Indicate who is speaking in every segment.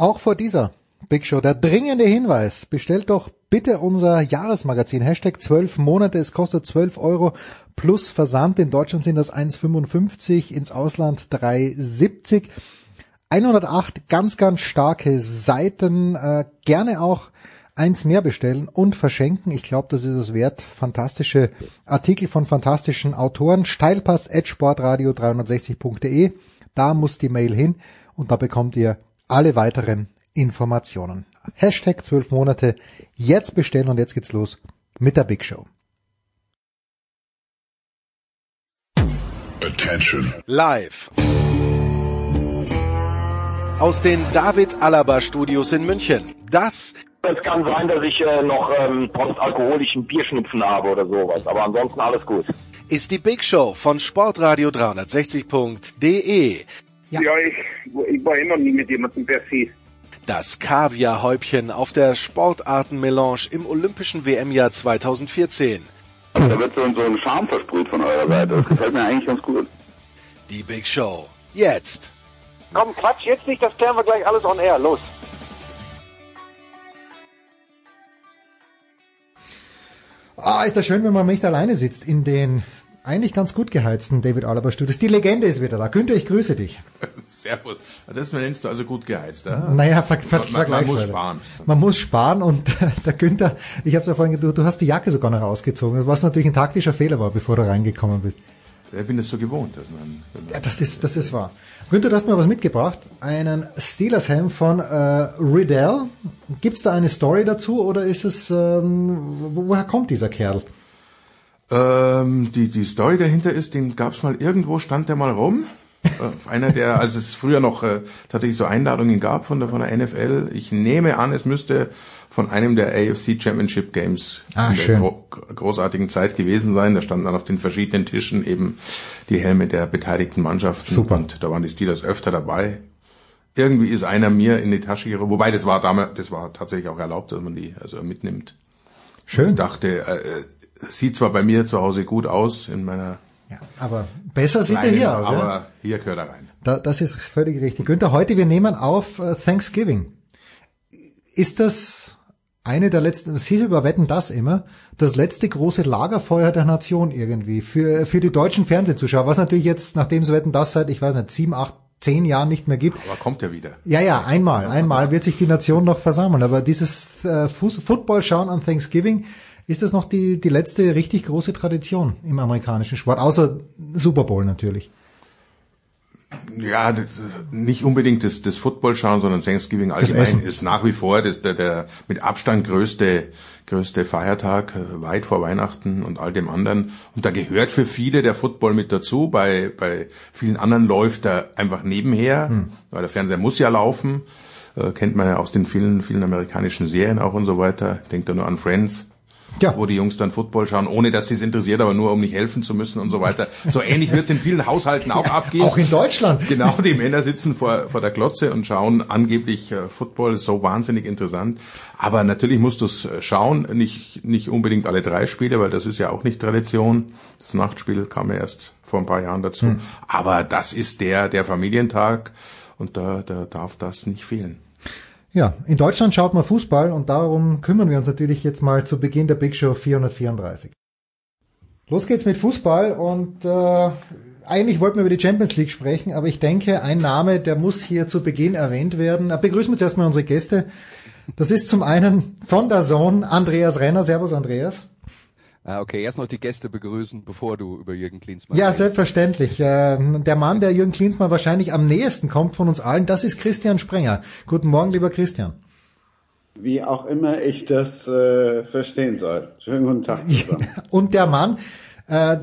Speaker 1: Auch vor dieser Big Show der dringende Hinweis, bestellt doch bitte unser Jahresmagazin, Hashtag 12 Monate, es kostet 12 Euro plus Versand, in Deutschland sind das 1,55, ins Ausland 3,70. 108 ganz, ganz starke Seiten, äh, gerne auch eins mehr bestellen und verschenken. Ich glaube, das ist es wert. Fantastische Artikel von fantastischen Autoren. Steilpass at sportradio360.de. Da muss die Mail hin und da bekommt ihr alle weiteren Informationen. Hashtag 12 Monate. Jetzt bestellen und jetzt geht's los mit der Big Show.
Speaker 2: Attention. Live. Aus den David Alaba Studios in München. Das
Speaker 3: es kann sein, dass ich äh, noch ähm, postalkoholischen Bierschnupfen habe oder sowas, aber ansonsten alles gut.
Speaker 2: Ist die Big Show von Sportradio 360.de.
Speaker 4: Ja, ja ich, ich war immer nie mit jemandem per se.
Speaker 2: Das Kaviarhäubchen auf der Sportartenmelange im Olympischen WM-Jahr 2014.
Speaker 5: Da wird so, so ein Charme versprüht von eurer Seite. Das gefällt mir eigentlich ganz gut.
Speaker 2: Die Big Show. Jetzt.
Speaker 3: Komm, Quatsch, jetzt nicht, das klären wir gleich alles on air. Los.
Speaker 1: Ah, ist das schön, wenn man nicht alleine sitzt in den eigentlich ganz gut geheizten David Alaba Studios. Die Legende ist wieder da. Günther, ich grüße dich.
Speaker 6: Servus. Das nennst du also gut geheizt. Ja?
Speaker 1: Naja, ver ver
Speaker 6: man, man muss sparen.
Speaker 1: Man muss sparen und der Günther, ich habe es ja vorhin du, du hast die Jacke sogar noch ausgezogen, was natürlich ein taktischer Fehler war, bevor du reingekommen bist.
Speaker 6: Ich bin es so gewohnt, dass man,
Speaker 1: man ja, das ist das ist wahr. Günther, du hast mir was mitgebracht, einen Steelers-Helm von äh, Riddell. Gibt es da eine Story dazu oder ist es ähm, woher kommt dieser Kerl?
Speaker 6: Ähm, die, die Story dahinter ist, den gab's mal irgendwo, stand der mal rum. auf einer der, als es früher noch äh, tatsächlich so Einladungen gab von der, von der NFL. Ich nehme an, es müsste von einem der AFC Championship Games
Speaker 1: ah,
Speaker 6: in
Speaker 1: der
Speaker 6: gro großartigen Zeit gewesen sein. Da standen dann auf den verschiedenen Tischen eben die Helme der beteiligten Mannschaften.
Speaker 1: Super.
Speaker 6: Und da waren die Steelers öfter dabei. Irgendwie ist einer mir in die Tasche gerückt, wobei das war damals, das war tatsächlich auch erlaubt, dass man die also mitnimmt.
Speaker 1: Schön.
Speaker 6: Ich dachte, äh, sieht zwar bei mir zu Hause gut aus in meiner
Speaker 1: ja, aber besser sieht er hier aus.
Speaker 6: Aber
Speaker 1: ja?
Speaker 6: hier gehört er rein.
Speaker 1: Da, das ist völlig richtig. Günther, heute wir nehmen auf uh, Thanksgiving. Ist das eine der letzten, Sie überwetten das immer, das letzte große Lagerfeuer der Nation irgendwie für, für die deutschen Fernsehzuschauer, was natürlich jetzt, nachdem es Wetten das seit, ich weiß nicht, sieben, acht, zehn Jahren nicht mehr gibt.
Speaker 6: Aber kommt ja wieder.
Speaker 1: Ja, ja, einmal, einmal wird sich die Nation noch versammeln. Aber dieses äh, Football schauen an Thanksgiving, ist das noch die, die letzte richtig große Tradition im amerikanischen Sport, außer Super Bowl natürlich.
Speaker 6: Ja, das nicht unbedingt das, das Football schauen, sondern Thanksgiving allgemein ist nach wie vor das, der, der mit Abstand größte, größte Feiertag, äh, weit vor Weihnachten und all dem anderen. Und da gehört für viele der Football mit dazu. Bei, bei vielen anderen läuft er einfach nebenher, hm. weil der Fernseher muss ja laufen. Äh, kennt man ja aus den vielen, vielen amerikanischen Serien auch und so weiter. Denkt da nur an Friends
Speaker 1: ja.
Speaker 6: wo die Jungs dann Football schauen, ohne dass sie es interessiert, aber nur um nicht helfen zu müssen und so weiter. So ähnlich wird es in vielen Haushalten auch abgehen.
Speaker 1: Auch in Deutschland.
Speaker 6: Genau, die Männer sitzen vor, vor der Glotze und schauen angeblich äh, Football, so wahnsinnig interessant. Aber natürlich musst du es äh, schauen, nicht, nicht unbedingt alle drei Spiele, weil das ist ja auch nicht Tradition. Das Nachtspiel kam ja erst vor ein paar Jahren dazu. Hm. Aber das ist der, der Familientag und da, da darf das nicht fehlen.
Speaker 1: Ja, in Deutschland schaut man Fußball und darum kümmern wir uns natürlich jetzt mal zu Beginn der Big Show 434. Los geht's mit Fußball und äh, eigentlich wollten wir über die Champions League sprechen, aber ich denke, ein Name, der muss hier zu Beginn erwähnt werden. Äh, begrüßen wir zuerst mal unsere Gäste. Das ist zum einen von der Zone Andreas Renner. Servus Andreas.
Speaker 7: Ah, okay, erst noch die Gäste begrüßen, bevor du über Jürgen Klinsmann
Speaker 1: Ja, redest. selbstverständlich. Äh, der Mann, der Jürgen Klinsmann wahrscheinlich am nächsten kommt von uns allen, das ist Christian Sprenger. Guten Morgen, lieber Christian.
Speaker 8: Wie auch immer ich das äh, verstehen soll. Schönen guten Tag zusammen.
Speaker 1: Und der Mann, äh,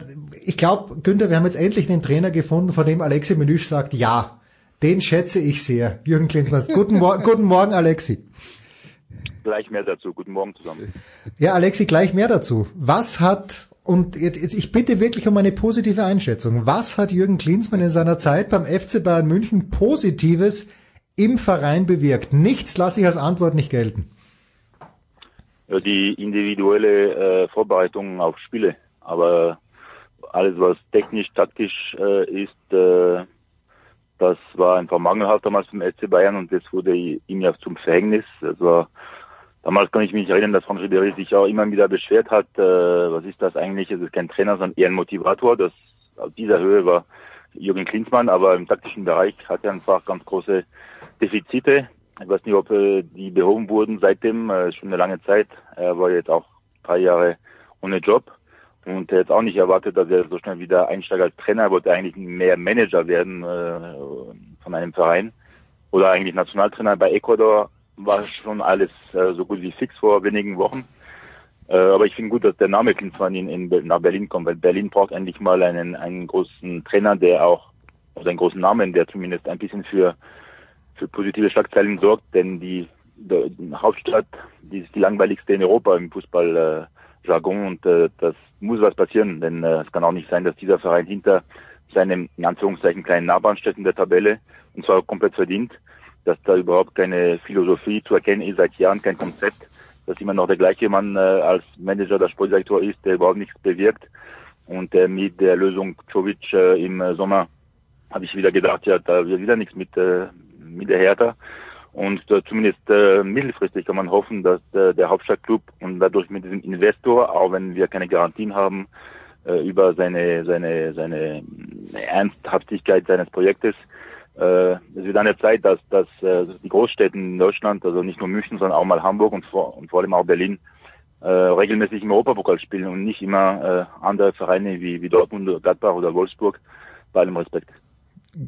Speaker 1: ich glaube, Günther, wir haben jetzt endlich den Trainer gefunden, von dem Alexi Menüsch sagt, ja, den schätze ich sehr. Jürgen Klinsmann. guten, Mor guten Morgen, Alexi
Speaker 9: gleich mehr dazu. Guten Morgen zusammen.
Speaker 1: Ja, Alexi, gleich mehr dazu. Was hat, und jetzt, jetzt, ich bitte wirklich um eine positive Einschätzung, was hat Jürgen Klinsmann in seiner Zeit beim FC Bayern München Positives im Verein bewirkt? Nichts lasse ich als Antwort nicht gelten.
Speaker 9: Die individuelle äh, Vorbereitung auf Spiele. Aber alles, was technisch, taktisch äh, ist, äh, Das war einfach mangelhaft damals beim SC Bayern und das wurde ihm ja zum Verhängnis. Also damals kann ich mich erinnern, dass Franck Ribéry sich auch immer wieder beschwert hat, äh, was ist das eigentlich? Es ist kein Trainer, sondern eher ein Motivator. Das auf dieser Höhe war Jürgen Klinsmann, aber im taktischen Bereich hat er einfach ganz große Defizite. Ich weiß nicht, ob äh, die behoben wurden seitdem, äh, schon eine lange Zeit. Er war jetzt auch drei Jahre ohne Job und er hat auch nicht erwartet, dass er so schnell wieder einsteigt als Trainer. Er wollte eigentlich mehr Manager werden äh, von einem Verein oder eigentlich Nationaltrainer. Bei Ecuador war schon alles äh, so gut wie fix vor wenigen Wochen. Äh, aber ich finde gut, dass der Name Klinsmann in, in, nach Berlin kommt, weil Berlin braucht endlich mal einen, einen großen Trainer, der auch, oder einen großen Namen, der zumindest ein bisschen für, für positive Schlagzeilen sorgt, denn die, die Hauptstadt, die ist die langweiligste in Europa im Fußballjargon äh, und äh, das muss was passieren, denn äh, es kann auch nicht sein, dass dieser Verein hinter seinem, in Anführungszeichen, kleinen Nachbarn in der Tabelle. Und zwar komplett verdient, dass da überhaupt keine Philosophie zu erkennen ist, seit Jahren kein Konzept dass immer noch der gleiche Mann äh, als Manager der Sportdirektor ist, der überhaupt nichts bewirkt. Und äh, mit der Lösung Czovic äh, im äh, Sommer habe ich wieder gedacht, ja, da wird wieder nichts mit, äh, mit der Hertha. Und äh, zumindest äh, mittelfristig kann man hoffen, dass äh, der Hauptstadtclub und dadurch mit diesem Investor, auch wenn wir keine Garantien haben äh, über seine, seine, seine Ernsthaftigkeit seines Projektes, äh, es wird an der Zeit, dass, dass äh, die Großstädte in Deutschland, also nicht nur München, sondern auch mal Hamburg und vor, und vor allem auch Berlin, äh, regelmäßig im Europapokal spielen und nicht immer äh, andere Vereine wie, wie Dortmund, Gladbach oder Wolfsburg, bei allem Respekt.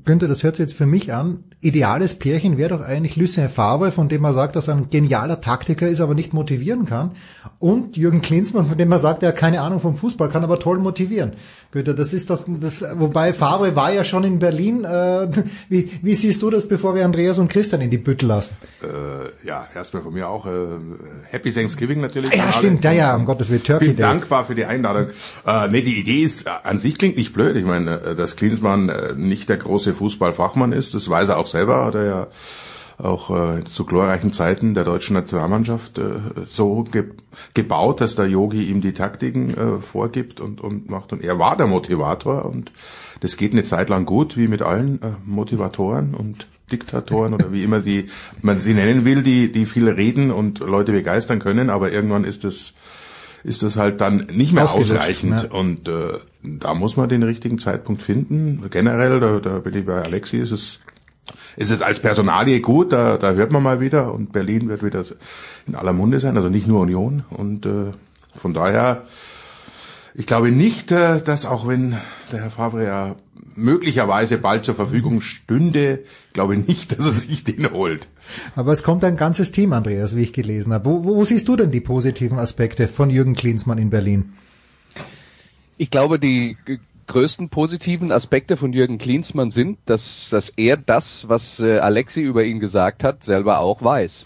Speaker 1: Günther, das hört sich jetzt für mich an. Ideales Pärchen wäre doch eigentlich Lucien Favre, von dem man sagt, dass er ein genialer Taktiker ist, aber nicht motivieren kann. Und Jürgen Klinsmann, von dem man sagt, er hat keine Ahnung vom Fußball, kann aber toll motivieren. Günther, das ist doch, das, wobei Favre war ja schon in Berlin. Äh, wie, wie siehst du das, bevor wir Andreas und Christian in die Bütte lassen?
Speaker 6: Äh, ja, erstmal von mir auch äh, Happy Thanksgiving natürlich.
Speaker 1: Ja, stimmt, ja, ja, um Gottes Willen,
Speaker 6: Turkey Bin Day. dankbar für die Einladung. Äh, nee, die Idee ist, äh, an sich klingt nicht blöd. Ich meine, äh, dass Klinsmann äh, nicht der große große Fußballfachmann ist. Das weiß er auch selber, hat er ja auch äh, zu glorreichen Zeiten der deutschen Nationalmannschaft äh, so ge gebaut, dass der Yogi ihm die Taktiken äh, vorgibt und, und macht. Und er war der Motivator und das geht eine Zeit lang gut, wie mit allen äh, Motivatoren und Diktatoren oder wie immer sie man sie nennen will, die die viel reden und Leute begeistern können, aber irgendwann ist es ist das halt dann nicht mehr ausreichend. Ja. Und äh, da muss man den richtigen Zeitpunkt finden. Generell, da, da bin ich bei Alexi, ist es ist es als Personalie gut, da, da hört man mal wieder und Berlin wird wieder in aller Munde sein, also nicht nur Union. Und äh, von daher, ich glaube nicht, äh, dass auch wenn der Herr Favre ja möglicherweise bald zur Verfügung stünde, glaube ich nicht, dass er sich den holt.
Speaker 1: Aber es kommt ein ganzes Team, Andreas, wie ich gelesen habe. Wo, wo siehst du denn die positiven Aspekte von Jürgen Klinsmann in Berlin?
Speaker 7: Ich glaube, die größten positiven Aspekte von Jürgen Klinsmann sind, dass, dass er das, was äh, Alexi über ihn gesagt hat, selber auch weiß.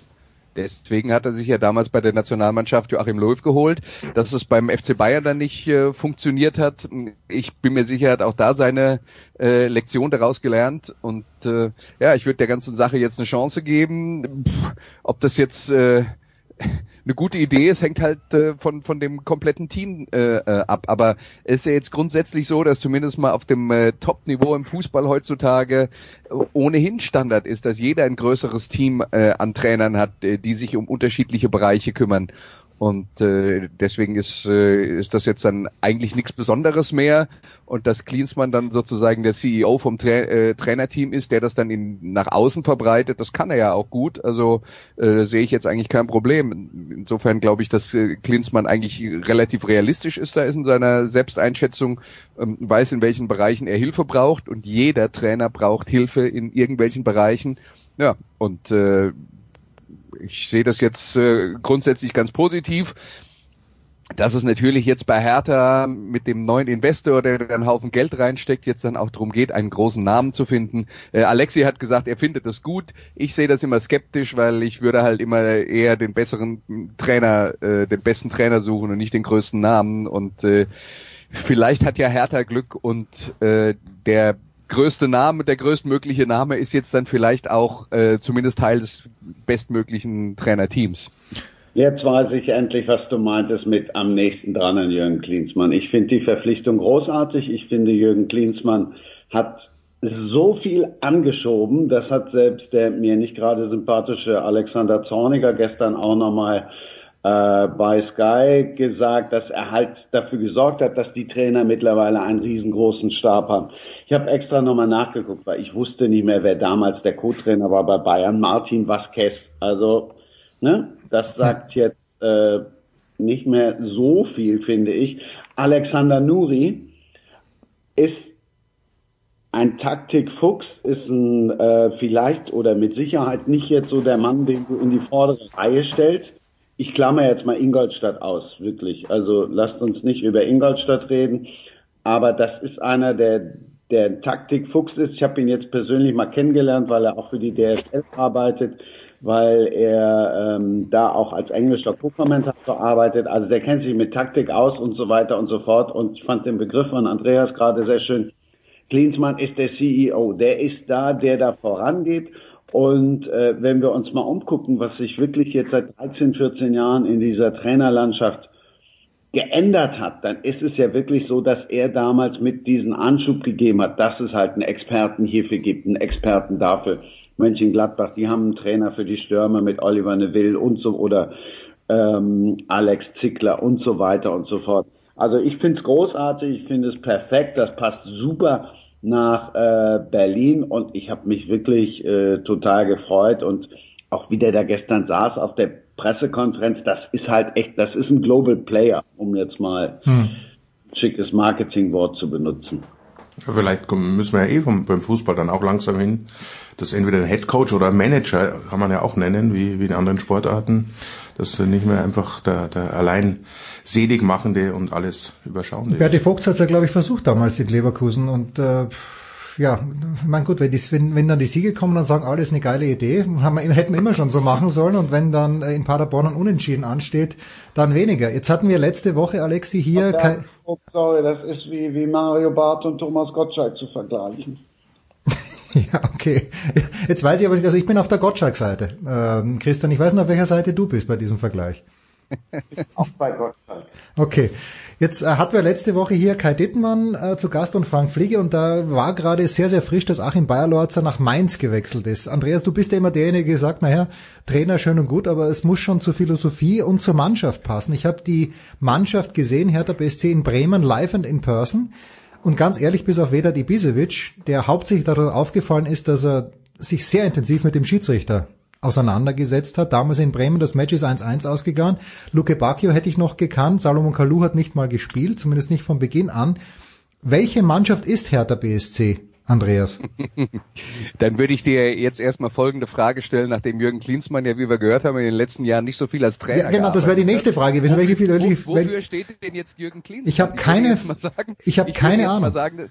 Speaker 7: Deswegen hat er sich ja damals bei der Nationalmannschaft Joachim Löw geholt. Dass es beim FC Bayern dann nicht äh, funktioniert hat, ich bin mir sicher, er hat auch da seine äh, Lektion daraus gelernt. Und äh, ja, ich würde der ganzen Sache jetzt eine Chance geben. Pff, ob das jetzt äh, eine gute Idee ist, hängt halt äh, von, von dem kompletten Team äh, äh, ab. Aber es ist ja jetzt grundsätzlich so, dass zumindest mal auf dem äh, Top-Niveau im Fußball heutzutage äh, ohnehin Standard ist, dass jeder ein größeres Team äh, an Trainern hat, äh, die sich um unterschiedliche Bereiche kümmern. Und äh, deswegen ist, äh, ist das jetzt dann eigentlich nichts Besonderes mehr. Und dass Klinsmann dann sozusagen der CEO vom Tra äh, Trainerteam ist, der das dann in, nach außen verbreitet, das kann er ja auch gut. Also äh, sehe ich jetzt eigentlich kein Problem. Insofern glaube ich, dass äh, Klinsmann eigentlich relativ realistisch ist da ist in seiner Selbsteinschätzung, ähm, weiß in welchen Bereichen er Hilfe braucht und jeder Trainer braucht Hilfe in irgendwelchen Bereichen. Ja, und äh, ich sehe das jetzt äh, grundsätzlich ganz positiv. Dass es natürlich jetzt bei Hertha mit dem neuen Investor, der da einen Haufen Geld reinsteckt, jetzt dann auch darum geht, einen großen Namen zu finden. Äh, Alexi hat gesagt, er findet das gut. Ich sehe das immer skeptisch, weil ich würde halt immer eher den besseren Trainer, äh, den besten Trainer suchen und nicht den größten Namen. Und äh, vielleicht hat ja Hertha Glück und äh, der größte Name, der größtmögliche Name ist jetzt dann vielleicht auch äh, zumindest Teil des bestmöglichen Trainerteams.
Speaker 8: Jetzt weiß ich endlich, was du meintest mit am nächsten dran an Jürgen Klinsmann. Ich finde die Verpflichtung großartig. Ich finde, Jürgen Klinsmann hat so viel angeschoben, das hat selbst der mir nicht gerade sympathische Alexander Zorniger gestern auch nochmal äh, bei Sky gesagt, dass er halt dafür gesorgt hat, dass die Trainer mittlerweile einen riesengroßen Stab haben. Ich habe extra nochmal nachgeguckt, weil ich wusste nicht mehr, wer damals der Co-Trainer war bei Bayern, Martin Vasquez. Also, ne, das sagt jetzt äh, nicht mehr so viel, finde ich. Alexander Nuri ist ein Taktikfuchs, ist ein äh, vielleicht oder mit Sicherheit nicht jetzt so der Mann, den du in die vordere Reihe stellst. Ich klammer jetzt mal Ingolstadt aus, wirklich. Also lasst uns nicht über Ingolstadt reden, aber das ist einer, der der Taktikfuchs ist. Ich habe ihn jetzt persönlich mal kennengelernt, weil er auch für die DSL arbeitet, weil er ähm, da auch als englischer Co-Kommentator arbeitet. Also der kennt sich mit Taktik aus und so weiter und so fort. Und ich fand den Begriff von Andreas gerade sehr schön. Klinsmann ist der CEO, der ist da, der da vorangeht. Und äh, wenn wir uns mal umgucken, was sich wirklich jetzt seit 13, 14 Jahren in dieser Trainerlandschaft geändert hat, dann ist es ja wirklich so, dass er damals mit diesen Anschub gegeben hat, dass es halt einen Experten hierfür gibt, einen Experten dafür. Mönchengladbach, die haben einen Trainer für die Stürmer mit Oliver Neville und so oder ähm, Alex Zickler und so weiter und so fort. Also ich finde es großartig, ich finde es perfekt, das passt super nach äh, Berlin und ich habe mich wirklich äh, total gefreut und auch wie der da gestern saß auf der Pressekonferenz, das ist halt echt, das ist ein Global Player, um jetzt mal hm. schickes Marketingwort zu benutzen.
Speaker 6: Vielleicht müssen wir ja eh vom, beim Fußball dann auch langsam hin, dass entweder ein Head Coach oder Manager, kann man ja auch nennen, wie, wie in anderen Sportarten, dass nicht mehr einfach der, der allein selig machende und alles überschauende
Speaker 1: Berti Vogt hat es ja, glaube ich, versucht damals in Leverkusen und äh, ja, mein gut, wenn, die, wenn, wenn dann die Siege kommen, dann sagen alle, ist eine geile Idee, haben wir, hätten wir immer schon so machen sollen und wenn dann äh, in Paderborn ein Unentschieden ansteht, dann weniger. Jetzt hatten wir letzte Woche, Alexi, hier...
Speaker 8: Ja, oh, sorry, das ist wie, wie Mario Barth und Thomas Gottschalk zu vergleichen.
Speaker 1: ja, okay. Jetzt weiß ich aber nicht, also ich bin auf der Gottschalk-Seite. Ähm, Christian, ich weiß nicht, auf welcher Seite du bist bei diesem Vergleich.
Speaker 8: Auch bei Gottschalk.
Speaker 1: Okay. Jetzt äh, hatten wir letzte Woche hier Kai Dittmann äh, zu Gast und Frank Fliege und da war gerade sehr, sehr frisch, dass Achim Bayerlorzer nach Mainz gewechselt ist. Andreas, du bist ja immer derjenige, der gesagt, naja, Trainer schön und gut, aber es muss schon zur Philosophie und zur Mannschaft passen. Ich habe die Mannschaft gesehen, Hertha BSC in Bremen, live and in person. Und ganz ehrlich, bis auf Vedat Ibisevic, der hauptsächlich darauf aufgefallen ist, dass er sich sehr intensiv mit dem Schiedsrichter auseinandergesetzt hat. Damals in Bremen, das Match ist 1-1 ausgegangen. Luke Bacchio hätte ich noch gekannt. Salomon Kalou hat nicht mal gespielt, zumindest nicht von Beginn an. Welche Mannschaft ist Hertha BSC? Andreas.
Speaker 7: Dann würde ich dir jetzt erstmal folgende Frage stellen, nachdem Jürgen Klinsmann ja, wie wir gehört haben, in den letzten Jahren nicht so viel als Trainer
Speaker 1: ja, Genau, das wäre die nächste Frage gewesen. Welche
Speaker 7: viel, wo, wofür steht denn jetzt Jürgen Klinsmann?
Speaker 1: Ich habe keine, ich habe keine Ahnung.
Speaker 7: Sagen,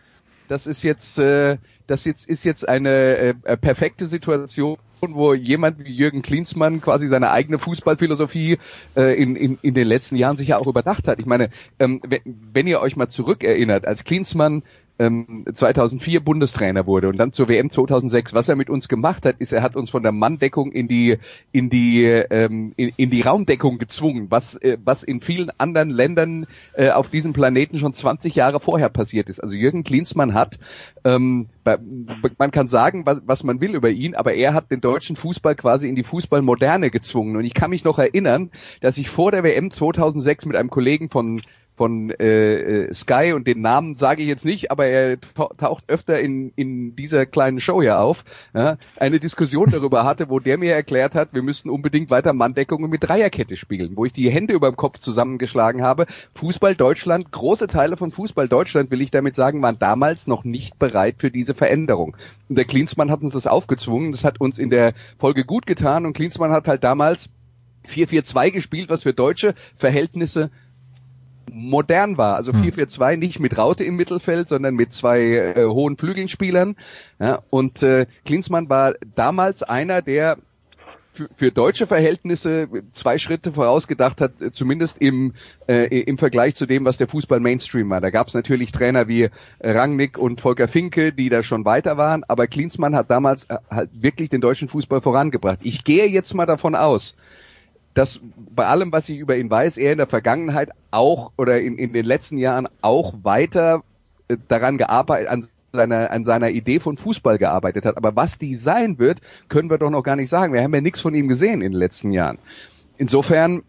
Speaker 7: das ist jetzt, äh, das jetzt ist jetzt eine äh, perfekte Situation wo jemand wie Jürgen Klinsmann quasi seine eigene Fußballphilosophie äh, in, in, in den letzten Jahren sicher auch überdacht hat. Ich meine, ähm, wenn, wenn ihr euch mal zurückerinnert, als Klinsmann ähm, 2004 Bundestrainer wurde und dann zur WM 2006, was er mit uns gemacht hat, ist, er hat uns von der Manndeckung in die in die ähm, in, in die Raumdeckung gezwungen, was äh, was in vielen anderen Ländern äh, auf diesem Planeten schon 20 Jahre vorher passiert ist. Also Jürgen Klinsmann hat ähm, man kann sagen, was, was man will über ihn, aber er hat den deutschen Fußball quasi in die Fußballmoderne gezwungen. Und ich kann mich noch erinnern, dass ich vor der WM 2006 mit einem Kollegen von von äh, äh, Sky und den Namen sage ich jetzt nicht, aber er taucht öfter in, in dieser kleinen Show hier auf, ja, eine Diskussion darüber hatte, wo der mir erklärt hat, wir müssten unbedingt weiter Manndeckungen mit Dreierkette spielen, wo ich die Hände über dem Kopf zusammengeschlagen habe. Fußball Deutschland, große Teile von Fußball Deutschland, will ich damit sagen, waren damals noch nicht bereit für diese Veränderung. Und der Klinsmann hat uns das aufgezwungen, das hat uns in der Folge gut getan und Klinsmann hat halt damals 4-4-2 gespielt, was für deutsche Verhältnisse modern war. Also 4-4-2 hm. nicht mit Raute im Mittelfeld, sondern mit zwei äh, hohen Flügelspielern. Ja, und äh, Klinsmann war damals einer, der für, für deutsche Verhältnisse zwei Schritte vorausgedacht hat, zumindest im, äh, im Vergleich zu dem, was der Fußball Mainstream war. Da gab es natürlich Trainer wie Rangnick und Volker Finke, die da schon weiter waren, aber Klinsmann hat damals äh, halt wirklich den deutschen Fußball vorangebracht. Ich gehe jetzt mal davon aus, dass bei allem, was ich über ihn weiß, er in der Vergangenheit auch oder in, in den letzten Jahren auch weiter äh, daran gearbeitet, an seiner, an seiner Idee von Fußball gearbeitet hat. Aber was die sein wird, können wir doch noch gar nicht sagen. Wir haben ja nichts von ihm gesehen in den letzten Jahren. Insofern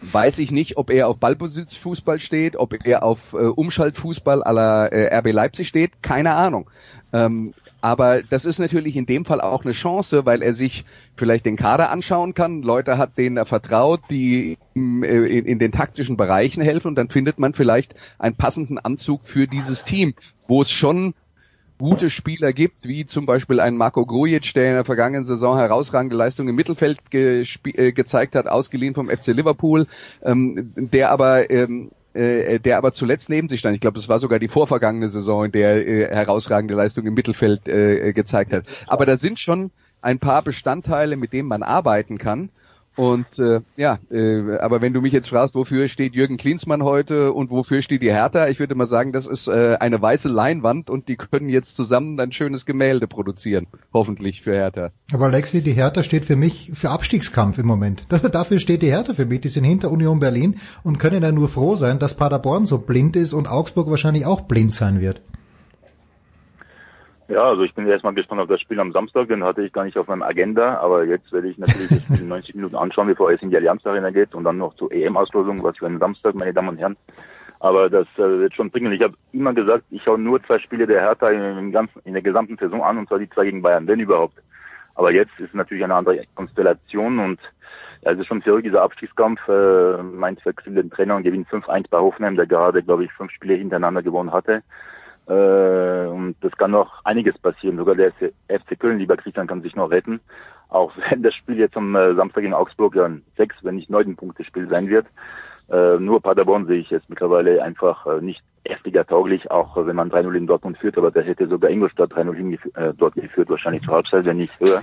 Speaker 7: weiß ich nicht, ob er auf Ballbesitzfußball steht, ob er auf äh, Umschaltfußball aller äh, RB Leipzig steht, keine Ahnung. Ähm, aber das ist natürlich in dem Fall auch eine Chance, weil er sich vielleicht den Kader anschauen kann, Leute hat, denen er vertraut, die äh, in, in den taktischen Bereichen helfen. Und dann findet man vielleicht einen passenden Anzug für dieses Team, wo es schon gute Spieler gibt, wie zum Beispiel ein Marco Grujic, der in der vergangenen Saison herausragende Leistungen im Mittelfeld ge äh, gezeigt hat, ausgeliehen vom FC Liverpool, ähm, der aber ähm, äh, der aber zuletzt neben sich stand. Ich glaube, es war sogar die vorvergangene Saison, in der äh, herausragende Leistung im Mittelfeld äh, gezeigt hat. Aber da sind schon ein paar Bestandteile, mit denen man arbeiten kann. Und äh, ja, äh, aber wenn du mich jetzt fragst, wofür steht Jürgen Klinsmann heute und wofür steht die Hertha, ich würde mal sagen, das ist äh, eine weiße Leinwand und die können jetzt zusammen ein schönes Gemälde produzieren, hoffentlich für Hertha.
Speaker 1: Aber Alexi, die Hertha steht für mich für Abstiegskampf im Moment. Dafür steht die Hertha für mich. Die sind hinter Union Berlin und können dann nur froh sein, dass Paderborn so blind ist und Augsburg wahrscheinlich auch blind sein wird.
Speaker 9: Ja, also ich bin erstmal gespannt auf das Spiel am Samstag, den hatte ich gar nicht auf meiner Agenda, aber jetzt werde ich natürlich das Spiel 90 Minuten anschauen, bevor es in die Allianz Arena geht und dann noch zur EM-Auslosung, was für einen Samstag, meine Damen und Herren. Aber das äh, wird schon bringen. Ich habe immer gesagt, ich schaue nur zwei Spiele der Hertha in, ganzen, in der gesamten Saison an, und zwar die zwei gegen Bayern, wenn überhaupt. Aber jetzt ist natürlich eine andere Konstellation und ja, es ist schon verrückt, dieser Abstiegskampf. Äh, Mainz wechselt den Trainer und gewinnt 5-1 bei Hoffenheim, der gerade, glaube ich, fünf Spiele hintereinander gewonnen hatte. Äh, und das kann noch einiges passieren. Sogar der FC Köln, lieber Christian, kann sich noch retten. Auch wenn das Spiel jetzt am äh, Samstag in Augsburg ja ein sechs, wenn nicht neun Punkte Spiel sein wird. Äh, nur Paderborn sehe ich jetzt mittlerweile einfach nicht erstliga tauglich, auch wenn man 3-0 in Dortmund führt, aber da hätte sogar Ingolstadt 3-0 äh, dort geführt, wahrscheinlich zur Halbzeit, wenn nicht höher.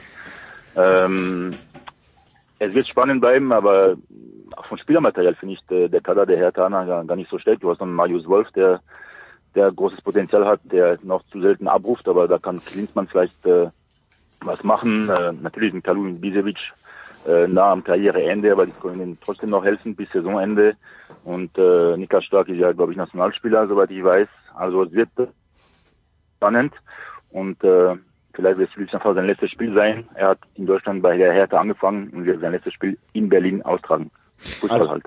Speaker 9: Ähm, es wird spannend bleiben, aber auch von Spielermaterial finde ich der, der Kader der Hertha gar, nicht so schlecht. Du hast noch Marius Wolf, der der großes Potenzial hat, der noch zu selten abruft, aber da kann Klinsmann vielleicht äh, was machen. Äh, natürlich ein Kalun Bisevic äh, nah am Karriereende, aber die können ihm trotzdem noch helfen bis Saisonende. Und äh, Nika Stark ist ja, glaube ich, Nationalspieler, soweit ich weiß. Also es wird spannend und äh, vielleicht wird es einfach sein letztes Spiel sein. Er hat in Deutschland bei der Hertha angefangen und wird sein letztes Spiel in Berlin austragen. Fußball also, halt.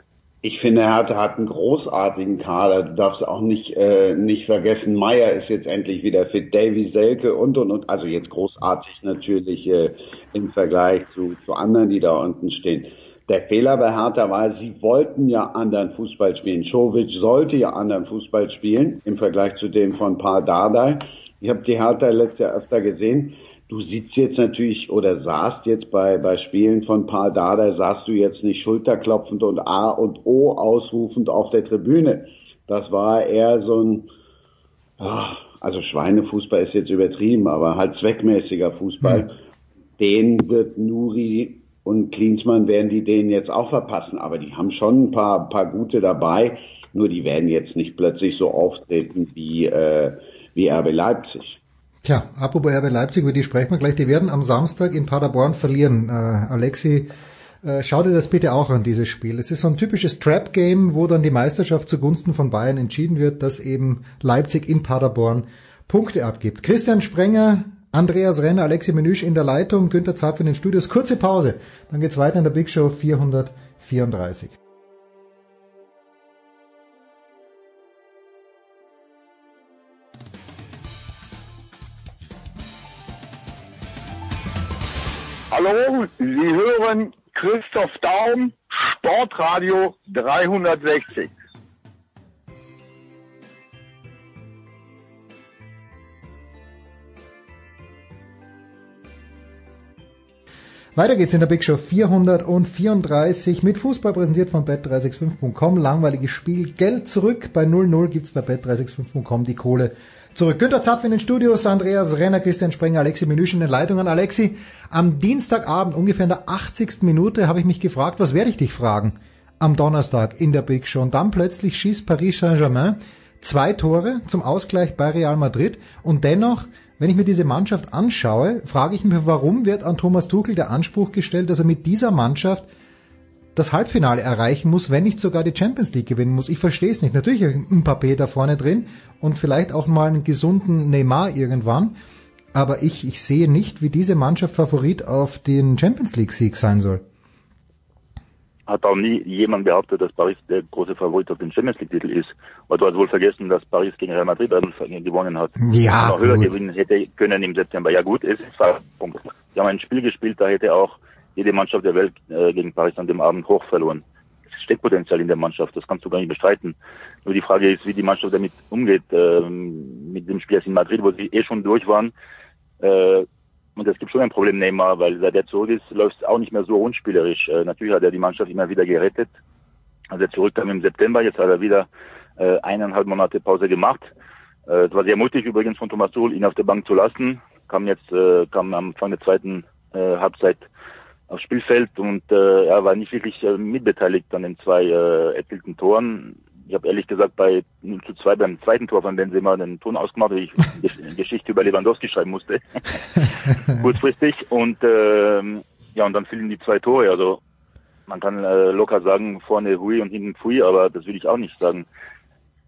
Speaker 8: Ich finde, Hertha hat einen großartigen Kader. Du darfst auch nicht, äh, nicht vergessen, Meier ist jetzt endlich wieder fit, Davy Selke und, und, und. Also jetzt großartig natürlich äh, im Vergleich zu, zu anderen, die da unten stehen. Der Fehler bei Hertha war, sie wollten ja anderen Fußball spielen. Czovic sollte ja anderen Fußball spielen im Vergleich zu dem von Paul Dardai. Ich habe die Hertha letztes Jahr öfter gesehen. Du sitzt jetzt natürlich oder saßt jetzt bei, bei Spielen von Paul Dardai, saßt du jetzt nicht schulterklopfend und A und O ausrufend auf der Tribüne. Das war eher so ein, also Schweinefußball ist jetzt übertrieben, aber halt zweckmäßiger Fußball. Mhm. Den wird Nuri und Klinsmann werden die denen jetzt auch verpassen, aber die haben schon ein paar, paar gute dabei, nur die werden jetzt nicht plötzlich so auftreten wie, äh, wie RB Leipzig.
Speaker 1: Tja, apropos RB Leipzig, über die sprechen wir gleich. Die werden am Samstag in Paderborn verlieren. Äh, Alexi, äh, schau dir das bitte auch an, dieses Spiel. Es ist so ein typisches Trap-Game, wo dann die Meisterschaft zugunsten von Bayern entschieden wird, dass eben Leipzig in Paderborn Punkte abgibt. Christian Sprenger, Andreas Renner, Alexi Menüsch in der Leitung, Günther Zapf in den Studios. Kurze Pause, dann geht's weiter in der Big Show 434.
Speaker 10: Hallo, Sie hören Christoph Daum, Sportradio 360.
Speaker 1: Weiter geht's in der Big Show 434 mit Fußball präsentiert von bet365.com. Langweiliges Spiel. Geld zurück. Bei 0-0 gibt's bei bet365.com die Kohle zurück. Günter Zapf in den Studios, Andreas Renner, Christian Sprenger, Alexi Menüsch in den Leitungen. Alexi, am Dienstagabend, ungefähr in der 80. Minute, habe ich mich gefragt, was werde ich dich fragen? Am Donnerstag in der Big Show. Und dann plötzlich schießt Paris Saint-Germain zwei Tore zum Ausgleich bei Real Madrid. Und dennoch, wenn ich mir diese Mannschaft anschaue, frage ich mich, warum wird an Thomas Tuchel der Anspruch gestellt, dass er mit dieser Mannschaft das Halbfinale erreichen muss, wenn nicht sogar die Champions League gewinnen muss. Ich verstehe es nicht. Natürlich ein Papé da vorne drin und vielleicht auch mal einen gesunden Neymar irgendwann. Aber ich, ich sehe nicht, wie diese Mannschaft Favorit auf den Champions League Sieg sein soll
Speaker 9: hat auch nie jemand behauptet, dass Paris der große Favorit auf den Champions League Titel ist. Aber du hast wohl vergessen, dass Paris gegen Real Madrid gewonnen hat.
Speaker 1: Ja,
Speaker 9: noch höher gewinnen hätte können im September. Ja gut, es ist zwar Punkt. Sie haben ein Spiel gespielt, da hätte auch jede Mannschaft der Welt äh, gegen Paris an dem Abend hoch verloren. Es steckt Potenzial in der Mannschaft, das kannst du gar nicht bestreiten. Nur die Frage ist, wie die Mannschaft damit umgeht, äh, mit dem Spiel in Madrid, wo sie eh schon durch waren. Äh, und es gibt schon ein Problem Neymar, weil seit er zurück ist, läuft es auch nicht mehr so unspielerisch. Äh, natürlich hat er die Mannschaft immer wieder gerettet. Als er zurückkam im September, jetzt hat er wieder äh, eineinhalb Monate Pause gemacht. Äh, es war sehr mutig übrigens von Thomas Tuchel, ihn auf der Bank zu lassen. Kam jetzt, äh, kam am Anfang der zweiten äh, Halbzeit aufs Spielfeld und äh, er war nicht wirklich äh, mitbeteiligt an den zwei äh, erzielten Toren ich habe ehrlich gesagt bei zu zwei beim zweiten Tor von Benzema den Ton ausgemacht, weil ich eine Geschichte über Lewandowski schreiben musste, kurzfristig. Und ähm, ja, und dann fielen die zwei Tore. Also man kann äh, locker sagen, vorne Hui und hinten Pfui, aber das will ich auch nicht sagen.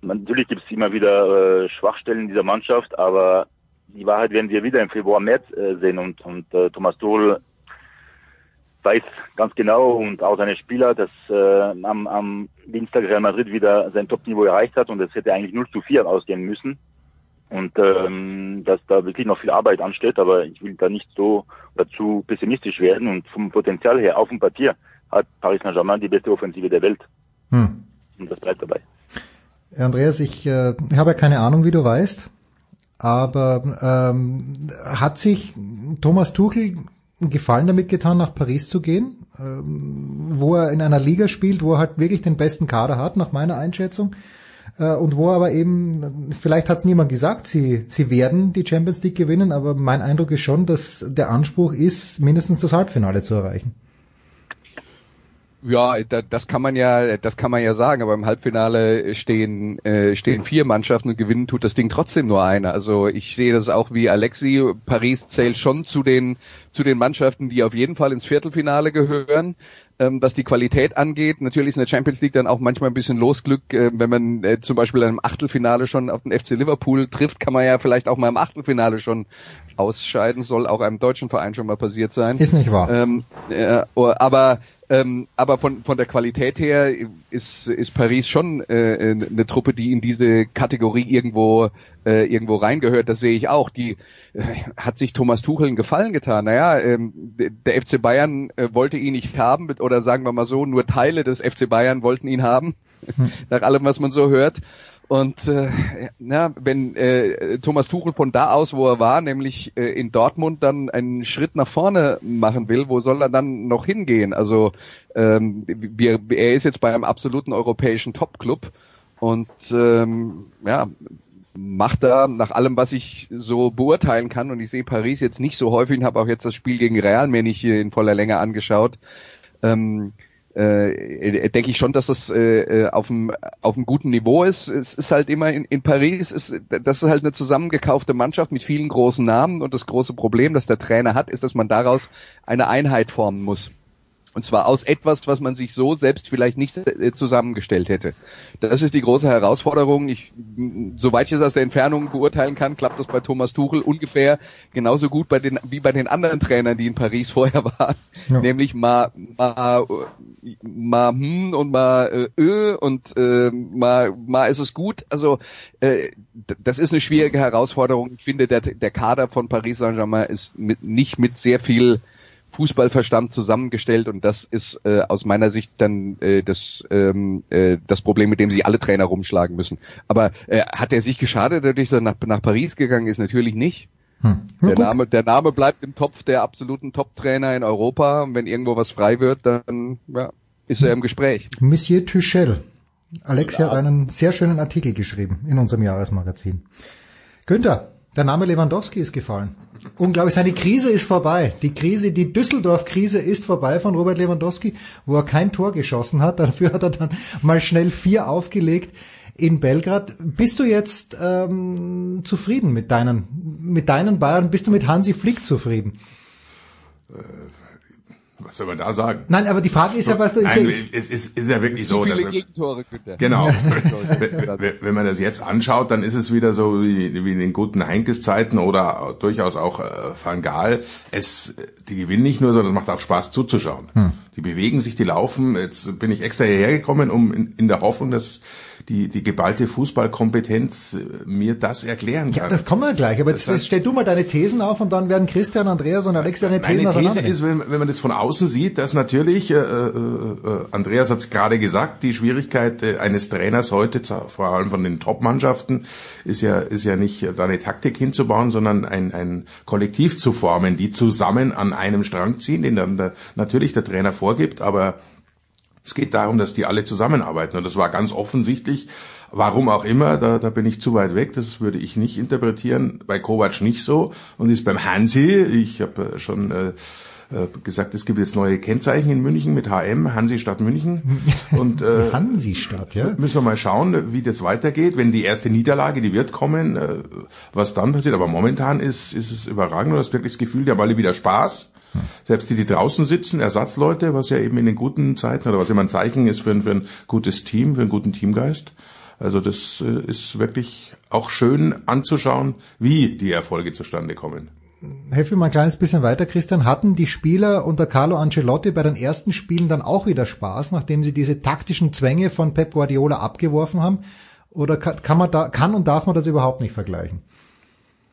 Speaker 9: Natürlich gibt es immer wieder äh, Schwachstellen dieser Mannschaft, aber die Wahrheit werden wir wieder im Februar, März äh, sehen und, und äh, Thomas Tuchel weiß ganz genau und auch seine Spieler, dass äh, am, am Dienstag Real Madrid wieder sein Topniveau erreicht hat und es hätte eigentlich 0 zu 4 ausgehen müssen. Und ähm, dass da wirklich noch viel Arbeit ansteht, aber ich will da nicht so dazu pessimistisch werden. Und vom Potenzial her auf dem Papier hat Paris Saint-Germain die beste Offensive der Welt. Hm. Und das bleibt dabei.
Speaker 1: Andreas, ich, äh, habe ja keine Ahnung, wie du weißt, aber ähm, hat sich Thomas Tuchel Gefallen damit getan, nach Paris zu gehen, ähm, wo er in einer Liga spielt, wo er halt wirklich den besten Kader hat, nach meiner Einschätzung. Äh, und wo aber eben, vielleicht hat es niemand gesagt, sie, sie werden die Champions League gewinnen, aber mein Eindruck ist schon, dass der Anspruch ist, mindestens das Halbfinale zu erreichen.
Speaker 7: Ja, das kann man ja, das kann man ja sagen, aber im Halbfinale stehen, äh, stehen vier Mannschaften und gewinnen tut das Ding trotzdem nur einer. Also ich sehe das auch wie Alexi. Paris zählt schon zu den, zu den Mannschaften, die auf jeden Fall ins Viertelfinale gehören. Ähm, was die Qualität angeht, natürlich ist in der Champions League dann auch manchmal ein bisschen Losglück. Äh, wenn man äh, zum Beispiel einem Achtelfinale schon auf den FC Liverpool trifft, kann man ja vielleicht auch mal im Achtelfinale schon ausscheiden. Soll auch einem deutschen Verein schon mal passiert sein.
Speaker 1: Ist nicht wahr.
Speaker 7: Ähm, äh, aber ähm, aber von, von der Qualität her ist, ist Paris schon äh, eine Truppe, die in diese Kategorie irgendwo, äh, irgendwo reingehört. Das sehe ich auch. Die äh, hat sich Thomas Tuchel einen Gefallen getan. Naja, ähm, der FC Bayern äh, wollte ihn nicht haben, oder sagen wir mal so, nur Teile des FC Bayern wollten ihn haben, hm. nach allem, was man so hört. Und äh, na, wenn äh, Thomas Tuchel von da aus, wo er war, nämlich äh, in Dortmund, dann einen Schritt nach vorne machen will, wo soll er dann noch hingehen? Also ähm, wir, er ist jetzt bei einem absoluten europäischen Top-Club und ähm, ja, macht da nach allem, was ich so beurteilen kann, und ich sehe Paris jetzt nicht so häufig und habe auch jetzt das Spiel gegen Real mir nicht in voller Länge angeschaut. Ähm, äh, äh, denke ich schon, dass das äh, äh, auf einem auf einem guten Niveau ist. Es ist halt immer in, in Paris, ist, das ist halt eine zusammengekaufte Mannschaft mit vielen großen Namen und das große Problem, das der Trainer hat, ist, dass man daraus eine Einheit formen muss. Und zwar aus etwas, was man sich so selbst vielleicht nicht äh, zusammengestellt hätte. Das ist die große Herausforderung. Ich, soweit ich es aus der Entfernung beurteilen kann, klappt das bei Thomas Tuchel ungefähr genauso gut bei den, wie bei den anderen Trainern, die in Paris vorher waren. Ja. Nämlich mal, mal, mal hm und mal äh, ö und äh, mal, mal ist es gut. Also äh, das ist eine schwierige Herausforderung. Ich finde, der, der Kader von Paris Saint-Germain ist mit, nicht mit sehr viel Fußballverstand zusammengestellt und das ist äh, aus meiner Sicht dann äh, das, ähm, äh, das Problem, mit dem sie alle Trainer rumschlagen müssen. Aber äh, hat er sich geschadet, dadurch, dass er nach, nach Paris gegangen ist? Natürlich nicht. Hm. Der, Name, der Name bleibt im Topf der absoluten Top-Trainer in Europa. Und wenn irgendwo was frei wird, dann ja, ist er im Gespräch.
Speaker 1: Monsieur Tuchel. Alexia ja. hat einen sehr schönen Artikel geschrieben in unserem Jahresmagazin. Günther, der Name Lewandowski ist gefallen. Unglaublich, seine Krise ist vorbei. Die Krise, die Düsseldorf-Krise ist vorbei von Robert Lewandowski, wo er kein Tor geschossen hat. Dafür hat er dann mal schnell vier aufgelegt in Belgrad. Bist du jetzt ähm, zufrieden mit deinen, mit deinen Bayern? Bist du mit Hansi Flick zufrieden?
Speaker 6: Was soll man da sagen?
Speaker 1: Nein, aber die Frage ist ja, was du...
Speaker 6: Nein, es ist, ist ja wirklich so.
Speaker 7: Viele
Speaker 6: dass-
Speaker 7: Gegentore, Günther.
Speaker 6: Genau. wenn, man das jetzt anschaut, dann ist es wieder so wie, wie in den guten Heinkes-Zeiten oder durchaus auch äh, Van Gaal. Es, die gewinnen nicht nur, sondern es macht auch Spaß zuzuschauen. Die bewegen sich, die laufen. Jetzt bin ich extra hierher gekommen, um in, in der Hoffnung, dass die, die geballte Fußballkompetenz äh, mir das erklären kann.
Speaker 1: Ja, das kommen wir gleich. Aber jetzt, jetzt stell du mal deine Thesen auf und dann werden Christian, Andreas und Alex deine Thesen
Speaker 6: Meine These ist, wenn, wenn man das von außen sieht, dass natürlich, äh, äh, äh, Andreas hat es gerade gesagt, die Schwierigkeit äh, eines Trainers heute, vor allem von den Top-Mannschaften, ist ja, ist ja nicht da eine Taktik hinzubauen, sondern ein, ein Kollektiv zu formen, die zusammen an einem Strang ziehen, den dann der, natürlich der Trainer vorgibt, aber es geht darum, dass die alle zusammenarbeiten. Und das war ganz offensichtlich, warum auch immer, da, da bin ich zu weit weg, das würde ich nicht interpretieren. Bei Kovac nicht so und ist beim Hansi, ich habe äh, schon äh, äh, gesagt, es gibt jetzt neue Kennzeichen in München mit HM, Hansi Stadt München. Und äh,
Speaker 1: Hansi-Stadt, ja?
Speaker 6: müssen wir mal schauen, wie das weitergeht. Wenn die erste Niederlage, die wird kommen, äh, was dann passiert. Aber momentan ist, ist es überragend. Du hast wirklich das Gefühl, die haben alle wieder Spaß. Selbst die, die draußen sitzen, Ersatzleute, was ja eben in den guten Zeiten oder was immer ein Zeichen ist für ein, für ein gutes Team, für einen guten Teamgeist. Also das äh, ist wirklich auch schön anzuschauen, wie die Erfolge zustande kommen.
Speaker 1: Helf mir mal ein kleines bisschen weiter, Christian. Hatten die Spieler unter Carlo Ancelotti bei den ersten Spielen dann auch wieder Spaß, nachdem sie diese taktischen Zwänge von Pep Guardiola abgeworfen haben? Oder kann man da, kann und darf man das überhaupt nicht vergleichen?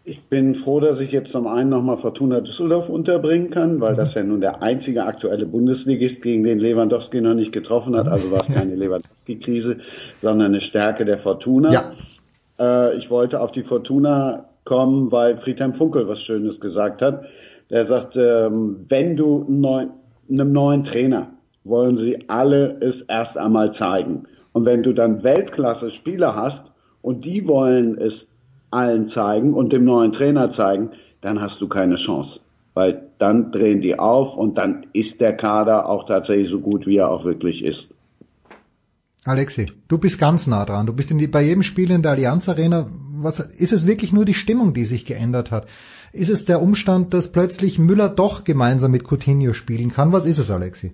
Speaker 8: Ich bin froh, dass ich jetzt zum einen nochmal Fortuna Düsseldorf unterbringen kann, weil das ja nun der einzige aktuelle Bundesligist, gegen den Lewandowski noch nicht getroffen hat. Also war es keine Lewandowski-Krise, sondern eine Stärke der Fortuna.
Speaker 1: Ja.
Speaker 8: Äh, ich wollte auf die Fortuna kommen, weil Friedhelm Funkel was Schönes gesagt hat. Der sagt, ähm, wenn du neuen, einem neuen Trainer wollen sie alle es erst einmal zeigen. Und wenn du dann Weltklasse-Spieler hast und die wollen es allen zeigen und dem neuen Trainer zeigen, dann hast du keine Chance. Weil dann drehen die auf und dann ist der Kader auch tatsächlich so gut, wie er auch wirklich ist.
Speaker 1: Alexi, du bist ganz nah dran. Du bist in die, bei jedem Spiel in der Allianz Arena. Was, ist es wirklich nur die Stimmung, die sich geändert hat? Ist es der Umstand, dass plötzlich Müller doch gemeinsam mit Coutinho spielen kann? Was ist es, Alexi?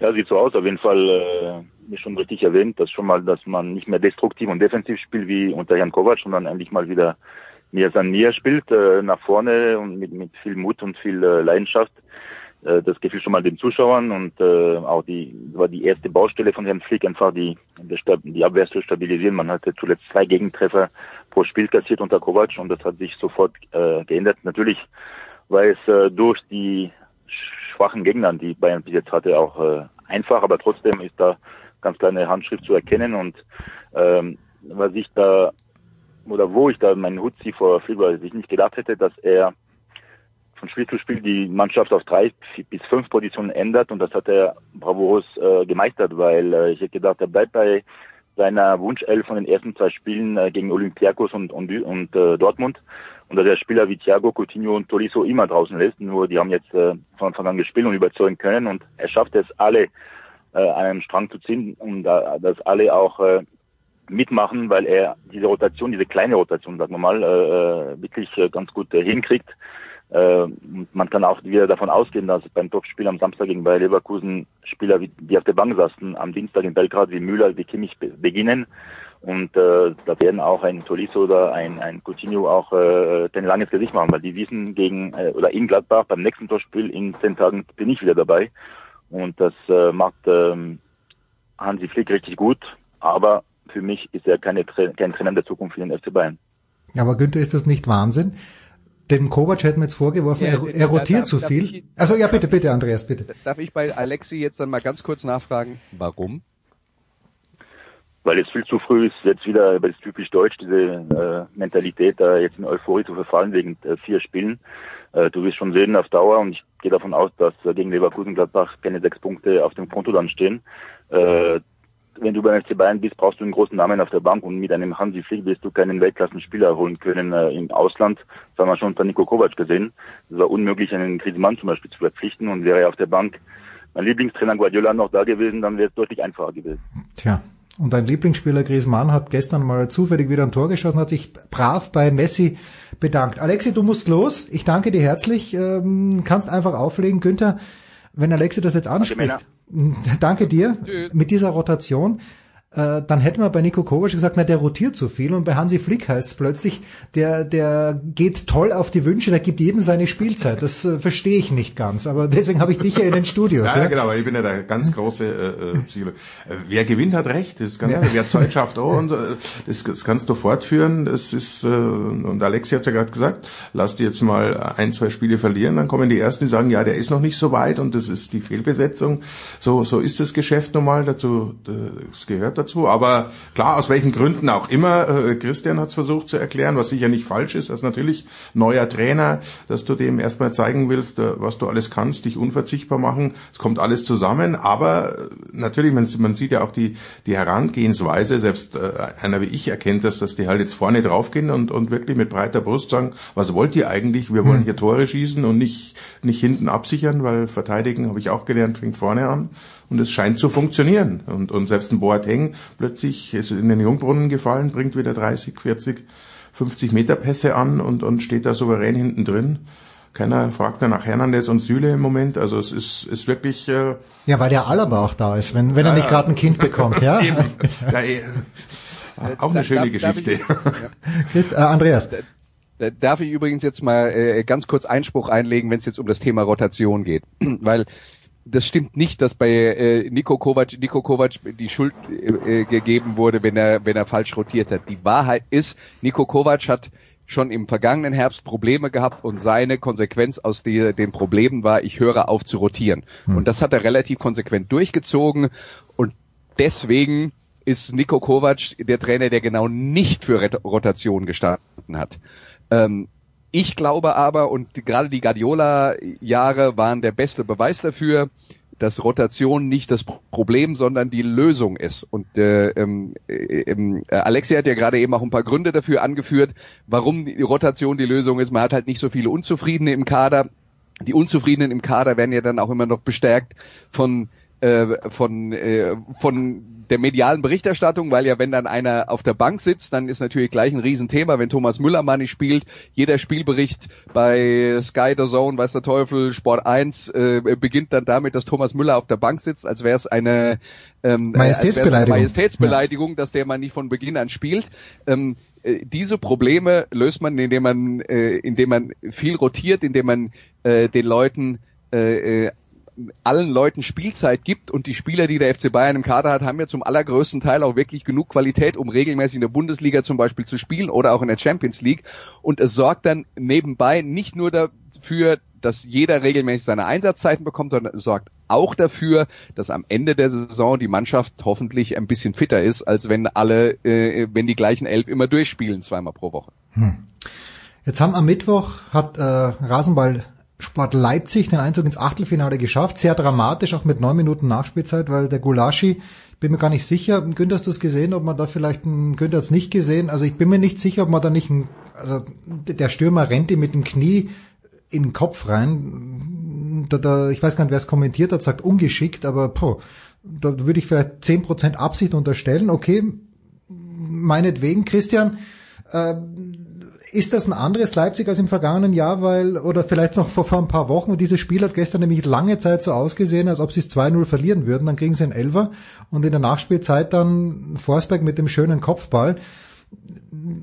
Speaker 9: Ja, sieht so aus. Auf jeden Fall, äh, wie schon richtig erwähnt, dass schon mal, dass man nicht mehr destruktiv und defensiv spielt wie unter Jan Kovac, sondern endlich mal wieder mehr san mir spielt, äh, nach vorne und mit, mit viel Mut und viel äh, Leidenschaft. Äh, das gefiel schon mal den Zuschauern und äh, auch die war die erste Baustelle von Herrn Flick, einfach die, die, Abwehr zu stabilisieren. Man hatte zuletzt zwei Gegentreffer pro Spiel kassiert unter Kovac und das hat sich sofort äh, geändert. Natürlich war es äh, durch die schwachen Gegner, die Bayern bis jetzt hatte, auch äh, einfach, aber trotzdem ist da ganz kleine Handschrift zu erkennen und ähm, was ich da oder wo ich da meinen Hut ziehe vor weil ich nicht gedacht hätte, dass er von Spiel zu Spiel die Mannschaft auf drei bis fünf Positionen ändert und das hat er bravourös äh, gemeistert, weil äh, ich hätte gedacht, er bleibt bei seiner Wunschelf von den ersten zwei Spielen äh, gegen Olympiakos und, und, und äh, Dortmund. Und dass er Spieler wie Thiago, Coutinho und Tolisso immer draußen lässt, nur die haben jetzt äh, von Anfang an gespielt und überzeugen können und er schafft es alle äh, an einem Strang zu ziehen und äh, dass alle auch äh, mitmachen, weil er diese Rotation, diese kleine Rotation, sagen wir mal, äh, wirklich äh, ganz gut äh, hinkriegt. Äh, man kann auch wieder davon ausgehen, dass beim Topspiel am Samstag gegen Bayer Leverkusen Spieler, wie, die auf der Bank saßen, am Dienstag in Belgrad wie Müller, wie Kimmich be beginnen. Und äh, da werden auch ein Tolisso oder ein, ein Coutinho auch äh, ein langes Gesicht machen, weil die wissen gegen äh, oder in Gladbach beim nächsten Topspiel in zehn Tagen bin ich wieder dabei. Und das äh, macht ähm, Hansi Flick richtig gut, aber für mich ist er keine, kein Trainer der Zukunft für den FC Bayern.
Speaker 1: Aber Günther, ist das nicht Wahnsinn? Dem Kovac hätten wir jetzt vorgeworfen,
Speaker 7: Ja,
Speaker 1: er, er rotiert
Speaker 7: darf-
Speaker 1: zu viel.
Speaker 7: ich-
Speaker 1: Also ja, bitte, bitte, Andreas, bitte.
Speaker 7: Darf ich bei Alexi jetzt dann mal ganz kurz nachfragen, warum?
Speaker 9: weil es viel zu früh ist, jetzt wieder, weil es typisch deutsch, diese äh, Mentalität, da jetzt in Euphorie zu verfallen wegen äh, vier Spielen. Äh, du wirst schon sehen auf Dauer und ich gehe davon aus, dass äh, gegen Leverkusen Gladbach keine sechs Punkte auf dem Konto dann stehen. Äh, wenn du beim FC Bayern bist, brauchst du einen großen Namen auf der Bank und mit einem Hansi Flick wirst du keinen Weltklassenspieler holen können äh, im Ausland. Das haben wir schon unter Nico Kovac gesehen. Es war unmöglich, einen Griezmann zum Beispiel zu verpflichten und wäre er auf der Bank mein Lieblingstrainer Guardiola noch da gewesen, dann wäre es deutlich einfacher gewesen.
Speaker 1: Tja, Und dein Lieblingsspieler Griezmann hat gestern mal zufällig wieder ein Tor geschossen, hat sich brav bei Messi bedankt. Alexi, du musst los. Ich danke dir herzlich. Ähm, kannst einfach auflegen. Günther, wenn Alexi das jetzt anspricht. Danke dir. Mit dieser Rotation äh, dann hätten wir bei Nico Kovac gesagt, na, der rotiert zu viel und bei Hansi Flick heißt es plötzlich, der, der geht toll auf die Wünsche, der gibt jedem seine Spielzeit. Das äh, verstehe ich nicht ganz, aber deswegen habe ich dich ja in den Studios.
Speaker 6: ja, ja, genau, aber ich bin ja der ganz große äh, äh Psychologe. Äh, wer gewinnt, hat recht, das kann, ja. wer Zeit schafft auch und das, das kannst du fortführen. Das ist, äh, und Alexi hat ja gerade gesagt, lass die jetzt mal ein, zwei Spiele verlieren, dann kommen die Ersten, die sagen, ja, der ist noch nicht so weit und das ist die Fehlbesetzung. So, so ist das Geschäft normal, dazu, das gehört dazu. Aber klar, aus welchen Gründen auch immer, äh, Christian hat es versucht zu erklären, was sicher nicht falsch ist, als natürlich neuer Trainer, dass du dem erstmal zeigen willst, äh, was du alles kannst, dich unverzichtbar machen. Es kommt alles zusammen, aber äh, natürlich, man, man, sieht ja auch die, die Herangehensweise, selbst äh, einer wie ich erkennt das, dass die halt jetzt vorne draufgehen und, und wirklich mit breiter Brust sagen, was wollt ihr eigentlich? Wir wollen hm. hier Tore schießen und nicht, nicht hinten absichern, weil verteidigen, habe ich auch gelernt, fängt vorne an. Und es scheint zu funktionieren. Und, und selbst ein Boateng plötzlich ist in den Jungbrunnen gefallen, bringt wieder 30, 40, 50 Meter Pässe an und, und steht da souverän hinten drin. Keiner fragt nach Hernandez und Süle im Moment. Also es ist, ist wirklich. Äh,
Speaker 1: ja, weil der Alaba auch da ist, wenn, wenn er nicht gerade ein Kind bekommt, ja. Eben. ja
Speaker 6: eh. auch eine schöne darf, Geschichte.
Speaker 1: Darf ich, Chris, äh, Andreas.
Speaker 7: Darf ich übrigens jetzt mal äh, ganz kurz Einspruch einlegen, wenn es jetzt um das Thema Rotation geht, weil das stimmt nicht, dass bei äh, Nico Kovac, Nico Kovac die Schuld äh, gegeben wurde, wenn er, wenn er falsch rotiert hat. Die Wahrheit ist, Nico Kovac hat schon im vergangenen Herbst Probleme gehabt und seine Konsequenz aus die, den Problemen war, ich höre auf zu rotieren. Hm. Und das hat er relativ konsequent durchgezogen und deswegen ist Nico Kovac der Trainer, der genau nicht für Rotation gestanden hat. Ähm, ich glaube aber, und gerade die Guardiola-Jahre waren der beste Beweis dafür, dass Rotation nicht das Problem, sondern die Lösung ist. Und äh, ähm, äh, ähm, Alexia hat ja gerade eben auch ein paar Gründe dafür angeführt, warum die Rotation die Lösung ist. Man hat halt nicht so viele Unzufriedene im Kader. Die Unzufriedenen im Kader werden ja dann auch immer noch bestärkt von äh, von äh, von der medialen Berichterstattung, weil ja wenn dann einer auf der Bank sitzt, dann ist natürlich gleich ein Riesenthema, wenn Thomas Müller mal nicht spielt. Jeder Spielbericht bei Sky The Zone, weiß der Teufel, Sport 1 äh, beginnt dann damit, dass Thomas Müller auf der Bank sitzt, als wäre es eine
Speaker 1: ähm, Majestätsbeleidigung, eine
Speaker 7: Majestätsbeleidigung ja. dass der mal nicht von Beginn an spielt. Ähm, äh, diese Probleme löst man, indem man, äh, indem man viel rotiert, indem man äh, den Leuten äh, äh allen Leuten Spielzeit gibt und die Spieler, die der FC Bayern im Kader hat, haben ja zum allergrößten Teil auch wirklich genug Qualität, um regelmäßig in der Bundesliga zum Beispiel zu spielen oder auch in der Champions League. Und es sorgt dann nebenbei nicht nur dafür, dass jeder regelmäßig seine Einsatzzeiten bekommt, sondern es sorgt auch dafür, dass am Ende der Saison die Mannschaft hoffentlich ein bisschen fitter ist, als wenn alle, äh, wenn die gleichen elf immer durchspielen, zweimal pro Woche. Hm.
Speaker 1: Jetzt haben am Mittwoch hat äh, Rasenball Sport Leipzig den Einzug ins Achtelfinale geschafft. Sehr dramatisch, auch mit neun Minuten Nachspielzeit, weil der Gulaschi, bin mir gar nicht sicher, Günther, hast du es gesehen, ob man da vielleicht, Günther hat es nicht gesehen, also ich bin mir nicht sicher, ob man da nicht, ein, also der Stürmer rennt ihm mit dem Knie in den Kopf rein. Da, da, ich weiß gar nicht, wer es kommentiert hat, sagt ungeschickt, aber poh, da würde ich vielleicht zehn Prozent Absicht unterstellen. Okay, meinetwegen, Christian, äh, ist das ein anderes Leipzig als im vergangenen Jahr, weil, oder vielleicht noch vor, vor ein paar Wochen, und dieses Spiel hat gestern nämlich lange Zeit so ausgesehen, als ob sie es 2-0 verlieren würden, dann kriegen sie einen Elfer und in der Nachspielzeit dann Forsberg mit dem schönen Kopfball.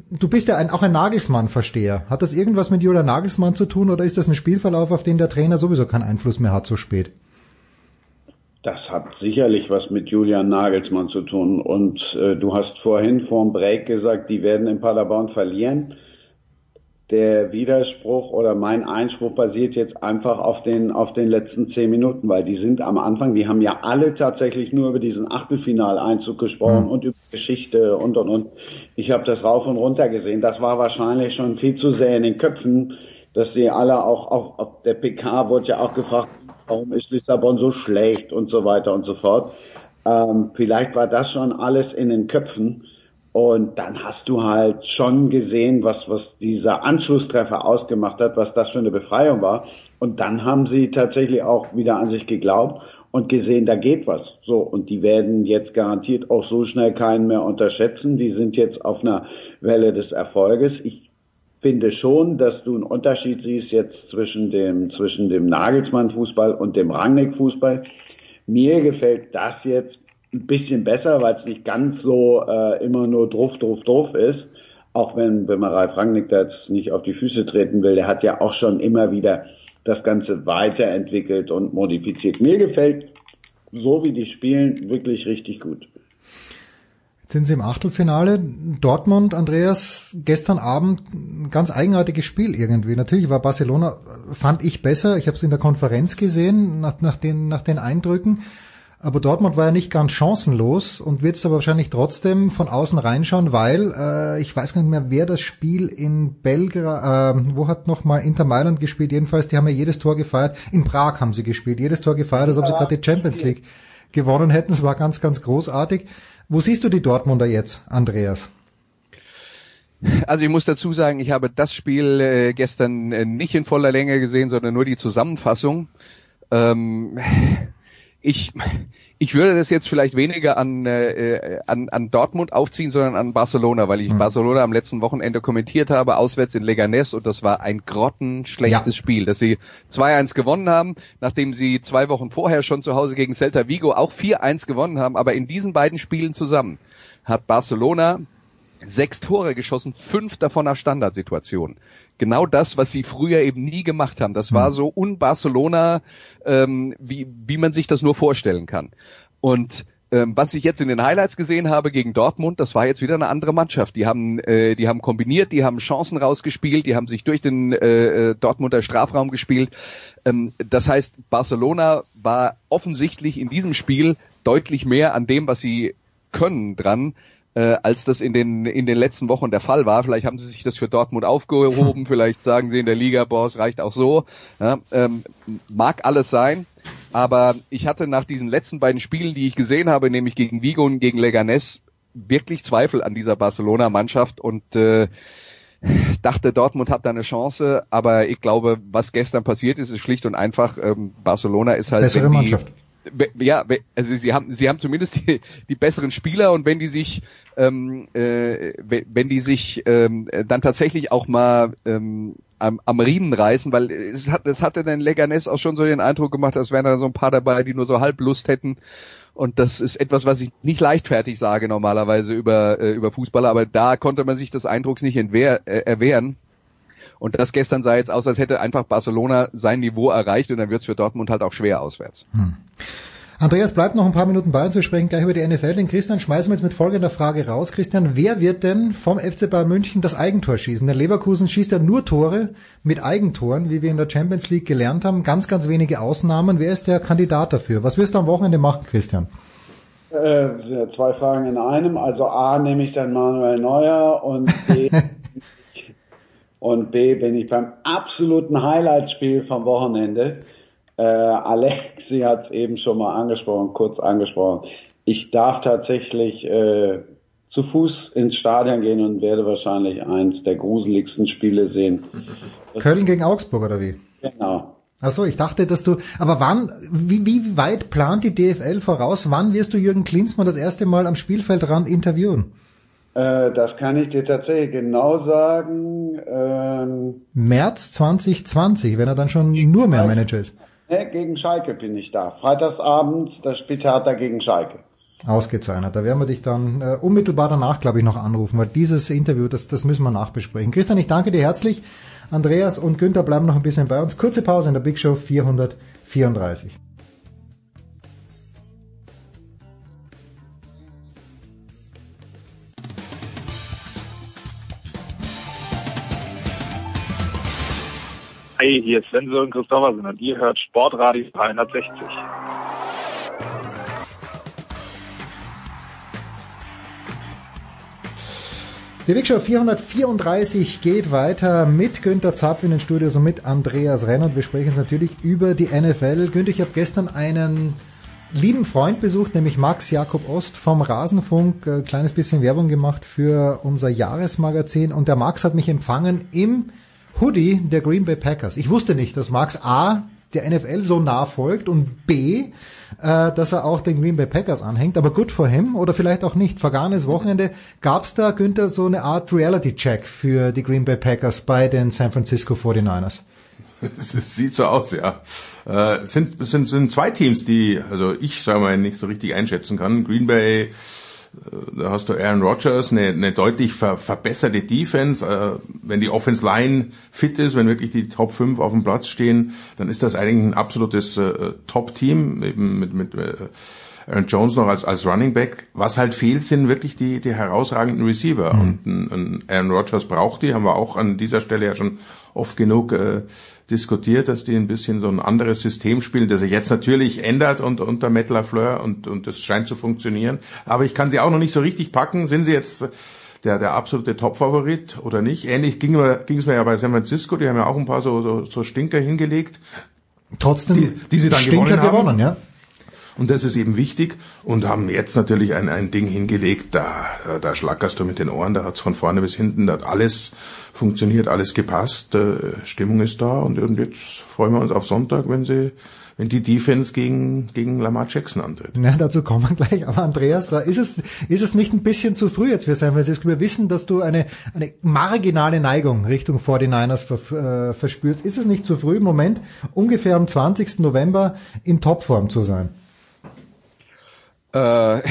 Speaker 1: Du bist ja ein, auch ein Nagelsmann-Versteher. Hat das irgendwas mit Julian Nagelsmann zu tun oder ist das ein Spielverlauf, auf den der Trainer sowieso keinen Einfluss mehr hat so spät?
Speaker 8: Das hat sicherlich was mit Julian Nagelsmann zu tun. Und äh, du hast vorhin vor dem Break gesagt, die werden in Paderborn verlieren der Widerspruch oder mein Einspruch basiert jetzt einfach auf den, auf den letzten zehn Minuten, weil die sind am Anfang, die haben ja alle tatsächlich nur über diesen Achtelfinaleinzug gesprochen mhm. und über Geschichte und und und. Ich habe das rauf und runter gesehen. Das war wahrscheinlich schon viel zu sehr in den Köpfen, dass sie alle auch, auch auf der PK wurde ja auch gefragt, warum ist Lissabon so schlecht und so weiter und so fort. Ähm, vielleicht war das schon alles in den Köpfen Und dann hast du halt schon gesehen, was, was dieser Anschlusstreffer ausgemacht hat, was das für eine Befreiung war. Und dann haben sie tatsächlich auch wieder an sich geglaubt und gesehen, da geht was. So, und die werden jetzt garantiert auch so schnell keinen mehr unterschätzen. Die sind jetzt auf einer Welle des Erfolges. Ich finde schon, dass du einen Unterschied siehst jetzt zwischen dem, zwischen dem Nagelsmann-Fußball und dem Rangnick-Fußball. Mir gefällt das jetzt ein bisschen besser, weil es nicht ganz so äh, immer nur druff, druff, druff ist. Auch wenn, wenn man Ralf Rangnick da jetzt nicht auf die Füße treten will, der hat ja auch schon immer wieder das Ganze weiterentwickelt und modifiziert. Mir gefällt, so wie die spielen, wirklich richtig gut.
Speaker 1: Jetzt sind sie im Achtelfinale. Dortmund, Andreas, gestern Abend ein ganz eigenartiges Spiel irgendwie. Natürlich war Barcelona, fand ich besser. Ich habe es in der Konferenz gesehen, nach, nach, den, nach den Eindrücken. Aber Dortmund war ja nicht ganz chancenlos und wird es aber wahrscheinlich trotzdem von außen reinschauen, weil äh, ich weiß gar nicht mehr, wer das Spiel in Belgrad, äh, wo hat nochmal Inter Mailand gespielt? Jedenfalls, die haben ja jedes Tor gefeiert. In Prag haben sie gespielt, jedes Tor gefeiert, als ob sie gerade die Champions League gewonnen hätten. Es war ganz, ganz großartig. Wo siehst du die Dortmunder jetzt, Andreas?
Speaker 7: Also ich muss dazu sagen, ich habe das Spiel äh, gestern äh, nicht in voller Länge gesehen, sondern nur die Zusammenfassung. Ähm, ich, ich würde das jetzt vielleicht weniger an, äh, an, an Dortmund aufziehen, sondern an Barcelona, weil ich mhm. Barcelona am letzten Wochenende kommentiert habe, auswärts in Leganés und das war ein grottenschlechtes ja. Spiel, dass sie 2-1 gewonnen haben, nachdem sie zwei Wochen vorher schon zu Hause gegen Celta Vigo auch 4-1 gewonnen haben, aber in diesen beiden Spielen zusammen hat Barcelona sechs Tore geschossen, fünf davon nach Standardsituationen genau das, was sie früher eben nie gemacht haben. Das war hm. so un-Barcelona, ähm, wie, wie man sich das nur vorstellen kann. Und ähm, was ich jetzt in den Highlights gesehen habe gegen Dortmund, das war jetzt wieder eine andere Mannschaft. Die haben, äh, die haben kombiniert, die haben Chancen rausgespielt, die haben sich durch den äh, äh Dortmunder Strafraum gespielt. Ähm, das heißt, Barcelona war offensichtlich in diesem Spiel deutlich mehr an dem, was sie können dran, äh, als das in den, in den letzten Wochen der Fall war. Vielleicht haben sie sich das für Dortmund aufgehoben, vielleicht sagen sie in der Liga, boah, es reicht auch so. Ja, ähm, mag alles sein, aber ich hatte nach diesen letzten beiden Spielen, die ich gesehen habe, nämlich gegen Vigo und gegen Leganés, wirklich Zweifel an dieser Barcelona-Mannschaft und äh, dachte, Dortmund hat da eine Chance, aber ich glaube, was gestern passiert ist, ist schlicht und einfach, ähm, Barcelona ist halt...
Speaker 1: Bessere Mannschaft
Speaker 7: ja, also sie haben, sie haben zumindest die, die besseren Spieler und wenn die sich, ähm, äh, wenn die sich ähm, dann tatsächlich auch mal ähm, am, am Riemen reißen, weil es hat, es hatte den Leganes auch schon so den Eindruck gemacht, als wären da so ein paar dabei, die nur so halb Lust hätten. Und das ist etwas, was ich nicht leichtfertig sage normalerweise über, äh, über Fußballer, aber da konnte man sich des Eindrucks nicht entwehr, äh, erwehren. Und das gestern sah jetzt aus, als hätte einfach Barcelona sein Niveau erreicht und dann wird es für Dortmund halt auch schwer auswärts. Hm.
Speaker 1: Andreas bleibt noch ein paar Minuten bei uns. Wir sprechen gleich über die NFL. Den Christian schmeißen wir jetzt mit folgender Frage raus. Christian, wer wird denn vom FC Bayern München das Eigentor schießen? Der Leverkusen schießt ja nur Tore mit Eigentoren, wie wir in der Champions League gelernt haben. Ganz, ganz wenige Ausnahmen. Wer ist der Kandidat dafür? Was wirst du am Wochenende machen, Christian?
Speaker 8: Äh, zwei Fragen in einem. Also A nehme ich dann Manuel Neuer und B Und B bin ich beim absoluten Highlight-Spiel vom Wochenende. Äh, Alexi hat es eben schon mal angesprochen, kurz angesprochen. Ich darf tatsächlich äh, zu Fuß ins Stadion gehen und werde wahrscheinlich eins der gruseligsten Spiele sehen.
Speaker 1: Köln gegen Augsburg oder wie?
Speaker 8: Genau.
Speaker 1: Achso, ich dachte, dass du, aber wann, wie, wie weit plant die DFL voraus? Wann wirst du Jürgen Klinsmann das erste Mal am Spielfeldrand interviewen?
Speaker 8: Äh, das kann ich dir tatsächlich genau sagen. Ähm,
Speaker 1: März 2020, wenn er dann schon nur mehr Manager ist.
Speaker 8: Ne, gegen Schalke bin ich da. Freitagsabend, das Spieltheater gegen Schalke.
Speaker 1: Ausgezeichnet. Da werden wir dich dann äh, unmittelbar danach, glaube ich, noch anrufen, weil dieses Interview, das, das müssen wir nachbesprechen. Christian, ich danke dir herzlich. Andreas und Günther bleiben noch ein bisschen bei uns. Kurze Pause in der Big Show 434.
Speaker 11: Hi, hier ist Sven Sören Christoffersen und ihr hört Sportradio 360.
Speaker 1: Die Big Show 434 geht weiter mit Günter Zapf in den Studios und mit Andreas Renner. Und wir sprechen jetzt natürlich über die NFL. Günther, ich habe gestern einen lieben Freund besucht, nämlich Max Jakob Ost vom Rasenfunk, äh, kleines bisschen Werbung gemacht für unser Jahresmagazin und der Max hat mich empfangen im Hoodie der Green Bay Packers. Ich wusste nicht, dass Max A der NFL so nah folgt und B, äh, dass er auch den Green Bay Packers anhängt, aber gut for him oder vielleicht auch nicht. Vergangenes Wochenende gab's da, Günther, so eine Art Reality-Check für die Green Bay Packers bei den San Francisco 49ers.
Speaker 6: Es sieht so aus, ja. Äh, sind, sind, sind zwei Teams, die, also ich sage mal, nicht so richtig einschätzen kann. Green Bay, da hast du Aaron Rodgers, eine, eine deutlich ver, verbesserte Defense. Äh, wenn die Offense Line fit ist, wenn wirklich die Top 5 auf dem Platz stehen, dann ist das eigentlich ein absolutes äh, Top-Team, eben mit, mit äh, Aaron Jones noch als, als Running Back. Was halt fehlt, sind wirklich die, die herausragenden Receiver. Mhm. Und ein, ein Aaron Rodgers braucht die, haben wir auch an dieser Stelle ja schon oft genug äh, diskutiert, dass die ein bisschen so ein anderes System spielen, das sich jetzt natürlich ändert und, unter Matt LaFleur und, und das scheint zu funktionieren. Aber ich kann sie auch noch nicht so richtig packen. Sind sie jetzt der, der absolute Top-Favorit oder nicht? Ähnlich ging, ging es mir ja bei San Francisco, die haben ja auch ein paar so, so, so Stinker hingelegt.
Speaker 1: Trotzdem
Speaker 6: die, die sie dann
Speaker 1: Stinker
Speaker 6: gewonnen, haben.
Speaker 1: gewonnen, ja.
Speaker 6: Und das ist eben wichtig und haben jetzt natürlich ein, ein Ding hingelegt, da, da schlackerst du mit den Ohren, da hat's von vorne bis hinten, da hat alles funktioniert, alles gepasst, äh, Stimmung ist da und, und jetzt freuen wir uns auf Sonntag, wenn sie wenn die Defense gegen, gegen Lamar Jackson antritt.
Speaker 1: Ja, dazu kommen wir gleich. Aber Andreas, ist es, ist es nicht ein bisschen zu früh jetzt für San Francisco? Wir wissen, dass du eine, eine marginale Neigung Richtung 49ers ver, äh, verspürst. Ist es nicht zu früh im Moment, ungefähr am 20. November in Topform zu sein?
Speaker 7: Äh,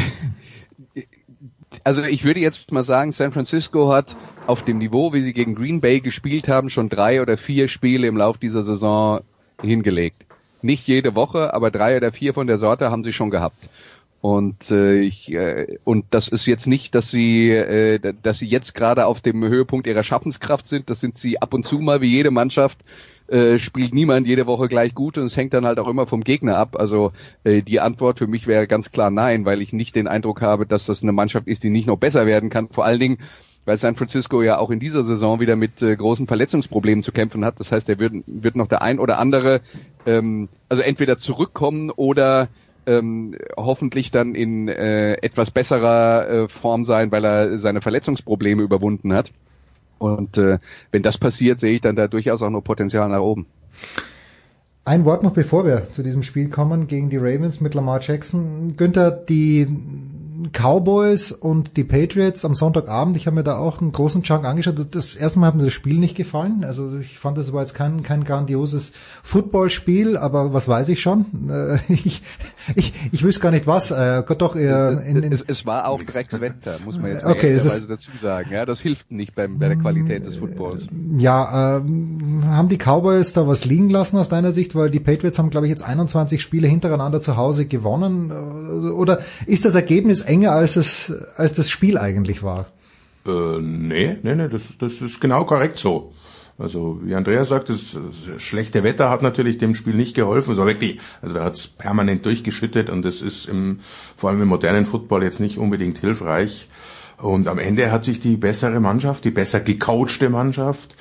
Speaker 7: also ich würde jetzt mal sagen, San Francisco hat auf dem Niveau, wie sie gegen Green Bay gespielt haben, schon drei oder vier Spiele im Lauf dieser Saison hingelegt. Nicht jede Woche, aber drei oder vier von der Sorte haben sie schon gehabt. Und äh, ich, äh, und das ist jetzt nicht, dass sie, äh, dass sie jetzt gerade auf dem Höhepunkt ihrer Schaffenskraft sind. Das sind sie ab und zu mal wie jede Mannschaft äh, spielt niemand jede Woche gleich gut und es hängt dann halt auch immer vom Gegner ab. Also äh, die Antwort für mich wäre ganz klar nein, weil ich nicht den Eindruck habe, dass das eine Mannschaft ist, die nicht noch besser werden kann. Vor allen Dingen, weil San Francisco ja auch in dieser Saison wieder mit äh, großen Verletzungsproblemen zu kämpfen hat. Das heißt, er wird, wird noch der ein oder andere, ähm, also entweder zurückkommen oder ähm, hoffentlich dann in äh, etwas besserer äh, Form sein, weil er seine Verletzungsprobleme überwunden hat. Und äh, wenn das passiert, sehe ich dann da durchaus auch noch Potenzial nach oben.
Speaker 1: Ein Wort noch, bevor wir zu diesem Spiel kommen gegen die Ravens mit Lamar Jackson. Günther, die Cowboys und die Patriots am Sonntagabend, ich habe mir da auch einen großen Chunk angeschaut. Das erste Mal hat mir das Spiel nicht gefallen. Also ich fand, das war jetzt kein, kein grandioses Footballspiel, aber was weiß ich schon? Äh, ich, ich, ich wüsste gar nicht was. Äh, Gott doch, äh,
Speaker 7: in, in es, es war auch Dreckswetter, muss man jetzt
Speaker 1: okay,
Speaker 7: ist, dazu sagen. Ja, das hilft nicht beim, bei der Qualität des Footballs.
Speaker 1: Ja, ähm, haben die Cowboys da was liegen lassen aus deiner Sicht? Weil die Patriots haben, glaube ich, jetzt 21 Spiele hintereinander zu Hause gewonnen. Oder ist das Ergebnis enger als es als das Spiel eigentlich war.
Speaker 6: Äh, nee, nee, nee, das, das ist genau korrekt so. Also wie Andreas sagt, das, schlechte Wetter hat natürlich dem Spiel nicht geholfen. Also wirklich, also da hat's permanent durchgeschüttet und das ist im, vor allem im modernen Football jetzt nicht unbedingt hilfreich. Und am Ende hat sich die bessere Mannschaft, die besser gecoachte Mannschaft,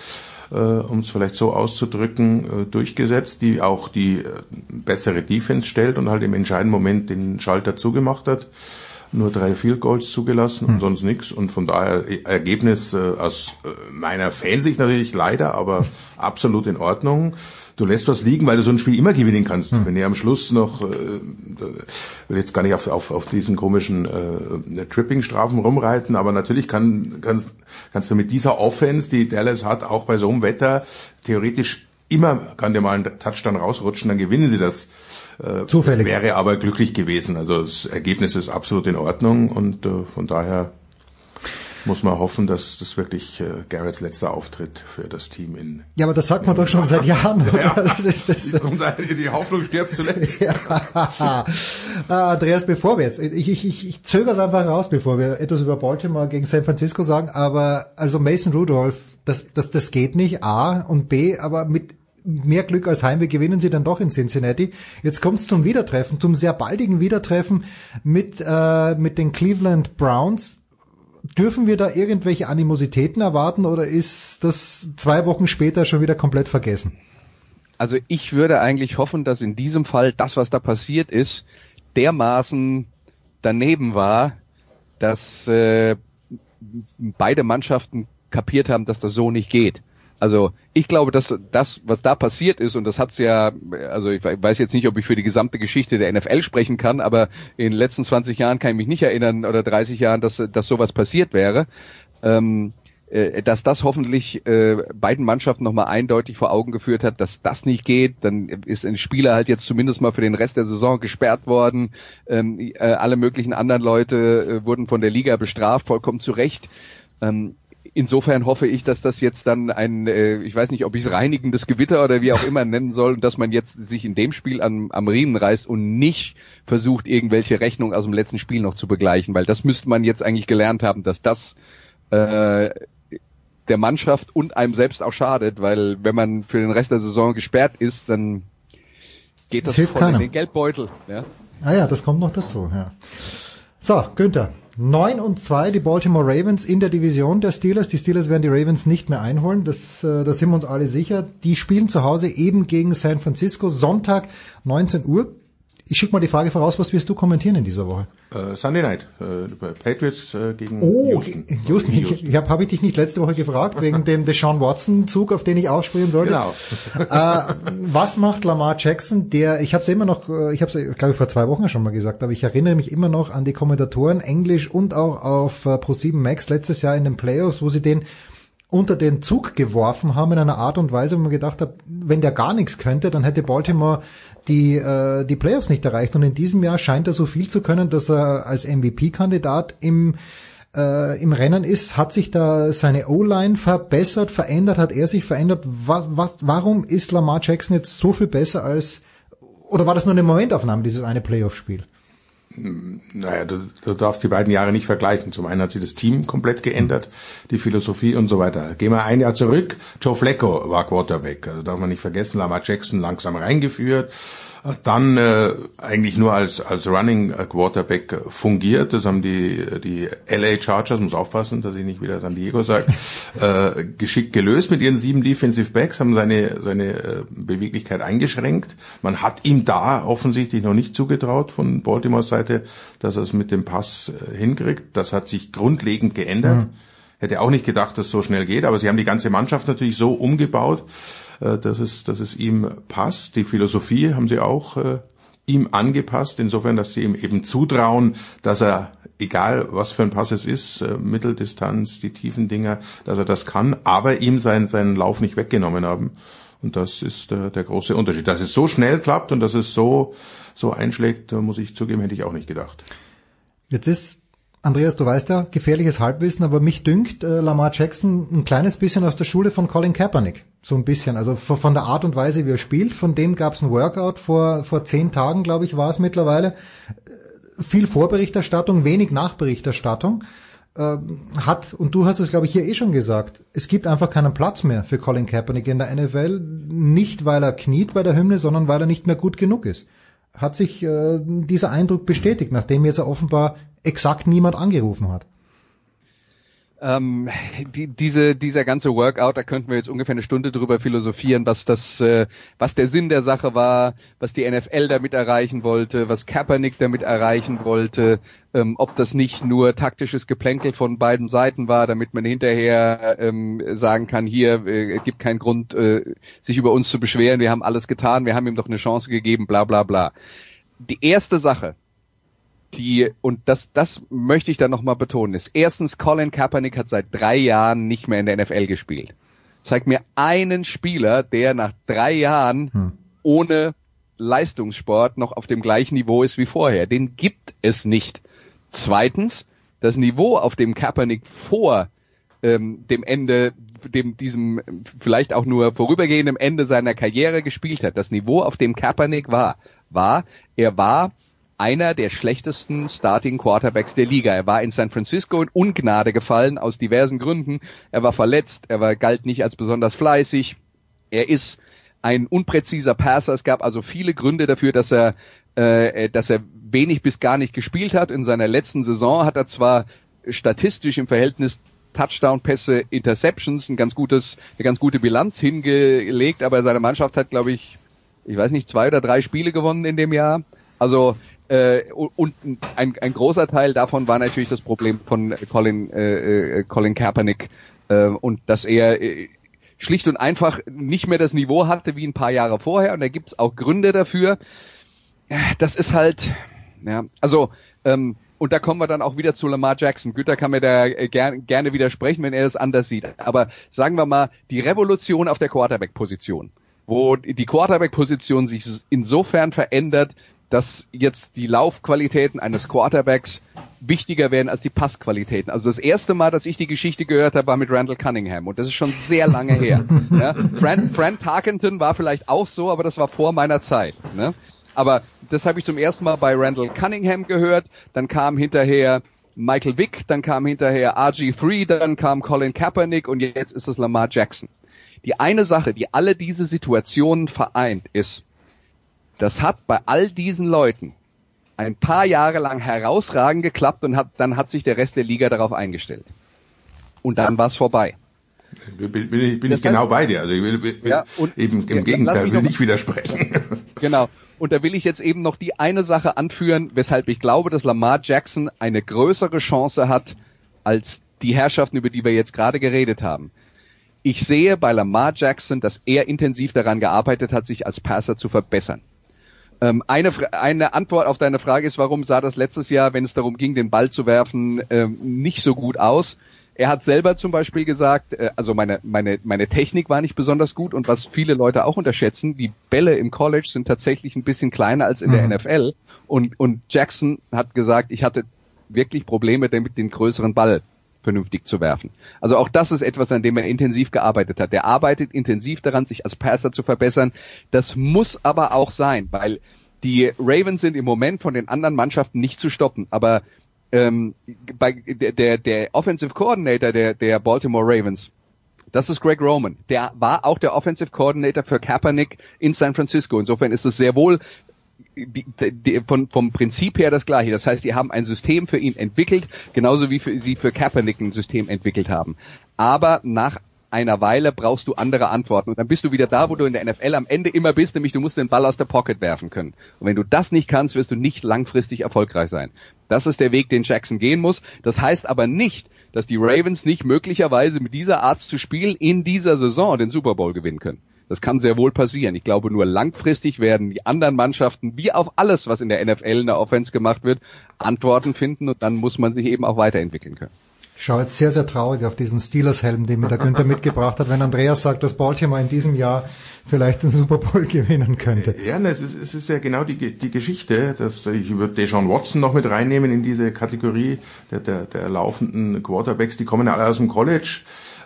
Speaker 6: äh, um es vielleicht so auszudrücken, äh, durchgesetzt, die auch die äh, bessere Defense stellt und halt im entscheidenden Moment den Schalter zugemacht hat nur drei Field Goals zugelassen und hm. sonst nichts. Und von daher äh, Ergebnis äh, aus äh, meiner Fansicht natürlich leider, aber absolut in Ordnung. Du lässt was liegen, weil du so ein Spiel immer gewinnen kannst. Hm. Wenn ihr am Schluss noch, äh, will jetzt gar nicht auf, auf, auf diesen komischen äh, Tripping-Strafen rumreiten, aber natürlich kann, kannst, kannst du mit dieser Offense, die Dallas hat, auch bei so einem Wetter theoretisch immer kann dir mal ein Touchdown rausrutschen, dann gewinnen sie das
Speaker 1: äh, Zufällig.
Speaker 6: Wäre aber glücklich gewesen. Also das Ergebnis ist absolut in Ordnung und äh, von daher muss man hoffen, dass das wirklich äh, Garretts letzter Auftritt für das Team in.
Speaker 1: Ja, aber das sagt man doch schon seit Jahren.
Speaker 6: Ja, das ist, das die Hoffnung stirbt zuletzt. ja.
Speaker 1: Ah, Andreas, bevor wir jetzt, ich, ich, ich, ich zögere es einfach raus, bevor wir etwas über Baltimore gegen San Francisco sagen, aber also Mason Rudolph, das, das, das geht nicht, A und B, aber mit mehr Glück als Heimweh gewinnen sie dann doch in Cincinnati. Jetzt kommt es zum Wiedertreffen, zum sehr baldigen Wiedertreffen mit, äh, mit den Cleveland Browns. Dürfen wir da irgendwelche Animositäten erwarten oder ist das zwei Wochen später schon wieder komplett vergessen?
Speaker 7: Also ich würde eigentlich hoffen, dass in diesem Fall das, was da passiert ist, dermaßen daneben war, dass äh, beide Mannschaften kapiert haben, dass das so nicht geht. Also ich glaube, dass das, was da passiert ist, und das hat's ja, also ich weiß jetzt nicht, ob ich für die gesamte Geschichte der NFL sprechen kann, aber in den letzten 20 Jahren kann ich mich nicht erinnern oder 30 Jahren, dass, dass sowas passiert wäre. Ähm, äh, dass das hoffentlich äh, beiden Mannschaften nochmal eindeutig vor Augen geführt hat, dass das nicht geht. Dann ist ein Spieler halt jetzt zumindest mal für den Rest der Saison gesperrt worden. Ähm, äh, alle möglichen anderen Leute äh, wurden von der Liga bestraft, vollkommen zu Recht. Ähm, insofern hoffe ich, dass das jetzt dann ein, äh, ich weiß nicht, ob ich es reinigendes Gewitter oder wie auch immer nennen soll, und dass man jetzt sich in dem Spiel am, am Riemen reißt und nicht versucht, irgendwelche Rechnungen aus dem letzten Spiel noch zu begleichen, weil das müsste man jetzt eigentlich gelernt haben, dass das äh, der Mannschaft und einem selbst auch schadet, weil wenn man für den Rest der Saison gesperrt ist, dann geht das, das voll keiner. in den Geldbeutel. Ja?
Speaker 1: Ah ja, das kommt noch dazu. Ja. So, Günther. 9 und 2 die Baltimore Ravens in der Division der Steelers. Die Steelers werden die Ravens nicht mehr einholen, das, äh, da sind wir uns alle sicher. Die spielen zu Hause eben gegen San Francisco, Sonntag 19 Uhr. Ich schicke mal die Frage voraus, was wirst du kommentieren in dieser Woche?
Speaker 6: Uh, Sunday Night, uh, Patriots uh, gegen
Speaker 1: oh, Houston. Houston. Houston. Ich habe hab ich dich nicht letzte Woche gefragt, wegen dem Deshaun Watson-Zug, auf den ich aufspringen sollte. Genau. was macht Lamar Jackson, der, ich habe es immer noch, ich habe es, glaube ich, vor zwei Wochen schon mal gesagt, aber ich erinnere mich immer noch an die Kommentatoren, Englisch und auch auf Pro7 Max letztes Jahr in den Playoffs, wo sie den unter den Zug geworfen haben in einer Art und Weise, wo man gedacht hat, wenn der gar nichts könnte, dann hätte Baltimore die, äh, die Playoffs nicht erreicht. Und in diesem Jahr scheint er so viel zu können, dass er als MVP-Kandidat im äh, im Rennen ist, hat sich da seine O-Line verbessert, verändert, hat er sich verändert? Was, was, warum ist Lamar Jackson jetzt so viel besser als, oder war das nur eine Momentaufnahme, dieses eine Playoff-Spiel?
Speaker 6: Naja, du, du darfst die beiden Jahre nicht vergleichen. Zum einen hat sich das Team komplett geändert, die Philosophie und so weiter. Gehen wir ein Jahr zurück. Joe Flacco war Quarterback. Also darf man nicht vergessen, Lamar Jackson langsam reingeführt dann äh, eigentlich nur als als Running Quarterback fungiert. Das haben die die LA Chargers, muss aufpassen, dass ich nicht wieder San Diego sage, äh, geschickt gelöst mit ihren sieben Defensive Backs, haben seine seine äh, Beweglichkeit eingeschränkt. Man hat ihm da offensichtlich noch nicht zugetraut von Baltimores Seite, dass er es mit dem Pass äh, hinkriegt. Das hat sich grundlegend geändert. Mhm. Hätte auch nicht gedacht, dass es so schnell geht, aber sie haben die ganze Mannschaft natürlich so umgebaut, äh, dass es, dass es ihm passt. Die Philosophie haben sie auch äh, ihm angepasst, insofern, dass sie ihm eben zutrauen, dass er, egal was für ein Pass es ist, äh, Mitteldistanz, die tiefen Dinger, dass er das kann, aber ihm seinen, seinen Lauf nicht weggenommen haben. Und das ist äh, der große Unterschied. Dass es so schnell klappt und dass es so, so einschlägt, muss ich zugeben, hätte ich auch nicht gedacht.
Speaker 1: Jetzt ist Andreas, du weißt ja, gefährliches Halbwissen, aber mich dünkt äh, Lamar Jackson ein kleines bisschen aus der Schule von Colin Kaepernick. So ein bisschen. Also von der Art und Weise, wie er spielt. Von dem gab es ein Workout vor, vor zehn Tagen, glaube ich, war es mittlerweile. Äh, viel Vorberichterstattung, wenig Nachberichterstattung. Äh, hat, und du hast es, glaube ich, hier eh schon gesagt, es gibt einfach keinen Platz mehr für Colin Kaepernick in der NFL. Nicht, weil er kniet bei der Hymne, sondern weil er nicht mehr gut genug ist hat sich äh, dieser Eindruck bestätigt, nachdem jetzt offenbar exakt niemand angerufen hat.
Speaker 7: Ähm, die, diese, dieser ganze Workout, da könnten wir jetzt ungefähr eine Stunde drüber philosophieren, was das, äh, was der Sinn der Sache war, was die NFL damit erreichen wollte, was Kaepernick damit erreichen wollte, ähm, ob das nicht nur taktisches Geplänkel von beiden Seiten war, damit man hinterher ähm, sagen kann, hier äh, gibt keinen Grund, äh, sich über uns zu beschweren, wir haben alles getan, wir haben ihm doch eine Chance gegeben, bla bla bla. Die erste Sache, die, und das, das möchte ich dann nochmal betonen, ist erstens, Colin Kaepernick hat seit drei Jahren nicht mehr in der NFL gespielt. Zeig mir einen Spieler, der nach drei Jahren hm. ohne Leistungssport noch auf dem gleichen Niveau ist wie vorher. Den gibt es nicht. Zweitens, das Niveau, auf dem Kaepernick vor ähm, dem Ende, dem diesem vielleicht auch nur vorübergehenden Ende seiner Karriere gespielt hat, das Niveau, auf dem Kaepernick war, war, er war einer der schlechtesten Starting Quarterbacks der Liga. Er war in San Francisco in Ungnade gefallen aus diversen Gründen. Er war verletzt, er war, galt nicht als besonders fleißig. Er ist ein unpräziser Passer. Es gab also viele Gründe dafür, dass er, äh, dass er wenig bis gar nicht gespielt hat. In seiner letzten Saison hat er zwar statistisch im Verhältnis Touchdown-Pässe, Interceptions, ein ganz gutes, eine ganz gute Bilanz hingelegt, aber seine Mannschaft hat, glaube ich, ich weiß nicht, zwei oder drei Spiele gewonnen in dem Jahr. Also Äh, und ein, ein großer Teil davon war natürlich das Problem von Colin, äh, äh, Colin Kaepernick äh, und dass er äh, schlicht und einfach nicht mehr das Niveau hatte wie ein paar Jahre vorher und da gibt's auch Gründe dafür. Das ist halt, ja, also ähm, und da kommen wir dann auch wieder zu Lamar Jackson. Güter kann mir da äh, gern, gerne widersprechen, wenn er das anders sieht. Aber sagen wir mal, die Revolution auf der Quarterback-Position, wo die Quarterback-Position sich insofern verändert, dass jetzt die Laufqualitäten eines Quarterbacks wichtiger werden als die Passqualitäten. Also das erste Mal, dass ich die Geschichte gehört habe, war mit Randall Cunningham und das ist schon sehr lange her. ja? Frank, Frank Tarkenton war vielleicht auch so, aber das war vor meiner Zeit. Ne? Aber das habe ich zum ersten Mal bei Randall Cunningham gehört. Dann kam hinterher Michael Vick, dann kam hinterher RG3, dann kam Colin Kaepernick und jetzt ist es Lamar Jackson. Die eine Sache, die alle diese Situationen vereint, ist, das hat bei all diesen Leuten ein paar Jahre lang herausragend geklappt und hat, dann hat sich der Rest der Liga darauf eingestellt. Und dann war es vorbei.
Speaker 6: Bin, bin ich, bin ich genau bei dir. Also ich will, will ja, und, eben im ja, Gegenteil, will nicht widersprechen.
Speaker 7: Genau. Und da will ich jetzt eben noch die eine Sache anführen, weshalb ich glaube, dass Lamar Jackson eine größere Chance hat als die Herrschaften, über die wir jetzt gerade geredet haben. Ich sehe bei Lamar Jackson, dass er intensiv daran gearbeitet hat, sich als Passer zu verbessern. Ähm, eine, eine Antwort auf deine Frage ist, warum sah das letztes Jahr, wenn es darum ging, den Ball zu werfen, ähm, nicht so gut aus? Er hat selber zum Beispiel gesagt, äh, also meine, meine, meine Technik war nicht besonders gut und was viele Leute auch unterschätzen, die Bälle im College sind tatsächlich ein bisschen kleiner als in der mhm. NFL und, und Jackson hat gesagt, ich hatte wirklich Probleme damit, den größeren Ball vernünftig zu werfen. Also auch das ist etwas, an dem er intensiv gearbeitet hat. Er arbeitet intensiv daran, sich als Passer zu verbessern. Das muss aber auch sein, weil die Ravens sind im Moment von den anderen Mannschaften nicht zu stoppen. Aber ähm, bei der, der, Offensive Coordinator der, der Baltimore Ravens, das ist Greg Roman. Der war auch der Offensive Coordinator für Kaepernick in San Francisco. Insofern ist es sehr wohl die, die, von, vom Prinzip her das gleiche. Das heißt, die haben ein System für ihn entwickelt, genauso wie für, sie für Kaepernick ein System entwickelt haben. Aber nach einer Weile brauchst du andere Antworten. Und dann bist du wieder da, wo du in der NFL am Ende immer bist, nämlich du musst den Ball aus der Pocket werfen können. Und wenn du das nicht kannst, wirst du nicht langfristig erfolgreich sein. Das ist der Weg, den Jackson gehen muss. Das heißt aber nicht, dass die Ravens nicht möglicherweise mit dieser Art zu spielen in dieser Saison den Super Bowl gewinnen können. Das kann sehr wohl passieren. Ich glaube, nur langfristig werden die anderen Mannschaften, wie auf alles, was in der NFL in der Offense gemacht wird, Antworten finden und dann muss man sich eben auch weiterentwickeln können.
Speaker 1: Ich schaue jetzt sehr, sehr traurig auf diesen Steelers-Helm, den mir der Günther mitgebracht hat, wenn Andreas sagt, dass Baltimore in diesem Jahr vielleicht den Super Bowl gewinnen könnte.
Speaker 6: Ja, ne, es ist, es ist ja genau die, die Geschichte, dass ich würde Deshaun Watson noch mit reinnehmen in diese Kategorie der, der, der laufenden Quarterbacks, die kommen alle aus dem College,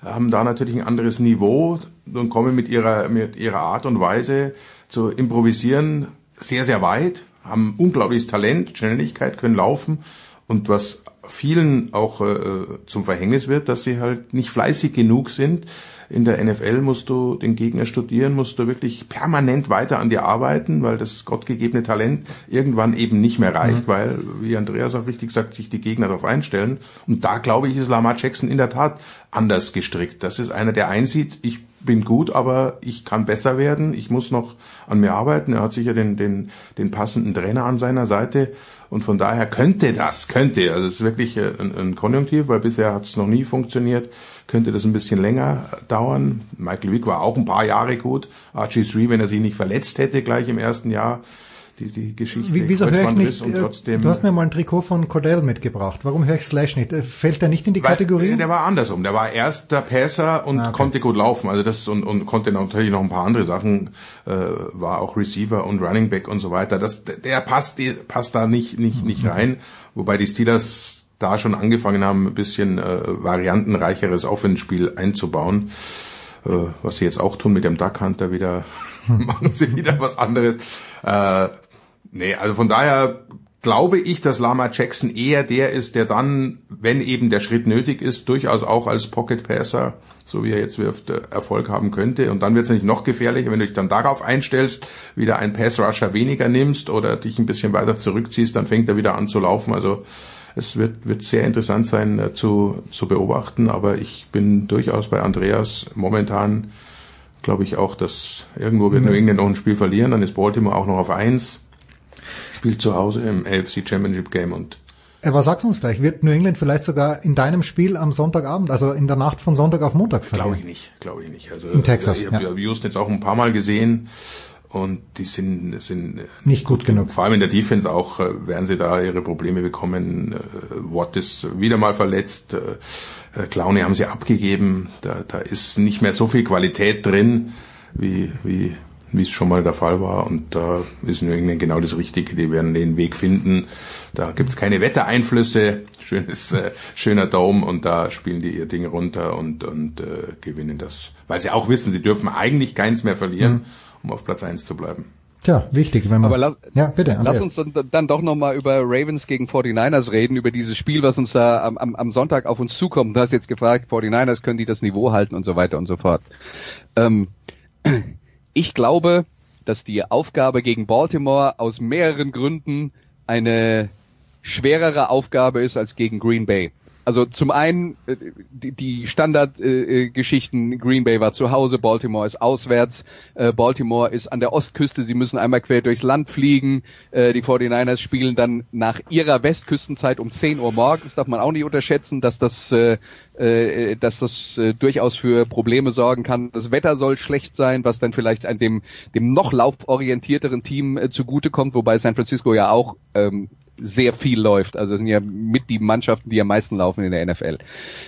Speaker 6: haben da natürlich ein anderes Niveau und kommen mit ihrer, mit ihrer Art und Weise zu improvisieren sehr, sehr weit, haben unglaubliches Talent, Schnelligkeit, können laufen und was vielen auch äh, zum Verhängnis wird, dass sie halt nicht fleißig genug sind. In der NFL musst du den Gegner studieren, musst du wirklich permanent weiter an dir arbeiten, weil das gottgegebene Talent irgendwann eben nicht mehr reicht, mhm. weil, wie Andreas auch richtig sagt, sich die Gegner darauf einstellen. Und da glaube ich, ist Lamar Jackson in der Tat anders gestrickt. Das ist einer, der einsieht, ich bin gut, aber ich kann besser werden, ich muss noch an mir arbeiten. Er hat sicher den, den, den passenden Trainer an seiner Seite und von daher könnte das, könnte, also es ist wirklich äh, ein, ein Konjunktiv, weil bisher hat es noch nie funktioniert, könnte das ein bisschen länger dauern. Michael Wick war auch ein paar Jahre gut. RG3, wenn er sich nicht verletzt hätte gleich im ersten Jahr, die, die Geschichte.
Speaker 1: Wie, wieso höre ich nicht, äh, trotzdem, du hast mir mal ein Trikot von Cordell mitgebracht. Warum höre ich Slash nicht? Äh, fällt der nicht in die weil, Kategorie?
Speaker 6: Der war andersrum. Der war erst der Passer und ah, okay. konnte gut laufen. Also das und, und konnte natürlich noch ein paar andere Sachen, äh, war auch Receiver und Running Back und so weiter. Das, der passt, passt da nicht, nicht, nicht mhm. rein. Wobei die Steelers da schon angefangen haben, ein bisschen äh, variantenreicheres Offenspiel einzubauen. Äh, was sie jetzt auch tun mit dem Duck Hunter wieder, machen sie wieder was anderes. Äh, Nee, also von daher glaube ich, dass Lama Jackson eher der ist, der dann, wenn eben der Schritt nötig ist, durchaus auch als Pocket Passer, so wie er jetzt wirft, äh, Erfolg haben könnte. Und dann wird es natürlich noch gefährlicher, wenn du dich dann darauf einstellst, wieder einen Pass Rusher weniger nimmst oder dich ein bisschen weiter zurückziehst, dann fängt er wieder an zu laufen. Also es wird, wird sehr interessant sein äh, zu, zu beobachten, aber ich bin durchaus bei Andreas momentan, glaube ich auch, dass irgendwo wird mhm. New England noch ein Spiel verlieren, dann ist Baltimore auch noch auf eins Spielt zu Hause im AFC Championship Game und
Speaker 1: aber sag's uns gleich, wird New England vielleicht sogar in deinem Spiel am Sonntagabend, also in der Nacht von Sonntag auf Montag
Speaker 6: verlieren? Glaube ich nicht, glaube ich nicht.
Speaker 1: Also, in Texas.
Speaker 6: Ich habe ja. Houston jetzt auch ein paar Mal gesehen und die sind, sind
Speaker 1: nicht gut genug.
Speaker 6: Vor allem in der Defense auch äh, werden sie da ihre Probleme bekommen. Äh, Watt ist wieder mal verletzt. Äh, Clowney haben sie abgegeben. Da, da ist nicht mehr so viel Qualität drin, wie, wie, wie es schon mal der Fall war. Und da ist England genau das Richtige. Die werden den Weg finden. Da gibt's keine Wettereinflüsse. Schönes, äh, schöner Dome und da spielen die ihr Ding runter und, und äh, gewinnen das. Weil sie auch wissen, sie dürfen eigentlich keins mehr verlieren. Mhm um auf Platz 1 zu bleiben.
Speaker 1: Tja, wichtig, wenn man.
Speaker 7: Aber lass, ja, bitte. Lass uns dann, dann doch nochmal über Ravens gegen 49ers reden, über dieses Spiel, was uns da am, am, am Sonntag auf uns zukommt. Du hast jetzt gefragt, 49ers können die das Niveau halten und so weiter und so fort. Ähm, ich glaube, dass die Aufgabe gegen Baltimore aus mehreren Gründen eine schwerere Aufgabe ist als gegen Green Bay. Also zum einen äh, die, Standardgeschichten, Green Bay war zu Hause, Baltimore ist auswärts, äh, Baltimore ist an der Ostküste, sie müssen einmal quer durchs Land fliegen, äh, die 49ers spielen dann nach ihrer Westküstenzeit um 10 Uhr morgens, darf man auch nicht unterschätzen, dass das dass das durchaus für Probleme sorgen kann. Das Wetter soll schlecht sein, was dann vielleicht an dem, dem noch lauforientierteren Team zugutekommt, wobei San Francisco ja auch ähm, sehr viel läuft. Also sind ja mit die Mannschaften, die am meisten laufen in der NFL.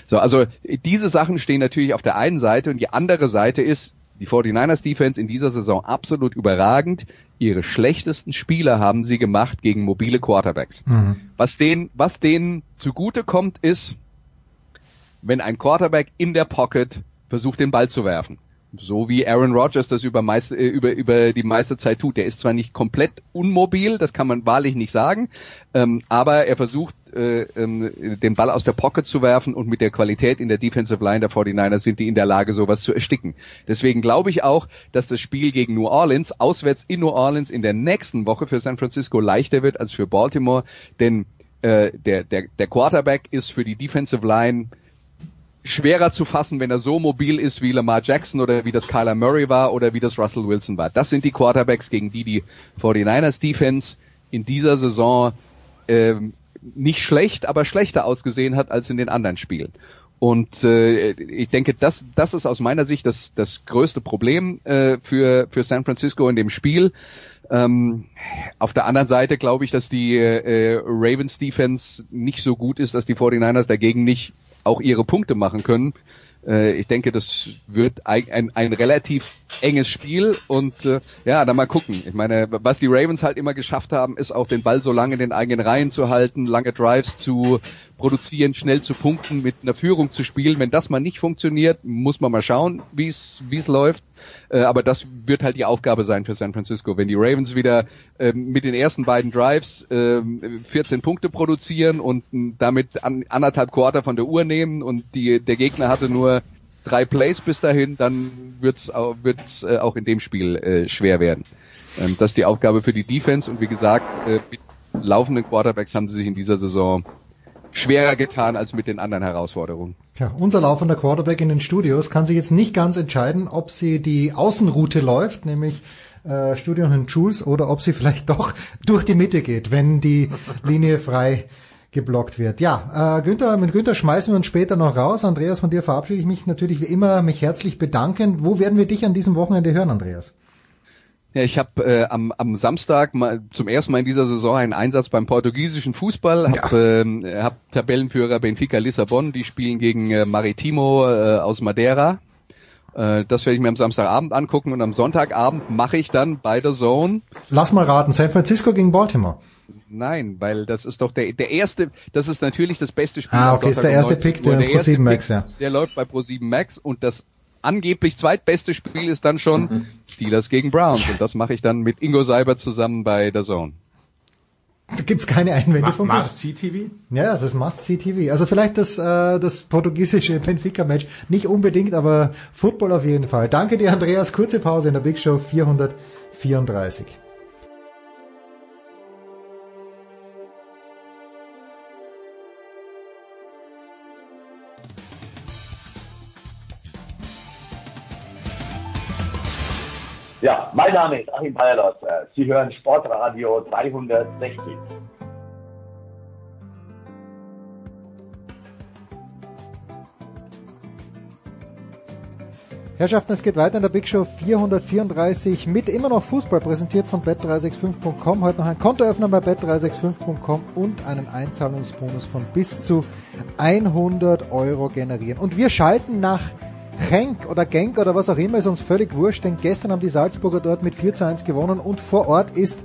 Speaker 7: So, also diese Sachen stehen natürlich auf der einen Seite und die andere Seite ist, die 49ers Defense in dieser Saison absolut überragend. Ihre schlechtesten Spieler haben sie gemacht gegen mobile Quarterbacks. Mhm. Was denen, was denen zugute kommt, ist, wenn ein Quarterback in der Pocket versucht, den Ball zu werfen so wie Aaron Rodgers das über, meist, äh, über, über die meiste Zeit tut. Der ist zwar nicht komplett unmobil, das kann man wahrlich nicht sagen, ähm, aber er versucht, äh, ähm, den Ball aus der Pocket zu werfen und mit der Qualität in der Defensive Line der 49ers sind die in der Lage, sowas zu ersticken. Deswegen glaube ich auch, dass das Spiel gegen New Orleans, auswärts in New Orleans in der nächsten Woche für San Francisco leichter wird als für Baltimore, denn äh, der, der, der Quarterback ist für die Defensive Line schwerer zu fassen, wenn er so mobil ist wie Lamar Jackson oder wie das Kyler Murray war oder wie das Russell Wilson war. Das sind die Quarterbacks, gegen die die 49ers Defense in dieser Saison ähm, nicht schlecht, aber schlechter ausgesehen hat als in den anderen Spielen. Und äh, ich denke, das, das ist aus meiner Sicht das, das größte Problem äh, für, für San Francisco in dem Spiel. Ähm, auf der anderen Seite glaube ich, dass die äh, Ravens Defense nicht so gut ist, dass die 49ers dagegen nicht auch ihre Punkte machen können. Äh, ich denke, das wird ein, ein, ein relativ enges Spiel und äh, ja, dann mal gucken. Ich meine, was die Ravens halt immer geschafft haben, ist auch den Ball so lange in den eigenen Reihen zu halten, lange Drives zu produzieren, schnell zu punkten, mit einer Führung zu spielen. Wenn das mal nicht funktioniert, muss man mal schauen, wie es wie es läuft. Äh, aber das wird halt die Aufgabe sein für San Francisco. Wenn die Ravens wieder äh, mit den ersten beiden Drives äh, 14 Punkte produzieren und damit an, anderthalb Quarter von der Uhr nehmen und die, der Gegner hatte nur drei Plays bis dahin, dann wird's auch, wird's, äh, auch in dem Spiel äh, schwer werden. Ähm, das ist die Aufgabe für die Defense und wie gesagt, äh, mit laufenden Quarterbacks haben sie sich in dieser Saison schwerer getan als mit den anderen Herausforderungen.
Speaker 1: Tja, unser laufender Quarterback in den Studios kann sich jetzt nicht ganz entscheiden, ob sie die Außenroute läuft, nämlich äh, Studio und Jules, oder ob sie vielleicht doch durch die Mitte geht, wenn die Linie frei geblockt wird. Ja, äh, Günther, mit Günther schmeißen wir uns später noch raus. Andreas, von dir verabschiede ich mich natürlich wie immer, mich herzlich bedanken. Wo werden wir dich an diesem Wochenende hören, Andreas?
Speaker 7: Ja, ich habe äh, am, am Samstag mal zum ersten Mal in dieser Saison einen Einsatz beim portugiesischen Fußball. Hab, ja. äh, hab Tabellenführer Benfica Lissabon, die spielen gegen äh, Maritimo äh, aus Madeira. Äh, das werde ich mir am Samstagabend angucken und am Sonntagabend mache ich dann bei der Zone.
Speaker 1: Lass mal raten, San Francisco gegen Baltimore.
Speaker 7: Nein, weil das ist doch der der erste, das ist natürlich das beste Spiel.
Speaker 1: Ah, okay, ist der erste Pick der, der Pro7 Max, ja.
Speaker 7: Der läuft bei Pro7 Max und das angeblich zweitbeste Spiel ist dann schon mhm. Steelers gegen Browns. Und das mache ich dann mit Ingo Seiber zusammen bei der Zone.
Speaker 1: Da gibt's keine Einwände
Speaker 6: Ma von Must-See-TV?
Speaker 1: Ja, das ist Must-See-TV. Also vielleicht das, äh, das portugiesische Benfica-Match. Nicht unbedingt, aber Football auf jeden Fall. Danke dir, Andreas. Kurze Pause in der Big Show 434.
Speaker 12: Ja, mein Name ist Achim Bayerlos. Sie hören Sportradio 360.
Speaker 1: Herrschaften, es geht weiter in der Big Show 434 mit immer noch Fußball präsentiert von bet365.com. Heute noch ein Kontoöffner bei bet365.com und einen Einzahlungsbonus von bis zu 100 Euro generieren. Und wir schalten nach Genk oder Genk oder was auch immer, ist uns völlig wurscht, denn gestern haben die Salzburger dort mit 4 zu 1 gewonnen und vor Ort ist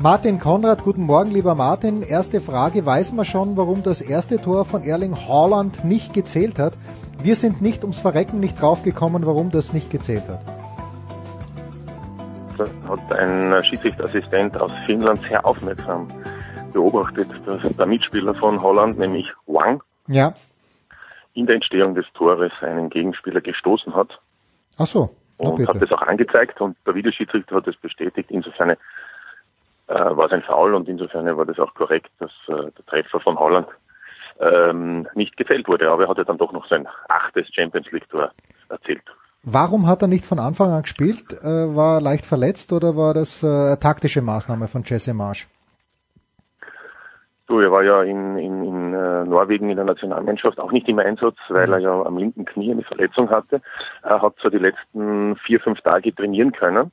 Speaker 1: Martin Konrad. Guten Morgen, lieber Martin. Erste Frage, weiß man schon, warum das erste Tor von Erling Haaland nicht gezählt hat? Wir sind nicht ums Verrecken nicht draufgekommen, warum das nicht gezählt hat.
Speaker 13: Das hat ein Schiedsrichterassistent aus Finnland sehr aufmerksam beobachtet, dass der Mitspieler von Holland, nämlich Wang,
Speaker 1: ja.
Speaker 13: In der Entstehung des Tores einen Gegenspieler gestoßen hat.
Speaker 1: Ach so.
Speaker 13: Und bitte. hat das auch angezeigt und der Videoschiedsrichter hat es bestätigt. Insofern äh, war es ein Foul und insofern war das auch korrekt, dass äh, der Treffer von Holland ähm, nicht gefällt wurde. Aber er hat ja dann doch noch sein achtes Champions League-Tor erzielt.
Speaker 1: Warum hat er nicht von Anfang an gespielt? Äh, war er leicht verletzt oder war das äh, eine taktische Maßnahme von Jesse Marsch?
Speaker 13: Du, er war ja in, in äh, Norwegen in der Nationalmannschaft auch nicht im Einsatz, weil er ja am linken Knie eine Verletzung hatte. Er hat so die letzten vier, fünf Tage trainieren können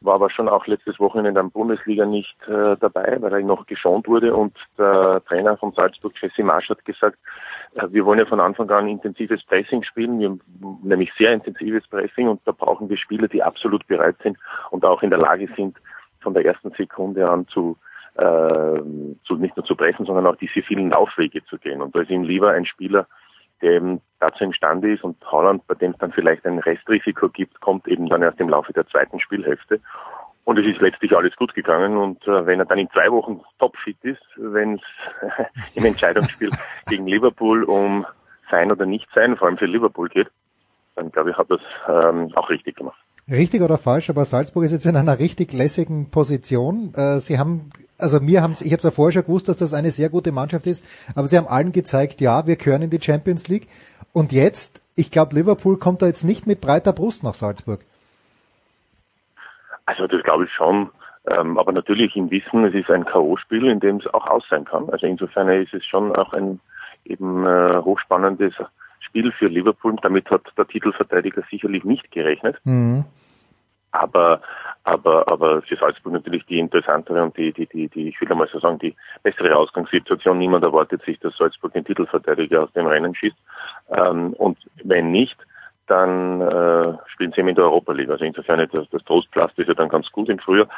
Speaker 13: war aber schon auch letztes Wochenende in der Bundesliga nicht äh, dabei, weil er noch geschont wurde und der Trainer von Salzburg, Jesse Marsch, hat gesagt, äh, wir wollen ja von Anfang an intensives Pressing spielen, wir, nämlich sehr intensives Pressing und da brauchen wir Spieler, die absolut bereit sind und auch in der Lage sind, von der ersten Sekunde an zu, zu nicht nur zu pressen, sondern auch diese vielen Laufwege zu gehen. Und da ist ihm lieber ein Spieler, der eben dazu imstande ist und Holland, bei dem es dann vielleicht ein Restrisiko gibt, kommt eben dann erst im Laufe der zweiten Spielhälfte. Und es ist letztlich alles gut gegangen und äh, wenn er dann in zwei Wochen topfit ist, wenn es im Entscheidungsspiel gegen Liverpool um sein oder nicht sein, vor allem für Liverpool geht, dann glaube ich, hat das ähm, auch richtig gemacht.
Speaker 1: Richtig oder falsch, aber Salzburg ist jetzt in einer richtig lässigen Position. Äh, sie haben, also mir haben, ich habe ja vorher schon gewusst, dass das eine sehr gute Mannschaft ist, aber sie haben allen gezeigt, ja, wir gehören in die Champions League. Und jetzt, ich glaube, Liverpool kommt da jetzt nicht mit breiter Brust nach Salzburg.
Speaker 13: Also das glaube ich schon. Ähm, aber natürlich im Wissen, es ist ein K.O.-Spiel, in dem es auch aus sein kann. Also insofern ist es schon auch ein eben äh, hochspannendes Spiel für Liverpool. Damit hat der Titelverteidiger sicherlich nicht gerechnet. Mhm. Aber, aber, aber für Salzburg natürlich die interessantere und die, die, die, die, ich will einmal so sagen, die bessere Ausgangssituation. Niemand erwartet sich, dass Salzburg den Titelverteidiger aus dem Rennen schießt. Ähm, und wenn nicht, dann äh, spielen sie eben in der Europa League. Also insofern das, das Trostpflaster ist ja dann ganz gut im Frühjahr.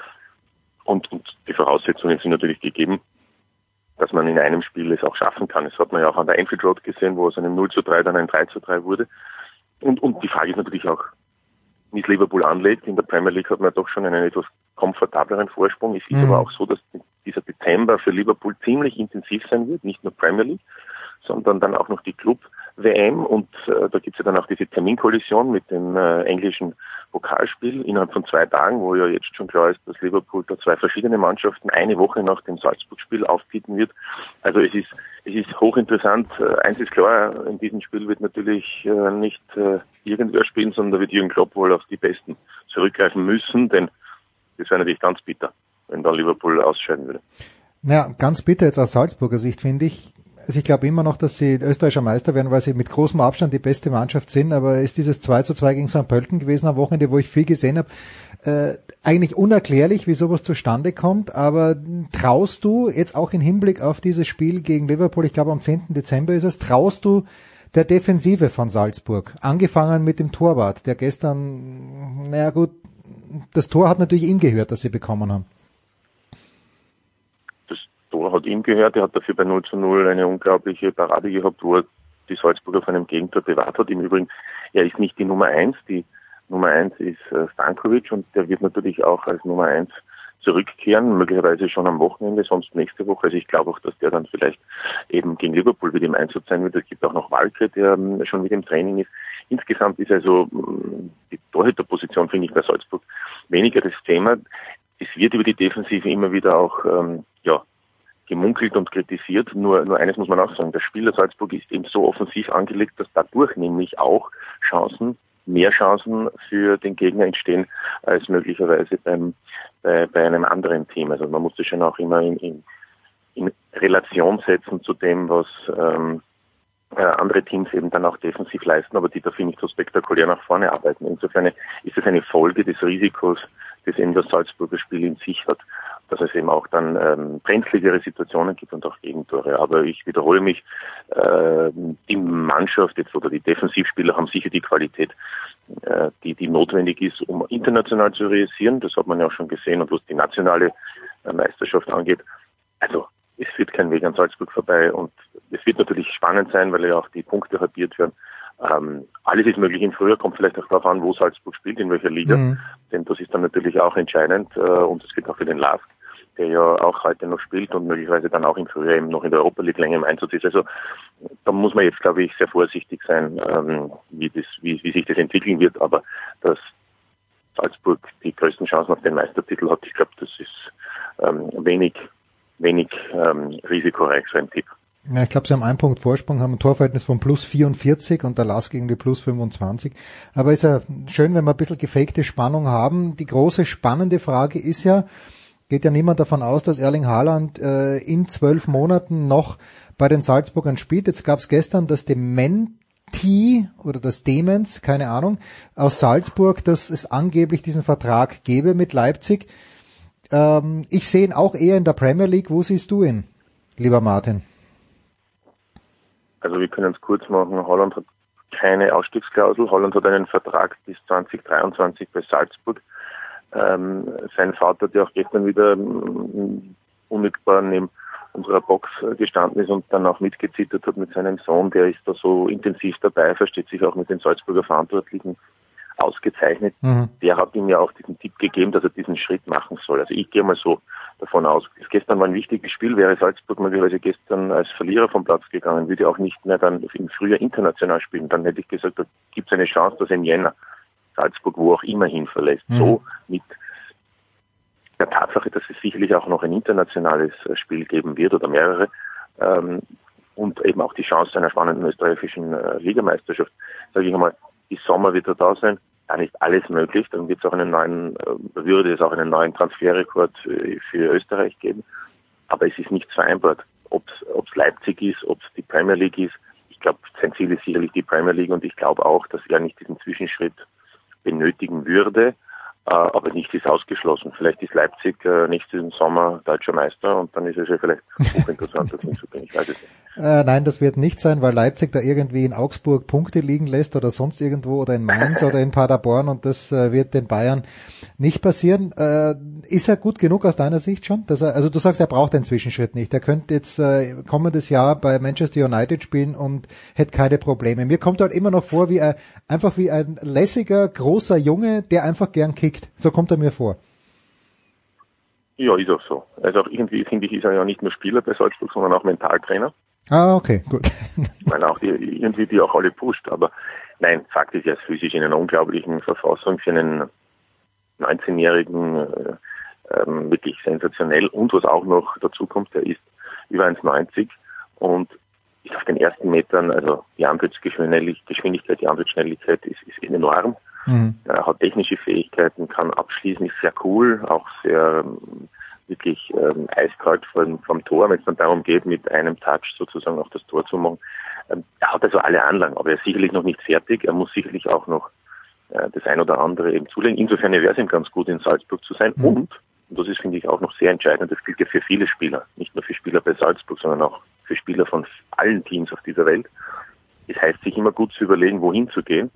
Speaker 13: Und, und die Voraussetzungen sind natürlich gegeben, dass man in einem Spiel es auch schaffen kann. Das hat man ja auch an der Enfield Road gesehen, wo es einem 0 zu 3 dann ein 3 zu 3 wurde. Und, und die Frage ist natürlich auch, wie es Liverpool anlegt. In der Premier League hat man doch schon einen etwas komfortableren Vorsprung. Es ist mhm. aber auch so, dass dieser Dezember für Liverpool ziemlich intensiv sein wird, nicht nur Premier League, sondern dann auch noch die Club WM und äh, da gibt es ja dann auch diese Terminkollision mit dem äh, englischen Pokalspiel innerhalb von zwei Tagen, wo ja jetzt schon klar ist, dass Liverpool da zwei verschiedene Mannschaften eine Woche nach dem Salzburg-Spiel aufbieten wird. Also es ist es ist hochinteressant. Äh, eins ist klar, in diesem Spiel wird natürlich äh, nicht äh, irgendwer spielen, sondern da wird Jürgen Klopp wohl auf die Besten zurückgreifen müssen, denn das wäre natürlich ganz bitter, wenn da Liverpool ausscheiden würde.
Speaker 1: Naja, ganz bitter jetzt aus Salzburger Sicht finde ich, also ich glaube immer noch, dass sie österreichischer Meister werden, weil sie mit großem Abstand die beste Mannschaft sind, aber ist dieses 2 zu 2 gegen St. Pölten gewesen am Wochenende, wo ich viel gesehen habe, äh, eigentlich unerklärlich, wie sowas zustande kommt, aber traust du jetzt auch im Hinblick auf dieses Spiel gegen Liverpool, ich glaube am 10. Dezember ist es, traust du der Defensive von Salzburg, angefangen mit dem Torwart, der gestern, naja gut, das Tor hat natürlich ihm gehört, das sie bekommen haben.
Speaker 13: Hat ihm gehört. Er hat dafür bei 0 zu 0 eine unglaubliche Parade gehabt, wo er die Salzburger von einem Gegentor bewahrt hat. Im Übrigen, er ist nicht die Nummer 1. Die Nummer 1 ist äh, Stankovic und der wird natürlich auch als Nummer 1 zurückkehren, möglicherweise schon am Wochenende, sonst nächste Woche. Also ich glaube auch, dass der dann vielleicht eben gegen Liverpool wieder im Einsatz sein wird. Es gibt auch noch Walke, der ähm, schon mit im Training ist. Insgesamt ist also mm, die Torhüterposition, finde ich, bei Salzburg weniger das Thema. Es wird über die Defensive immer wieder auch ähm, ja, gemunkelt und kritisiert. Nur, nur eines muss man auch sagen, das Spiel der Salzburg ist eben so offensiv angelegt, dass dadurch nämlich auch Chancen mehr Chancen für den Gegner entstehen als möglicherweise beim, bei, bei einem anderen Team. Also man muss das schon auch immer in, in, in Relation setzen zu dem, was ähm, äh, andere Teams eben dann auch defensiv leisten, aber die dafür nicht so spektakulär nach vorne arbeiten. Insofern ist es eine Folge des Risikos, das eben das Salzburger Spiel in sich hat, dass es eben auch dann ähm, brenzligere Situationen gibt und auch Gegentore. Aber ich wiederhole mich, äh, die Mannschaft jetzt oder die Defensivspieler haben sicher die Qualität, äh, die, die notwendig ist, um international zu realisieren. Das hat man ja auch schon gesehen und was die nationale äh, Meisterschaft angeht. Also es führt kein Weg an Salzburg vorbei und es wird natürlich spannend sein, weil ja auch die Punkte halbiert werden. Ähm, alles ist möglich im Frühjahr, kommt vielleicht auch darauf an, wo Salzburg spielt, in welcher Liga. Mhm. Denn das ist dann natürlich auch entscheidend äh, und es geht auch für den Lask, der ja auch heute noch spielt und möglicherweise dann auch im Frühjahr eben noch in der Europa League länger im Einsatz ist. Also da muss man jetzt, glaube ich, sehr vorsichtig sein, ähm, wie, das, wie, wie sich das entwickeln wird. Aber dass Salzburg die größten Chancen auf den Meistertitel hat, ich glaube, das ist ähm, wenig wenig ähm, risikoreich, so ein Tipp.
Speaker 1: Ja, ich glaube, sie haben einen Punkt Vorsprung, haben ein Torverhältnis von plus 44 und der Last gegen die plus 25. Aber ist ja schön, wenn wir ein bisschen gefakte Spannung haben. Die große spannende Frage ist ja, geht ja niemand davon aus, dass Erling Haaland äh, in zwölf Monaten noch bei den Salzburgern spielt. Jetzt gab es gestern das Dementi oder das Demens, keine Ahnung, aus Salzburg, dass es angeblich diesen Vertrag gäbe mit Leipzig. Ähm, ich sehe ihn auch eher in der Premier League. Wo siehst du ihn, lieber Martin?
Speaker 13: Also wir können es kurz machen. Holland hat keine Ausstiegsklausel. Holland hat einen Vertrag bis 2023 bei Salzburg. Ähm, sein Vater, der auch gestern wieder ähm, unmittelbar neben unserer Box äh, gestanden ist und dann auch mitgezittert hat mit seinem Sohn, der ist da so intensiv dabei, versteht sich auch mit den Salzburger Verantwortlichen ausgezeichnet. Mhm. Der hat ihm ja auch diesen Tipp gegeben, dass er diesen Schritt machen soll. Also ich gehe mal so davon aus. Gestern war ein wichtiges Spiel, wäre Salzburg möglicherweise gestern als Verlierer vom Platz gegangen, würde auch nicht mehr dann im Frühjahr international spielen. Dann hätte ich gesagt, da gibt es eine Chance, dass ein Jänner Salzburg wo auch immer hin verlässt. Mhm. So mit der Tatsache, dass es sicherlich auch noch ein internationales äh, Spiel geben wird oder mehrere ähm, und eben auch die Chance einer spannenden österreichischen äh, Ligameisterschaft, sage ich einmal, die Sommer wird er da sein dann ist alles möglich. Dann wird es auch einen neuen, äh, würde es auch einen neuen Transferrekord für, Österreich geben. Aber es ist nichts vereinbart. Ob es Leipzig ist, ob es die Premier League ist. Ich glaube, sein Ziel ist sicherlich die Premier League und ich glaube auch, dass er nicht diesen Zwischenschritt benötigen würde. Äh, aber nicht ist ausgeschlossen. Vielleicht ist Leipzig äh, nächsten Sommer deutscher Meister und dann ist es ja vielleicht hochinteressant, dorthin zu gehen. Ich weiß es nicht.
Speaker 1: Äh, nein, das wird nicht sein, weil Leipzig da irgendwie in Augsburg Punkte liegen lässt oder sonst irgendwo oder in Mainz oder in Paderborn und das äh, wird den Bayern nicht passieren. Äh, ist er gut genug aus deiner Sicht schon? Dass er, also du sagst, er braucht den Zwischenschritt nicht. Er könnte jetzt äh, kommendes Jahr bei Manchester United spielen und hätte keine Probleme. Mir kommt halt immer noch vor wie ein, einfach wie ein lässiger, großer Junge, der einfach gern kickt. So kommt er mir vor.
Speaker 13: Ja, ist auch so. Also auch irgendwie finde ich, ist er ja nicht nur Spieler bei Salzburg, sondern auch Mentaltrainer.
Speaker 1: Ah, okay, gut.
Speaker 13: Weil auch die, irgendwie die auch alle pusht. Aber nein, Fakt ist, er ist physisch in einer unglaublichen Verfassung für einen 19-Jährigen äh, ähm, wirklich sensationell. Und was auch noch dazu kommt, er ist über 1,90 und ist auf den ersten Metern, also die Antrittsgeschwindigkeit, die Antrittsschnelligkeit ist, ist enorm. Mhm. Er hat technische Fähigkeiten, kann abschließen, ist sehr cool, auch sehr ähm, wirklich ähm, eiskalt vom, vom Tor, wenn es dann darum geht, mit einem Touch sozusagen auch das Tor zu machen. Ähm, er hat also alle Anlagen, aber er ist sicherlich noch nicht fertig. Er muss sicherlich auch noch äh, das ein oder andere eben zulegen. Insofern wäre es ihm ganz gut, in Salzburg zu sein. Mhm. Und, und das ist, finde ich, auch noch sehr entscheidend, das gilt ja für viele Spieler, nicht nur für Spieler bei Salzburg, sondern auch für Spieler von allen Teams auf dieser Welt. Es heißt, sich immer gut zu überlegen, wohin zu gehen.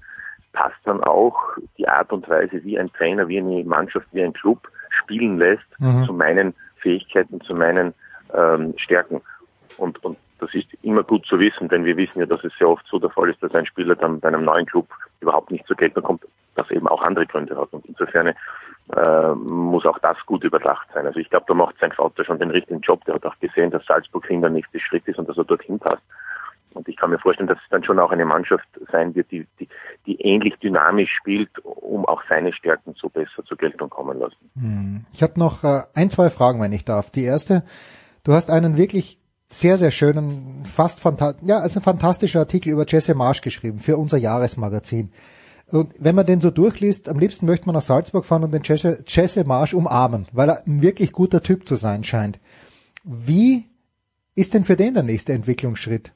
Speaker 13: Passt dann auch die Art und Weise, wie ein Trainer, wie eine Mannschaft, wie ein Club spielen lässt mhm. zu meinen Fähigkeiten, zu meinen ähm, Stärken. Und, und das ist immer gut zu wissen, denn wir wissen ja, dass es sehr oft so der Fall ist, dass ein Spieler dann bei einem neuen Club überhaupt nicht zur Geltung kommt, das eben auch andere Gründe hat. Und insofern äh, muss auch das gut überdacht sein. Also ich glaube, da macht sein Vater schon den richtigen Job. Der hat auch gesehen, dass Salzburg hin der nächste Schritt ist und dass er dorthin passt. Und ich kann mir vorstellen, dass es dann schon auch eine Mannschaft sein wird, die, die, die ähnlich dynamisch spielt, um auch seine Stärken so besser zur Geltung kommen lassen.
Speaker 1: Hm. Ich habe noch äh, ein, zwei Fragen, wenn ich darf. Die erste, du hast einen wirklich sehr, sehr schönen, fast fanta ja, also ein fantastischer Artikel über Jesse Marsch geschrieben für unser Jahresmagazin. Und wenn man den so durchliest, am liebsten möchte man nach Salzburg fahren und den Jesse Marsch umarmen, weil er ein wirklich guter Typ zu sein scheint. Wie ist denn für den der nächste Entwicklungsschritt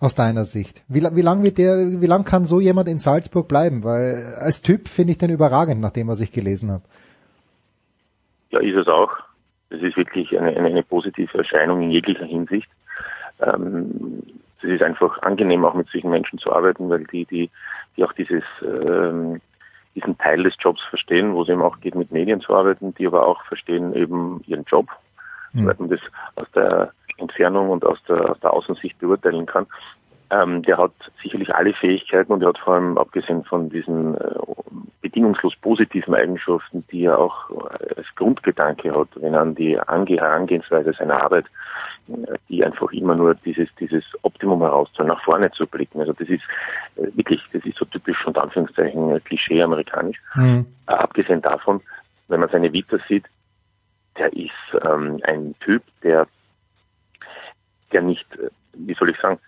Speaker 1: aus deiner Sicht? Wie, wie lang wird der, wie lang kann so jemand in Salzburg bleiben? Weil als Typ finde ich den überragend, nach dem, was ich gelesen habe.
Speaker 13: Ja, ist es auch. Es ist wirklich eine, eine, eine positive Erscheinung in jeglicher Hinsicht. Ähm, es ist einfach angenehm, auch mit solchen Menschen zu arbeiten, weil die, die, die auch dieses, ähm, diesen Teil des Jobs verstehen, wo es eben auch geht, mit Medien zu arbeiten, die aber auch verstehen eben ihren Job, mhm. soweit man das aus der Entfernung und aus der, aus der Außensicht beurteilen kann. Ähm, der hat sicherlich alle Fähigkeiten und er hat vor allem, abgesehen von diesen äh, bedingungslos positiven Eigenschaften, die er auch als Grundgedanke hat, wenn er an die Ange Herangehensweise seiner Arbeit, äh, die einfach immer nur dieses, dieses Optimum herauszuholen, nach vorne zu blicken. Also das ist äh, wirklich, das ist so typisch und Anführungszeichen äh, Klischee amerikanisch. Mhm. Äh, abgesehen davon, wenn man seine Vita sieht, der ist ähm, ein Typ, der, der nicht, äh, wie soll ich sagen,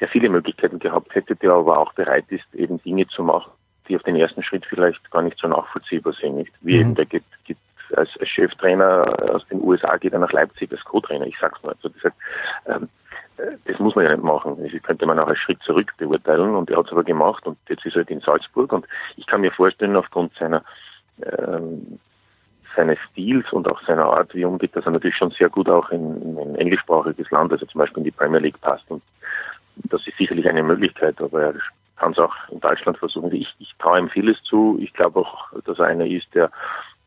Speaker 13: der viele Möglichkeiten gehabt hätte, der aber auch bereit ist, eben Dinge zu machen, die auf den ersten Schritt vielleicht gar nicht so nachvollziehbar sind. Nicht? Wie mhm. eben der geht, geht als, als Cheftrainer aus den USA geht er nach Leipzig als Co-Trainer. Ich sag's mal. Also das, heißt, ähm, das muss man ja nicht machen. Das könnte man auch als Schritt zurück beurteilen und er hat es aber gemacht und jetzt ist er halt in Salzburg und ich kann mir vorstellen, aufgrund seiner ähm, seines Stils und auch seiner Art, wie er umgeht, dass er natürlich schon sehr gut auch in, in ein englischsprachiges Land, also zum Beispiel in die Premier League passt und das ist sicherlich eine Möglichkeit, aber er kann es auch in Deutschland versuchen. Ich, ich traue ihm vieles zu. Ich glaube auch, dass er einer ist, der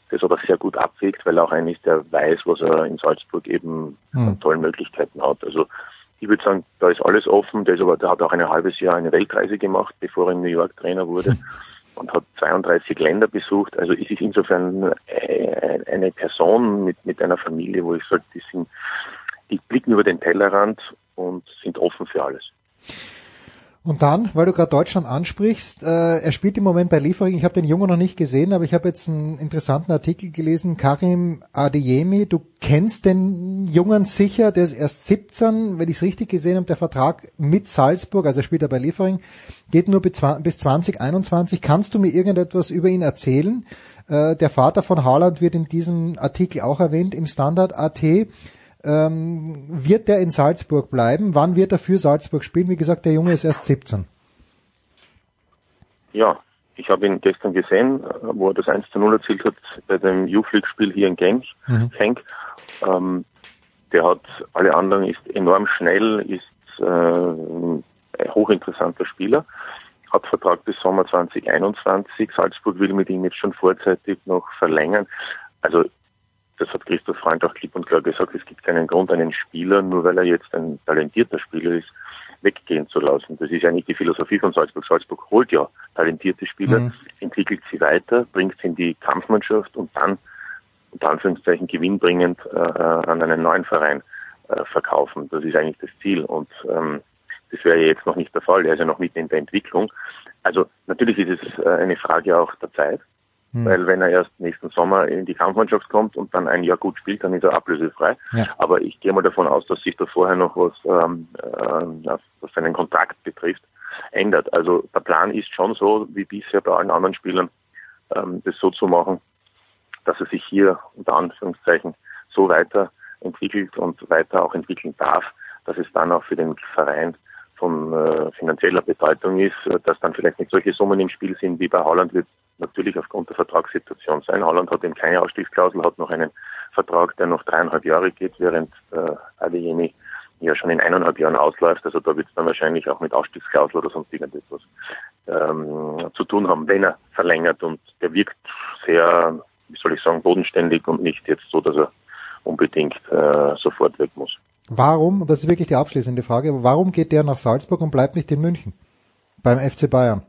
Speaker 13: das aber sehr gut abwägt, weil er auch einer ist, der weiß, was er in Salzburg eben mhm. an tollen Möglichkeiten hat. Also ich würde sagen, da ist alles offen. Der, ist aber, der hat auch ein halbes Jahr eine Weltreise gemacht, bevor er in New York Trainer wurde hm. und hat 32 Länder besucht. Also es ist insofern äh, eine Person mit, mit einer Familie, wo ich sage, die sind, die blicken über den Tellerrand und sind offen für alles.
Speaker 1: Und dann, weil du gerade Deutschland ansprichst, äh, er spielt im Moment bei Liefering. Ich habe den Jungen noch nicht gesehen, aber ich habe jetzt einen interessanten Artikel gelesen. Karim Adeyemi, du kennst den Jungen sicher, der ist erst 17, wenn ich es richtig gesehen habe, der Vertrag mit Salzburg, also er spielt er bei Liefering, geht nur bis 2021. Kannst du mir irgendetwas über ihn erzählen? Äh, der Vater von Haaland wird in diesem Artikel auch erwähnt im Standard AT. Ähm, wird der in Salzburg bleiben? Wann wird er für Salzburg spielen? Wie gesagt, der Junge ist erst 17.
Speaker 13: Ja, ich habe ihn gestern gesehen, wo er das 1 zu 0 erzielt hat bei dem U-Flick-Spiel hier in Genk. Mhm. Genk. Ähm, der hat alle anderen, ist enorm schnell, ist äh, ein hochinteressanter Spieler, hat Vertrag bis Sommer 2021. Salzburg will mit ihm jetzt schon vorzeitig noch verlängern. Also das hat Christoph Freund auch klipp und klar gesagt, es gibt keinen Grund, einen Spieler, nur weil er jetzt ein talentierter Spieler ist, weggehen zu lassen. Das ist eigentlich die Philosophie von Salzburg. Salzburg holt ja talentierte Spieler, mhm. entwickelt sie weiter, bringt sie in die Kampfmannschaft und dann, unter Anführungszeichen, gewinnbringend äh, an einen neuen Verein äh, verkaufen. Das ist eigentlich das Ziel. Und ähm, das wäre ja jetzt noch nicht der Fall. Er ist ja noch mitten in der Entwicklung. Also natürlich ist es äh, eine Frage auch der Zeit. Hm. Weil wenn er erst nächsten Sommer in die Kampfmannschaft kommt und dann ein Jahr gut spielt, dann ist er ablösefrei. Ja. Aber ich gehe mal davon aus, dass sich da vorher noch was, ähm, äh, was seinen Kontrakt betrifft, ändert. Also der Plan ist schon so, wie bisher bei allen anderen Spielern, ähm, das so zu machen, dass er sich hier unter Anführungszeichen so weiterentwickelt und weiter auch entwickeln darf, dass es dann auch für den Verein von äh, finanzieller Bedeutung ist, dass dann vielleicht nicht solche Summen im Spiel sind wie bei Holland wird natürlich aufgrund der Vertragssituation sein. Holland hat eben keine Ausstiegsklausel, hat noch einen Vertrag, der noch dreieinhalb Jahre geht, während äh, Adeyemi ja schon in eineinhalb Jahren ausläuft. Also da wird es dann wahrscheinlich auch mit Ausstiegsklausel oder sonst irgendetwas ähm, zu tun haben, wenn er verlängert. Und der wirkt sehr, wie soll ich sagen, bodenständig und nicht jetzt so, dass er unbedingt äh, sofort weg muss.
Speaker 1: Warum, das ist wirklich die abschließende Frage, warum geht der nach Salzburg und bleibt nicht in München beim FC Bayern?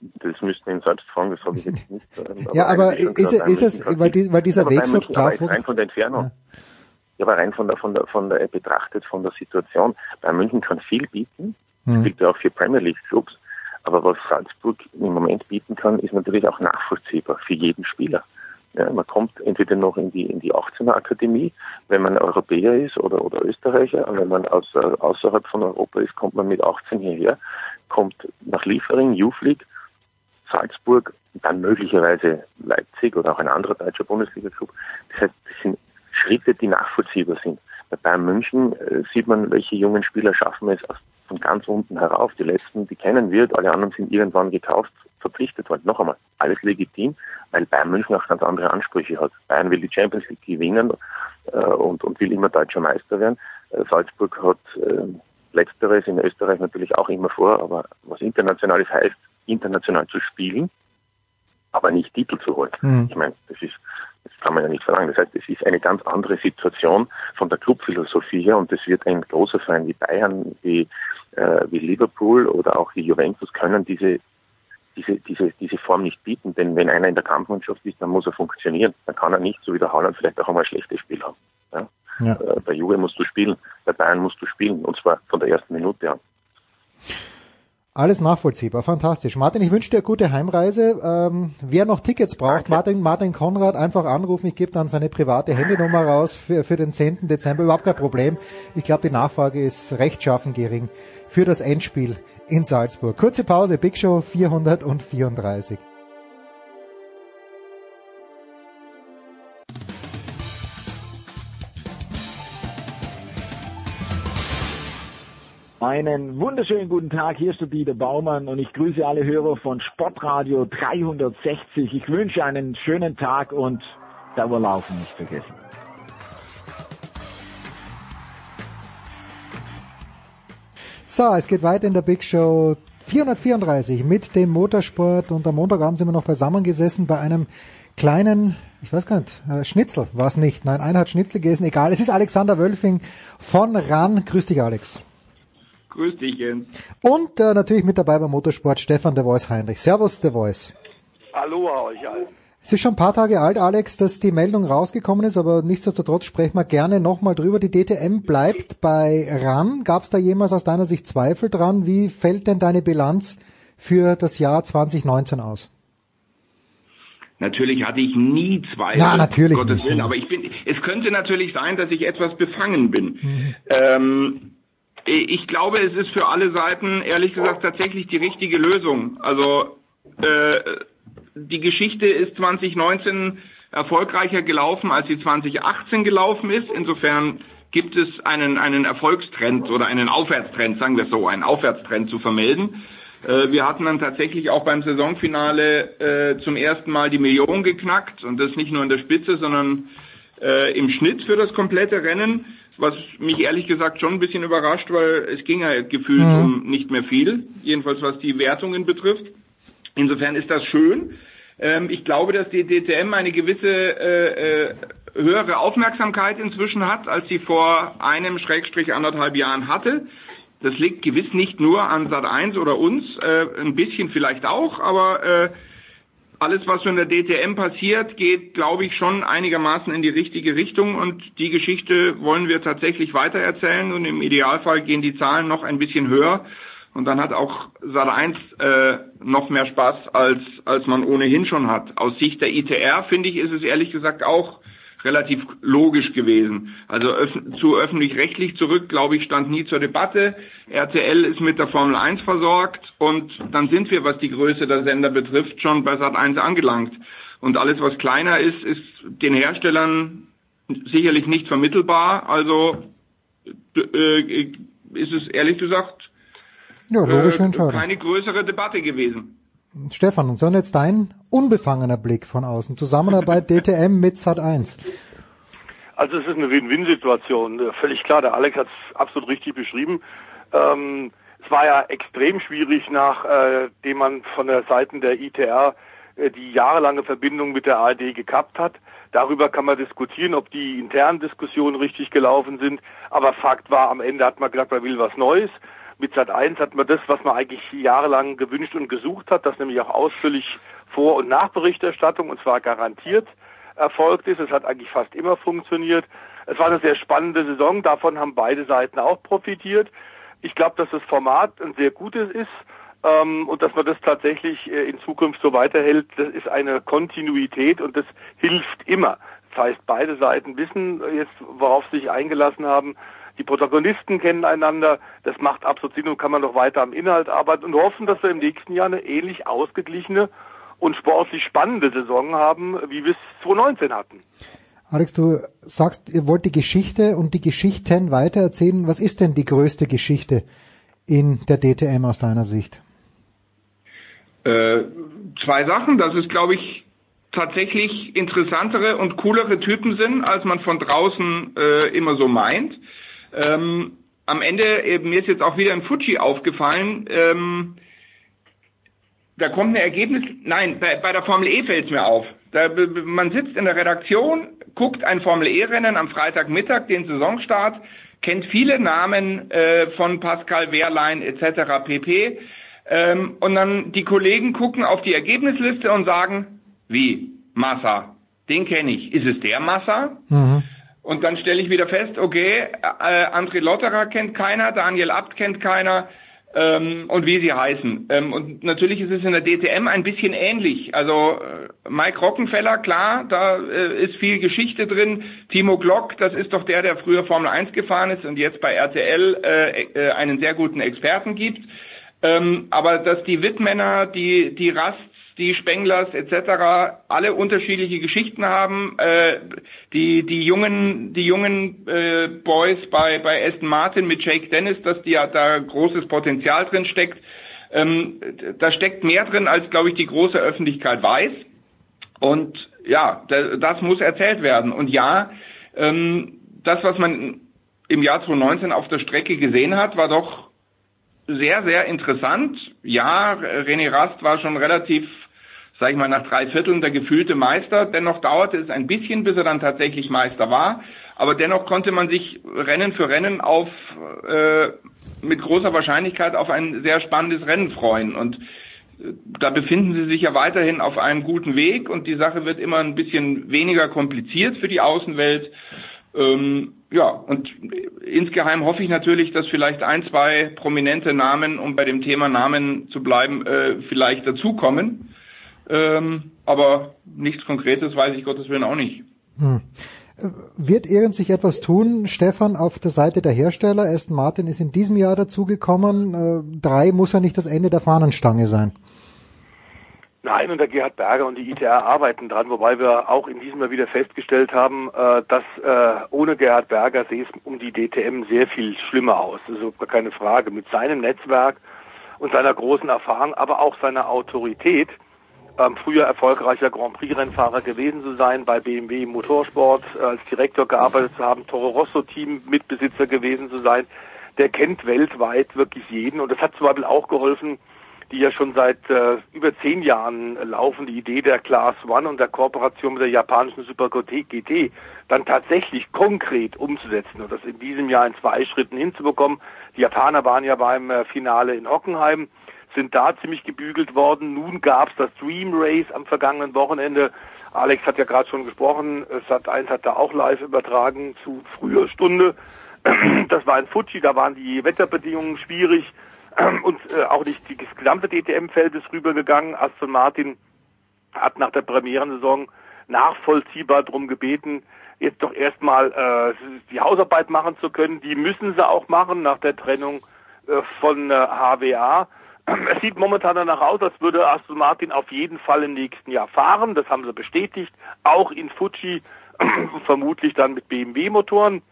Speaker 13: Das müssten ihn selbst fragen, das habe ich jetzt nicht.
Speaker 1: Aber ja, aber ist, es, ist es, weil, die, weil dieser Weg so klar
Speaker 13: vor... Rein von der Entfernung. Ja. ja, aber rein von der, von der, von der, betrachtet von der Situation. Bei München kann viel bieten. Mhm. gilt ja auch für Premier League Clubs. Aber was Salzburg im Moment bieten kann, ist natürlich auch nachvollziehbar für jeden Spieler. Ja, man kommt entweder noch in die, in die 18er Akademie, wenn man Europäer ist oder, oder Österreicher. Und wenn man aus, außerhalb von Europa ist, kommt man mit 18 hierher, kommt nach Liefering, Juflik Salzburg, dann möglicherweise Leipzig oder auch ein anderer deutscher Bundesliga-Club. Das heißt, das sind Schritte, die nachvollziehbar sind. Bei Bayern München äh, sieht man, welche jungen Spieler schaffen es von ganz unten herauf. Die letzten, die kennen wir, alle anderen sind irgendwann gekauft, verpflichtet worden. Noch einmal, alles legitim, weil Bayern München auch ganz andere Ansprüche hat. Bayern will die Champions League gewinnen äh, und, und will immer deutscher Meister werden. Äh, Salzburg hat äh, Letzteres in Österreich natürlich auch immer vor, aber was Internationales heißt, international zu spielen, aber nicht Titel zu holen. Mhm. Ich meine, das ist, das kann man ja nicht verlangen. Das heißt, es ist eine ganz andere Situation von der Clubphilosophie her und das wird ein großer Verein wie Bayern, wie, äh, wie Liverpool oder auch wie Juventus können diese diese, diese, diese Form nicht bieten, denn wenn einer in der Kampfmannschaft ist, dann muss er funktionieren. Dann kann er nicht, so wie der Haaland, vielleicht auch einmal ein schlechtes Spiel haben. Ja? Ja. Äh, bei Juve musst du spielen, bei Bayern musst du spielen, und zwar von der ersten Minute an.
Speaker 1: Alles nachvollziehbar, fantastisch. Martin, ich wünsche dir eine gute Heimreise. Ähm, wer noch Tickets braucht, Martin, Martin Konrad einfach anrufen. Ich gebe dann seine private Handynummer raus für, für den 10. Dezember. Überhaupt kein Problem. Ich glaube, die Nachfrage ist rechtschaffen gering für das Endspiel in Salzburg. Kurze Pause, Big Show 434.
Speaker 14: Einen wunderschönen guten Tag, hier ist der Dieter Baumann und ich grüße alle Hörer von Sportradio 360. Ich wünsche einen schönen Tag und Dauerlaufen nicht vergessen.
Speaker 1: So, es geht weiter in der Big Show 434 mit dem Motorsport und am Montagabend sind wir noch beisammengesessen bei einem kleinen, ich weiß gar nicht, äh, Schnitzel war es nicht. Nein, einer hat Schnitzel gegessen, egal. Es ist Alexander Wölfing von RAN. Grüß dich, Alex.
Speaker 15: Grüß dich, Jens.
Speaker 1: Und äh, natürlich mit dabei beim Motorsport Stefan der Voice Heinrich. Servus, der Voice.
Speaker 15: Aloha euch allen.
Speaker 1: Es ist schon ein paar Tage alt, Alex, dass die Meldung rausgekommen ist, aber nichtsdestotrotz sprechen wir gerne nochmal drüber. Die DTM bleibt bei RAN. Gab es da jemals aus deiner Sicht Zweifel dran? Wie fällt denn deine Bilanz für das Jahr 2019 aus?
Speaker 15: Natürlich hatte ich nie Zweifel.
Speaker 1: Ja, natürlich. Gottes nicht,
Speaker 15: Willen, aber ich bin, es könnte natürlich sein, dass ich etwas befangen bin. Mhm. Ähm, ich glaube, es ist für alle Seiten, ehrlich gesagt, tatsächlich die richtige Lösung. Also, äh, die Geschichte ist 2019 erfolgreicher gelaufen, als sie 2018 gelaufen ist. Insofern gibt es einen, einen Erfolgstrend oder einen Aufwärtstrend, sagen wir so, einen Aufwärtstrend zu vermelden. Äh, wir hatten dann tatsächlich auch beim Saisonfinale äh, zum ersten Mal die Million geknackt und das nicht nur in der Spitze, sondern äh, im Schnitt für das komplette Rennen, was mich ehrlich gesagt schon ein bisschen überrascht, weil es ging ja gefühlt mhm. um nicht mehr viel, jedenfalls was die Wertungen betrifft. Insofern ist das schön. Ähm, ich glaube, dass die DTM eine gewisse äh, äh, höhere Aufmerksamkeit inzwischen hat, als sie vor einem Schrägstrich anderthalb Jahren hatte. Das liegt gewiss nicht nur an Sat 1 oder uns, äh, ein bisschen vielleicht auch, aber äh, alles, was so in der DTM passiert, geht, glaube ich, schon einigermaßen in die richtige Richtung und die Geschichte wollen wir tatsächlich weitererzählen und im Idealfall gehen die Zahlen noch ein bisschen höher. Und dann hat auch Sat 1 äh, noch mehr Spaß, als, als man ohnehin schon hat. Aus Sicht der ITR, finde ich, ist es ehrlich gesagt auch relativ logisch gewesen. Also öf zu öffentlich-rechtlich zurück, glaube ich, stand nie zur Debatte. RTL ist mit der Formel 1 versorgt und dann sind wir, was die Größe der Sender betrifft, schon bei Sat 1 angelangt. Und alles, was kleiner ist, ist den Herstellern sicherlich nicht vermittelbar. Also äh, ist es ehrlich gesagt
Speaker 1: ja, logisch äh,
Speaker 15: keine größere Debatte gewesen.
Speaker 1: Stefan, und so jetzt dein unbefangener Blick von außen. Zusammenarbeit DTM mit Sat1.
Speaker 16: Also es ist eine Win-Win-Situation. Äh, völlig klar, der Alex hat es absolut richtig beschrieben. Ähm, es war ja extrem schwierig, nachdem äh, man von der Seite der ITR äh, die jahrelange Verbindung mit der ARD gekappt hat. Darüber kann man diskutieren, ob die internen Diskussionen richtig gelaufen sind. Aber Fakt war, am Ende hat man gesagt, man will was Neues. Mit Sat 1 hat man das, was man eigentlich jahrelang gewünscht und gesucht hat, das nämlich auch ausführlich Vor- und Nachberichterstattung und zwar garantiert erfolgt ist. Es hat eigentlich fast immer funktioniert. Es war eine sehr spannende Saison, davon haben beide Seiten auch profitiert. Ich glaube, dass das Format ein sehr gutes ist ähm, und dass man das tatsächlich äh, in Zukunft so weiterhält. Das ist eine Kontinuität und das hilft immer. Das heißt, beide Seiten wissen jetzt, worauf sie sich eingelassen haben. Die Protagonisten kennen einander, das macht absolut Sinn und kann man noch weiter am Inhalt arbeiten und hoffen, dass wir im nächsten Jahr eine ähnlich ausgeglichene und sportlich spannende Saison haben, wie wir es 2019 hatten.
Speaker 1: Alex, du sagst, ihr wollt die Geschichte und die Geschichten weitererzählen. Was ist denn die größte Geschichte in der DTM aus deiner Sicht?
Speaker 15: Äh, zwei Sachen. Das ist, glaube ich, tatsächlich interessantere und coolere Typen sind, als man von draußen äh, immer so meint. Ähm, am Ende, mir ist jetzt auch wieder ein Fuji aufgefallen, ähm, da kommt ein Ergebnis, nein, bei, bei der Formel E fällt es mir auf. Da, man sitzt in der Redaktion, guckt ein Formel E-Rennen am Freitagmittag, den Saisonstart, kennt viele Namen äh, von Pascal Wehrlein etc. pp. Ähm, und dann die Kollegen gucken auf die Ergebnisliste und sagen, wie, Massa, den kenne ich. Ist es der Massa? Mhm. Und dann stelle ich wieder fest, okay, äh, André Lotterer kennt keiner, Daniel Abt kennt keiner ähm, und wie sie heißen. Ähm, und natürlich ist es in der DTM ein bisschen ähnlich. Also äh, Mike Rockenfeller, klar, da äh, ist viel Geschichte drin. Timo Glock, das ist doch der, der früher Formel 1 gefahren ist und jetzt bei RTL äh, äh, einen sehr guten Experten gibt. Ähm, aber dass die Wittmänner, die, die Rasts, die Spenglers etc. alle unterschiedliche Geschichten haben. Äh, die die jungen die jungen äh, Boys bei bei Aston Martin mit Jake Dennis, dass die ja da großes Potenzial drin steckt. Ähm, da steckt mehr drin, als glaube ich die große Öffentlichkeit weiß. Und ja, das muss erzählt werden. Und ja, ähm, das was man im Jahr 2019 auf der Strecke gesehen hat, war doch sehr, sehr interessant. Ja, René Rast war schon relativ, sag ich mal, nach drei Vierteln der gefühlte Meister. Dennoch dauerte es ein bisschen, bis er dann tatsächlich Meister war. Aber dennoch konnte man sich Rennen für Rennen auf äh, mit großer Wahrscheinlichkeit auf ein sehr spannendes Rennen freuen. Und äh, da befinden sie sich ja weiterhin auf einem guten Weg und die Sache wird immer ein bisschen weniger kompliziert für die Außenwelt. Ähm, ja, und insgeheim hoffe ich natürlich, dass vielleicht ein, zwei prominente Namen, um bei dem Thema Namen zu bleiben, äh, vielleicht dazukommen. Ähm, aber nichts Konkretes weiß ich Gottes Willen auch nicht. Hm.
Speaker 1: Wird irgend sich etwas tun, Stefan, auf der Seite der Hersteller? Aston Martin ist in diesem Jahr dazugekommen. Äh, drei muss ja nicht das Ende der Fahnenstange sein.
Speaker 16: Nein, und der Gerhard Berger und die ITR arbeiten dran, wobei wir auch in diesem Jahr wieder festgestellt haben, äh, dass äh, ohne Gerhard Berger sehe es um die DTM sehr viel schlimmer aus. Das ist gar keine Frage. Mit seinem Netzwerk und seiner großen Erfahrung, aber auch seiner Autorität, ähm, früher erfolgreicher Grand Prix-Rennfahrer gewesen zu sein, bei BMW Motorsport äh, als Direktor gearbeitet zu haben, Toro Rosso Team Mitbesitzer gewesen zu sein, der kennt weltweit wirklich jeden. Und das hat zum Beispiel auch geholfen, die ja schon seit äh, über zehn Jahren laufen, die Idee der Class One und der Kooperation mit der japanischen Super GT dann tatsächlich konkret umzusetzen und das in diesem Jahr in zwei Schritten hinzubekommen. Die Japaner waren ja beim äh, Finale in Hockenheim, sind da ziemlich gebügelt worden. Nun gab es das Dream Race am vergangenen Wochenende. Alex hat ja gerade schon gesprochen, Sat 1 hat da auch live übertragen zu früher Stunde. Das war in Fuji, da waren die Wetterbedingungen schwierig und äh, auch nicht das gesamte DTM-Feld ist rübergegangen. Aston Martin hat nach der Premierensaison nachvollziehbar darum gebeten, jetzt doch erstmal äh, die Hausarbeit machen zu können. Die müssen sie auch machen nach der Trennung äh, von HWA. Es sieht momentan danach aus, als würde Aston Martin auf jeden Fall im nächsten Jahr fahren. Das haben sie bestätigt. Auch in Fuji, vermutlich dann mit BMW-Motoren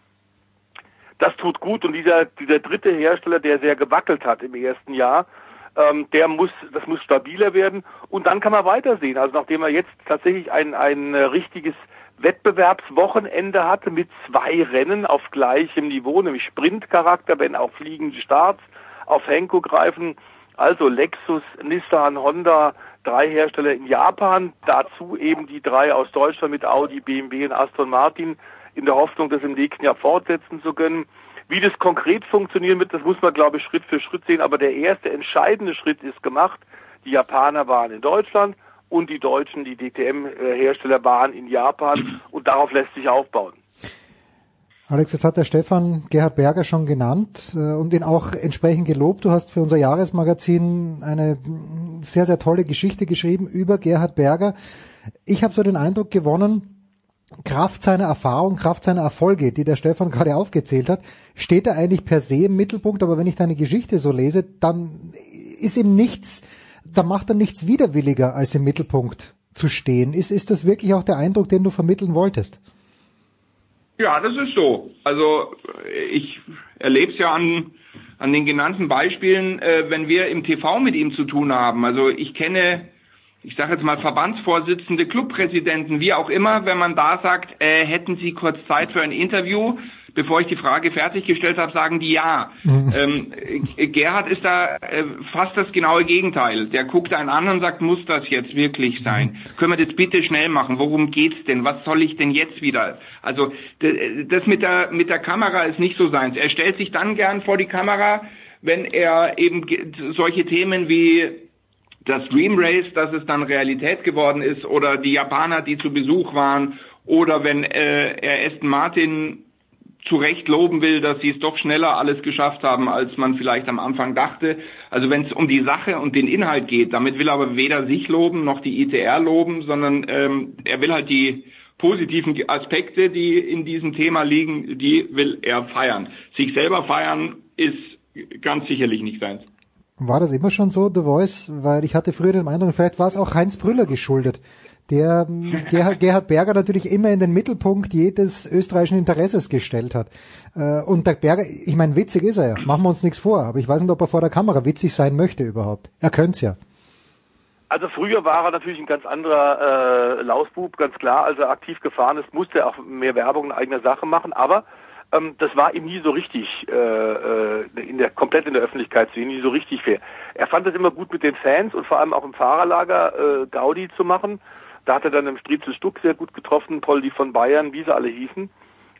Speaker 16: das tut gut und dieser, dieser dritte Hersteller, der sehr gewackelt hat im ersten Jahr, ähm, der muss, das muss stabiler werden und dann kann man weitersehen. Also nachdem er jetzt tatsächlich ein, ein richtiges Wettbewerbswochenende hatte mit zwei Rennen auf gleichem Niveau, nämlich Sprintcharakter, wenn auch fliegende Starts auf Henko greifen. Also Lexus, Nissan, Honda, drei Hersteller in Japan, dazu eben die drei aus Deutschland mit Audi, BMW und Aston Martin in der Hoffnung, das im nächsten Jahr fortsetzen zu können. Wie das konkret funktionieren wird, das muss man, glaube ich, Schritt für Schritt sehen. Aber der erste entscheidende Schritt ist gemacht. Die Japaner waren in Deutschland und die Deutschen, die DTM-Hersteller waren in Japan und darauf lässt sich aufbauen.
Speaker 1: Alex, jetzt hat der Stefan Gerhard Berger schon genannt äh, und ihn auch entsprechend gelobt. Du hast für unser Jahresmagazin eine sehr, sehr tolle Geschichte geschrieben über Gerhard Berger. Ich habe so den Eindruck gewonnen, Kraft seiner Erfahrung, Kraft seiner Erfolge, die der Stefan gerade aufgezählt hat, steht er eigentlich per se im Mittelpunkt, aber wenn ich deine Geschichte so lese, dann ist ihm nichts, da macht er nichts widerwilliger, als im Mittelpunkt zu stehen. Ist, ist das wirklich auch der Eindruck, den du vermitteln wolltest?
Speaker 15: Ja, das ist so. Also ich erlebe es ja an, an den genannten Beispielen, äh, wenn wir im TV mit ihm zu tun haben. Also ich kenne ich sage jetzt mal Verbandsvorsitzende, Clubpräsidenten, wie auch immer, wenn man da sagt, äh, hätten Sie kurz Zeit für ein Interview, bevor ich die Frage fertiggestellt habe, sagen die ja. Mhm. Ähm, äh, Gerhard ist da äh, fast das genaue Gegenteil. Der guckt einen an und sagt, muss das jetzt wirklich sein? Können wir das bitte schnell machen? Worum geht's denn? Was soll ich denn jetzt wieder? Also das mit der mit der Kamera ist nicht so seins. Er stellt sich dann gern vor die Kamera, wenn er eben solche Themen wie das Dream Race, dass es dann Realität geworden ist, oder die Japaner, die zu Besuch waren, oder wenn äh, er Aston Martin zu Recht loben will, dass sie es doch schneller alles geschafft haben, als man vielleicht am Anfang dachte. Also wenn es um die Sache und den Inhalt geht, damit will er aber weder sich loben noch die ITR loben, sondern ähm, er will halt die positiven Aspekte, die in diesem Thema liegen, die will er feiern. Sich selber feiern ist ganz sicherlich nicht seins.
Speaker 1: War das immer schon so, The Voice? Weil ich hatte früher den Eindruck, vielleicht war es auch Heinz Brüller geschuldet, der Gerhard, Berger natürlich immer in den Mittelpunkt jedes österreichischen Interesses gestellt hat. Äh, und der Berger, ich meine, witzig ist er ja, machen wir uns nichts vor, aber ich weiß nicht, ob er vor der Kamera witzig sein möchte überhaupt. Er könnte ja.
Speaker 16: Also früher war er natürlich ein ganz anderer äh, Lausbub, ganz klar. Als er aktiv gefahren ist, musste er auch mehr Werbung in eigener Sache machen. Aber ähm, das war ihm nie so richtig äh, äh, in der komplett in der Öffentlichkeit zu nie so richtig fair. Er fand es immer gut mit den Fans und vor allem auch im Fahrerlager äh, Gaudi zu machen. Da hat er dann im Striezel Stuck sehr gut getroffen, Poldi von Bayern, wie sie alle hießen.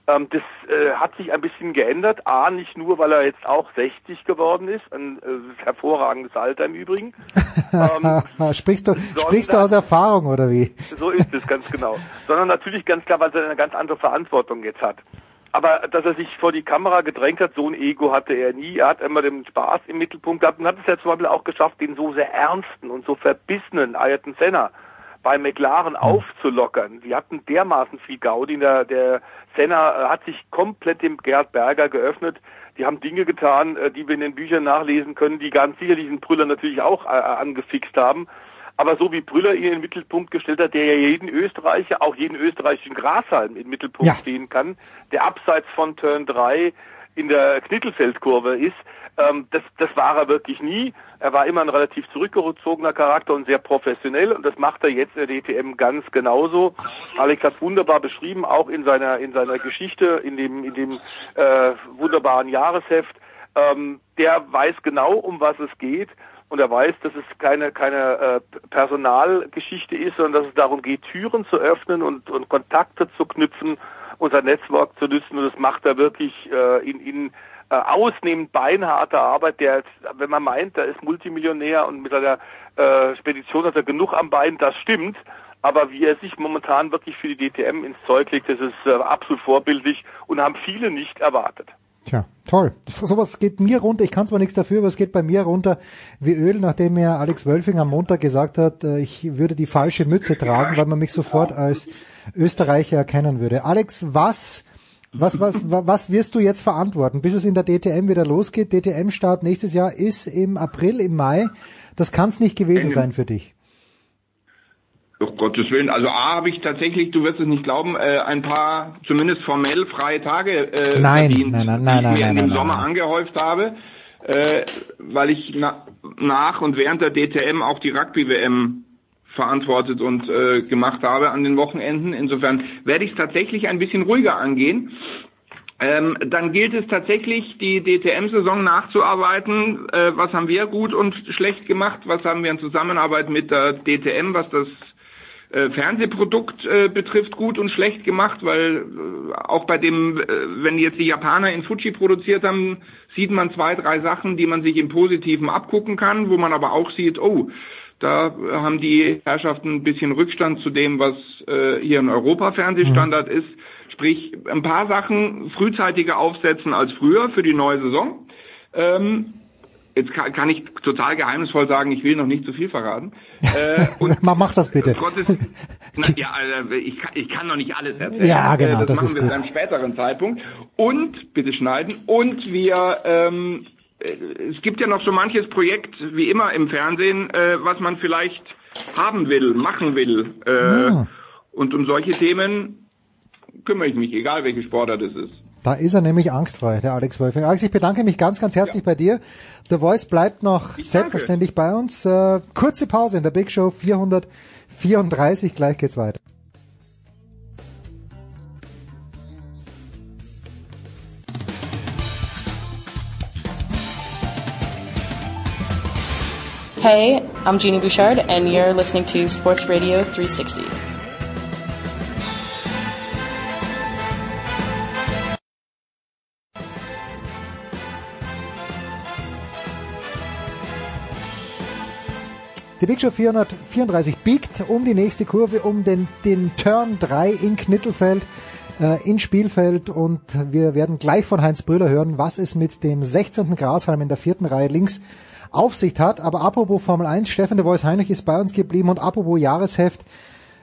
Speaker 16: Ähm, das äh, hat sich ein bisschen geändert. A, nicht nur, weil er jetzt auch 60 geworden ist, ein äh, hervorragendes Alter im Übrigen.
Speaker 1: Ähm, sprichst, du, sprichst du aus Erfahrung oder wie?
Speaker 16: So ist es ganz genau. Sondern natürlich ganz klar, weil er eine ganz andere Verantwortung jetzt hat. Aber dass er sich vor die Kamera gedrängt hat, so ein Ego hatte er nie. Er hat immer den Spaß im Mittelpunkt gehabt und hat es ja zum Beispiel auch geschafft, den so sehr ernsten und so verbissenen Ayrton Senna bei McLaren mhm. aufzulockern. Die hatten dermaßen viel Gaudi. Der, der Senna äh, hat sich komplett dem Gerd Berger geöffnet. Die haben Dinge getan, äh, die wir in den Büchern nachlesen können, die ganz sicher diesen Brüller natürlich auch äh, angefixt haben. Aber so wie Brüller ihn in den Mittelpunkt gestellt hat, der ja jeden Österreicher, auch jeden österreichischen Grashalm im Mittelpunkt ja. stehen kann, der abseits von Turn 3 in der Knittelfeldkurve ist, ähm, das, das war er wirklich nie. Er war immer ein relativ zurückgezogener Charakter und sehr professionell und das macht er jetzt in der DTM ganz genauso. Alex hat wunderbar beschrieben, auch in seiner in seiner Geschichte, in dem in dem äh, wunderbaren Jahresheft. Ähm, der weiß genau, um was es geht und er weiß, dass es keine, keine äh, Personalgeschichte ist, sondern dass es darum geht, Türen zu öffnen und, und Kontakte zu knüpfen, unser Netzwerk zu nützen. Und das macht er wirklich äh, in, in äh, ausnehmend beinharter Arbeit, der, wenn man meint, er ist Multimillionär und mit seiner äh, Spedition hat er genug am Bein, das stimmt. Aber wie er sich momentan wirklich für die DTM ins Zeug legt, das ist äh, absolut vorbildlich und haben viele nicht erwartet.
Speaker 1: Tja, toll. Sowas geht mir runter. Ich kann zwar nichts dafür, aber es geht bei mir runter wie Öl, nachdem mir Alex Wölfing am Montag gesagt hat, äh, ich würde die falsche Mütze tragen, weil man mich sofort als Österreicher erkennen würde. Alex, was, was, was, was wirst du jetzt verantworten, bis es in der DTM wieder losgeht? DTM-Start nächstes Jahr ist im April, im Mai. Das kann es nicht gewesen sein für dich.
Speaker 15: Um Gottes Willen. Also A habe ich tatsächlich, du wirst es nicht glauben, äh, ein paar zumindest formell freie Tage äh,
Speaker 1: nein, verdient, nein, nein, nein,
Speaker 15: die ich mir
Speaker 1: nein,
Speaker 15: in dem Sommer angehäuft habe, äh, weil ich na, nach und während der DTM auch die Rugby-WM verantwortet und äh, gemacht habe an den Wochenenden. Insofern werde ich es tatsächlich ein bisschen ruhiger angehen. Ähm, dann gilt es tatsächlich, die DTM-Saison nachzuarbeiten. Äh, was haben wir gut und schlecht gemacht? Was haben wir in Zusammenarbeit mit der DTM, was das äh, Fernsehprodukt äh, betrifft, gut und schlecht gemacht, weil äh, auch bei dem, äh, wenn jetzt die Japaner in Fuji produziert haben, sieht man zwei, drei Sachen, die man sich im Positiven abgucken kann, wo man aber auch sieht, oh, da haben die Herrschaften ein bisschen Rückstand zu dem, was äh, hier in Europa Fernsehstandard ist. Sprich, ein paar Sachen frühzeitiger aufsetzen als früher für die neue Saison. Ähm, jetzt kann, kann ich total geheimnisvoll sagen, ich will noch nicht zu viel verraten.
Speaker 1: Äh, und mach das bitte.
Speaker 15: Ist, na, ja, also ich, kann, ich kann noch nicht alles erzählen.
Speaker 1: Ja, genau.
Speaker 15: Äh, das,
Speaker 1: das
Speaker 15: machen wir
Speaker 1: gut.
Speaker 15: zu einem späteren Zeitpunkt. Und bitte schneiden. Und wir ähm, äh, es gibt ja noch so manches Projekt, wie immer im Fernsehen, äh, was man vielleicht haben will, machen will. Äh,
Speaker 1: Ah.
Speaker 15: Und um solche Themen kümmere ich mich, egal welche Sportart es ist.
Speaker 1: Da ist er nämlich angstfrei, der Alex Wölfing. Alex, ich bedanke mich ganz, ganz herzlich bei dir. The Voice bleibt noch selbstverständlich bei uns. Äh, kurze Pause in der Big Show 434. Gleich geht's weiter.
Speaker 17: Hey, I'm Jeannie Bouchard, and you're listening to Sports Radio 360.
Speaker 1: Die Big Show 434 biegt um die nächste Kurve, um den, den Turn 3 in Knittelfeld, äh, in Spielfeld und wir werden gleich von Heinz Brüller hören, was es mit dem 16. Grashalm in der vierten Reihe links auf sich hat. Aber apropos Formel 1, Stefan de Vois Heinrich ist bei uns geblieben und apropos Jahresheft,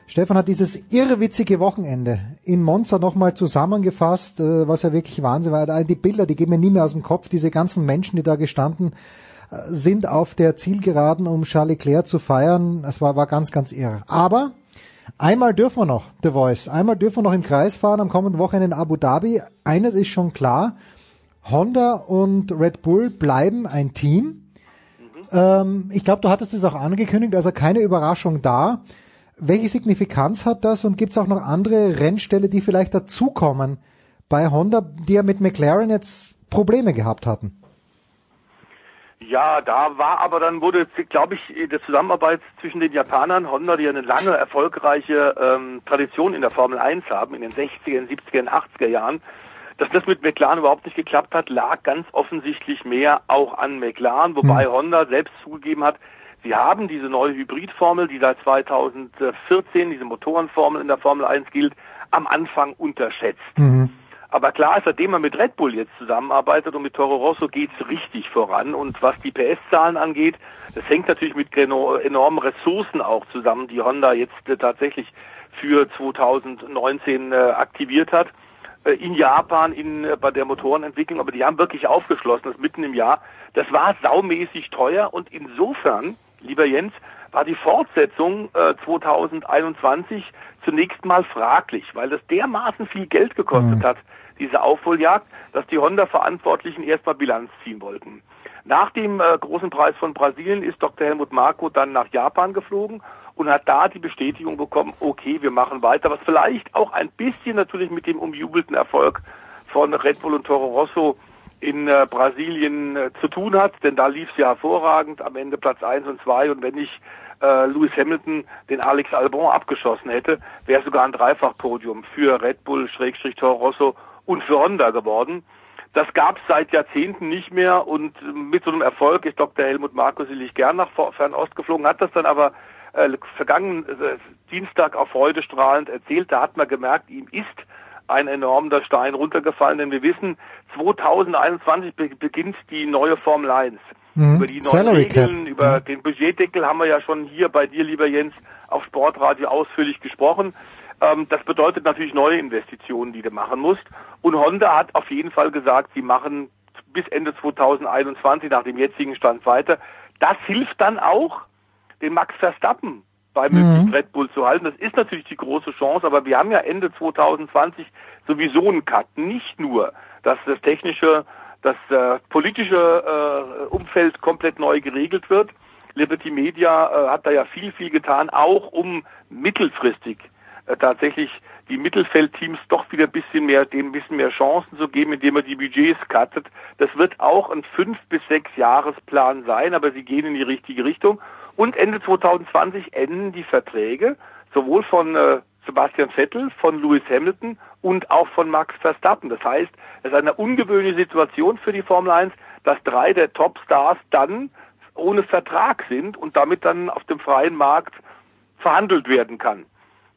Speaker 1: Stefan hat dieses irrwitzige Wochenende in Monza nochmal zusammengefasst, äh, was ja wirklich Wahnsinn war. Die Bilder, die gehen mir nie mehr aus dem Kopf, diese ganzen Menschen, die da gestanden äh, sind auf der Zielgeraden, um Charles Leclerc zu feiern. Das war, war ganz, ganz irre. Aber einmal dürfen wir noch, The Voice, einmal dürfen wir noch im Kreis fahren am kommenden Wochenende in Abu Dhabi. Eines ist schon klar, Honda und Red Bull bleiben ein Team. Ähm, ich glaube, du hattest es auch angekündigt, also keine Überraschung da. Welche Signifikanz hat das und gibt es auch noch andere Rennställe, die vielleicht dazukommen bei Honda, die ja mit McLaren jetzt Probleme gehabt hatten?
Speaker 16: Ja, da war aber dann wurde, glaube ich, die Zusammenarbeit zwischen den Japanern, Honda, die eine lange erfolgreiche ähm, Tradition in der Formel 1 haben, in den 60er, 70er, 80er Jahren, dass das mit McLaren überhaupt nicht geklappt hat, lag ganz offensichtlich mehr auch an McLaren, wobei Honda selbst zugegeben hat, sie haben diese neue Hybridformel, die seit 2014, diese Motorenformel in der Formel 1 gilt, am Anfang unterschätzt. Aber klar ist, seitdem man mit Red Bull jetzt zusammenarbeitet und mit Toro Rosso geht's richtig voran. Und was die PS-Zahlen angeht, das hängt natürlich mit enormen Ressourcen auch zusammen, die Honda jetzt äh, tatsächlich für 2019 äh, aktiviert hat. Äh, in Japan in, äh, bei der Motorenentwicklung, aber die haben wirklich aufgeschlossen, das mitten im Jahr. Das war saumäßig teuer und insofern, lieber Jens, war die Fortsetzung äh, 2021 zunächst mal fraglich, weil das dermaßen viel Geld gekostet hat, diese Aufholjagd, dass die Honda-Verantwortlichen erstmal Bilanz ziehen wollten. Nach dem äh, großen Preis von Brasilien ist Dr. Helmut Marko dann nach Japan geflogen und hat da die Bestätigung bekommen, okay, wir machen weiter, was vielleicht auch ein bisschen natürlich mit dem umjubelten Erfolg von Red Bull und Toro Rosso in äh, Brasilien äh, zu tun hat, denn da lief es ja hervorragend, am Ende Platz 1 und 2 und wenn nicht äh, Lewis Hamilton den Alex Albon abgeschossen hätte, wäre sogar ein Dreifachpodium für Red Bull, Schrägstrich Toro Rosso und für Honda geworden. Das gab es seit Jahrzehnten nicht mehr und mit so einem Erfolg ist Dr. Helmut Marko sicherlich gern nach Fernost geflogen, hat das dann aber äh, vergangenen äh, Dienstag auf Freude strahlend erzählt. Da hat man gemerkt, ihm ist ein enormer Stein runtergefallen, denn wir wissen, 2021 be beginnt die neue Formel 1.
Speaker 1: Mhm.
Speaker 16: Über die neuen
Speaker 1: Salary Cap.
Speaker 16: Regeln, über den Budgetdeckel haben wir ja schon hier bei dir, lieber Jens, auf Sportradio ausführlich gesprochen. Ähm, das bedeutet natürlich neue Investitionen, die du machen musst. Und Honda hat auf jeden Fall gesagt, sie machen bis Ende 2021 nach dem jetzigen Stand weiter. Das hilft dann auch, den Max Verstappen bei möglichst Red Bull zu halten. Das ist natürlich die große Chance, aber wir haben ja Ende 2020 sowieso einen Cut. Nicht nur, dass das technische, das äh, politische äh, Umfeld komplett neu geregelt wird. Liberty Media äh, hat da ja viel, viel getan, auch um mittelfristig äh, tatsächlich die Mittelfeldteams doch wieder ein bisschen mehr, denen ein bisschen mehr Chancen zu geben, indem man die Budgets cuttet. Das wird auch ein fünf bis sechs Jahresplan sein, aber sie gehen in die richtige Richtung. Und Ende 2020 enden die Verträge sowohl von äh, Sebastian Vettel, von Lewis Hamilton und auch von Max Verstappen. Das heißt, es ist eine ungewöhnliche Situation für die Formel 1, dass drei der Topstars dann ohne Vertrag sind und damit dann auf dem freien Markt verhandelt werden kann.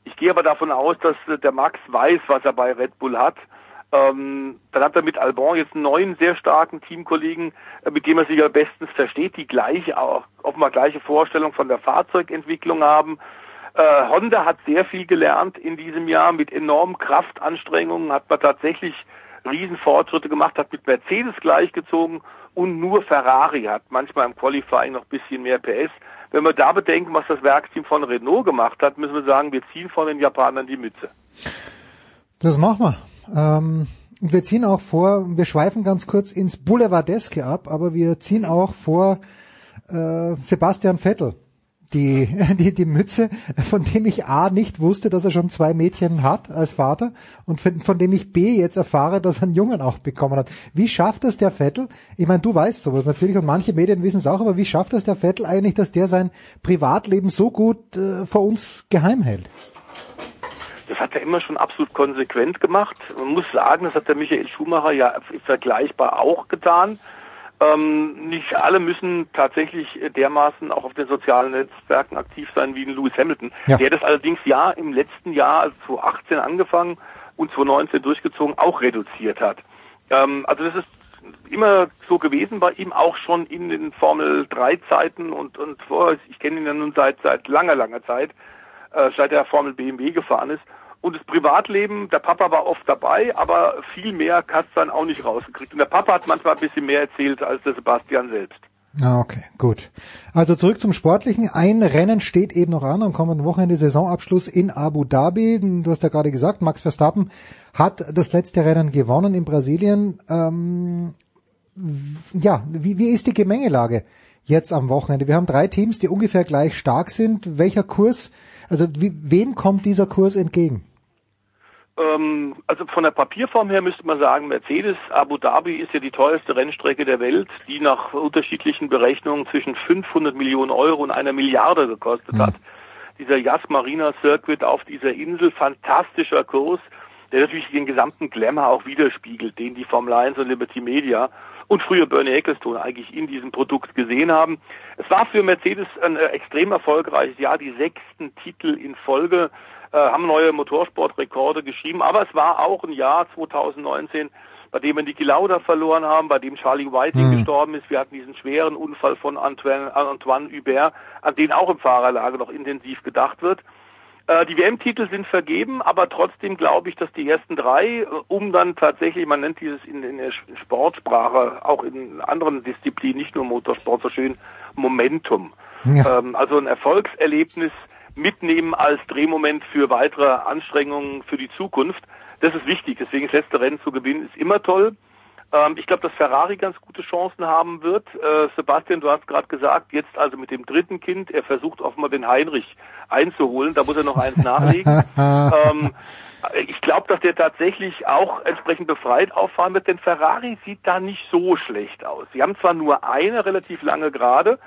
Speaker 16: Ich gehe aber davon aus, dass äh, der Max weiß, was er bei Red Bull hat. Ähm, dann hat er mit Albon jetzt einen neuen, sehr starken Teamkollegen, äh, mit dem er sich ja bestens versteht, die gleiche, auch offenbar gleiche Vorstellung von der Fahrzeugentwicklung haben. Äh, Honda hat sehr viel gelernt in diesem Jahr mit enormen Kraftanstrengungen, hat man tatsächlich Riesenfortschritte gemacht, hat mit Mercedes gleichgezogen und nur Ferrari hat manchmal im Qualifying noch ein bisschen mehr PS. Wenn wir da bedenken, was das Werksteam von Renault gemacht hat, müssen wir sagen, wir ziehen von den Japanern die Mütze.
Speaker 1: Das machen wir. Ähm, wir ziehen auch vor, wir schweifen ganz kurz ins Boulevardeske ab, aber wir ziehen auch vor äh, Sebastian Vettel die, die, die Mütze, von dem ich A nicht wusste, dass er schon zwei Mädchen hat als Vater und von, von dem ich B jetzt erfahre, dass er einen Jungen auch bekommen hat. Wie schafft es der Vettel? Ich meine, du weißt sowas natürlich und manche Medien wissen es auch, aber wie schafft es der Vettel eigentlich, dass der sein Privatleben so gut äh, vor uns geheim hält?
Speaker 16: Das hat er immer schon absolut konsequent gemacht. Man muss sagen, das hat der Michael Schumacher ja vergleichbar auch getan. Ähm, nicht alle müssen tatsächlich dermaßen auch auf den sozialen Netzwerken aktiv sein wie ein Lewis Hamilton. Ja. Der das allerdings ja im letzten Jahr, also 2018 angefangen und 2019 durchgezogen, auch reduziert hat. Ähm, also das ist immer so gewesen bei ihm, auch schon in den Formel 3 Zeiten und, und vorher, ich kenne ihn ja nun seit, seit langer, langer Zeit, äh, seit er Formel BMW gefahren ist. Und das Privatleben, der Papa war oft dabei, aber viel mehr hast dann auch nicht rausgekriegt. Und der Papa hat manchmal ein bisschen mehr erzählt als der Sebastian selbst.
Speaker 1: Ah, okay, gut. Also zurück zum Sportlichen. Ein Rennen steht eben noch an am kommenden Wochenende Saisonabschluss in Abu Dhabi. Du hast ja gerade gesagt, Max Verstappen hat das letzte Rennen gewonnen in Brasilien. Ähm, ja, wie, wie ist die Gemengelage jetzt am Wochenende? Wir haben drei Teams, die ungefähr gleich stark sind. Welcher Kurs also wie, wem kommt dieser Kurs entgegen?
Speaker 16: Ähm, also von der Papierform her müsste man sagen, Mercedes Abu Dhabi ist ja die teuerste Rennstrecke der Welt, die nach unterschiedlichen Berechnungen zwischen 500 Millionen Euro und einer Milliarde gekostet mhm. hat. Dieser Yas Marina Circuit auf dieser Insel, fantastischer Kurs, der natürlich den gesamten Glamour auch widerspiegelt, den die Formel 1 und Liberty Media und früher Bernie Ecclestone eigentlich in diesem Produkt gesehen haben. Es war für Mercedes ein äh, extrem erfolgreiches Jahr, die sechsten Titel in Folge, äh, haben neue Motorsportrekorde geschrieben, aber es war auch ein Jahr 2019, bei dem wir Niki Lauda verloren haben, bei dem Charlie Whiting mhm. gestorben ist. Wir hatten diesen schweren Unfall von Antoine, Antoine Hubert, an den auch im Fahrerlager noch intensiv gedacht wird. Äh, die WM-Titel sind vergeben, aber trotzdem glaube ich, dass die ersten drei, äh, um dann tatsächlich, man nennt dieses in, in der Sportsprache, auch in anderen Disziplinen, nicht nur Motorsport so schön, Momentum. Ja. Ähm, also ein Erfolgserlebnis mitnehmen als Drehmoment für weitere Anstrengungen für die Zukunft. Das ist wichtig. Deswegen das letzte Rennen zu gewinnen ist immer toll. Ähm, ich glaube, dass Ferrari ganz gute Chancen haben wird. Äh, Sebastian, du hast gerade gesagt, jetzt also mit dem dritten Kind, er versucht offenbar den Heinrich einzuholen, da muss er noch eins nachlegen. ähm, ich glaube, dass der tatsächlich auch entsprechend befreit auffahren wird, denn Ferrari sieht da nicht so schlecht aus. Sie haben zwar nur eine relativ lange Gerade,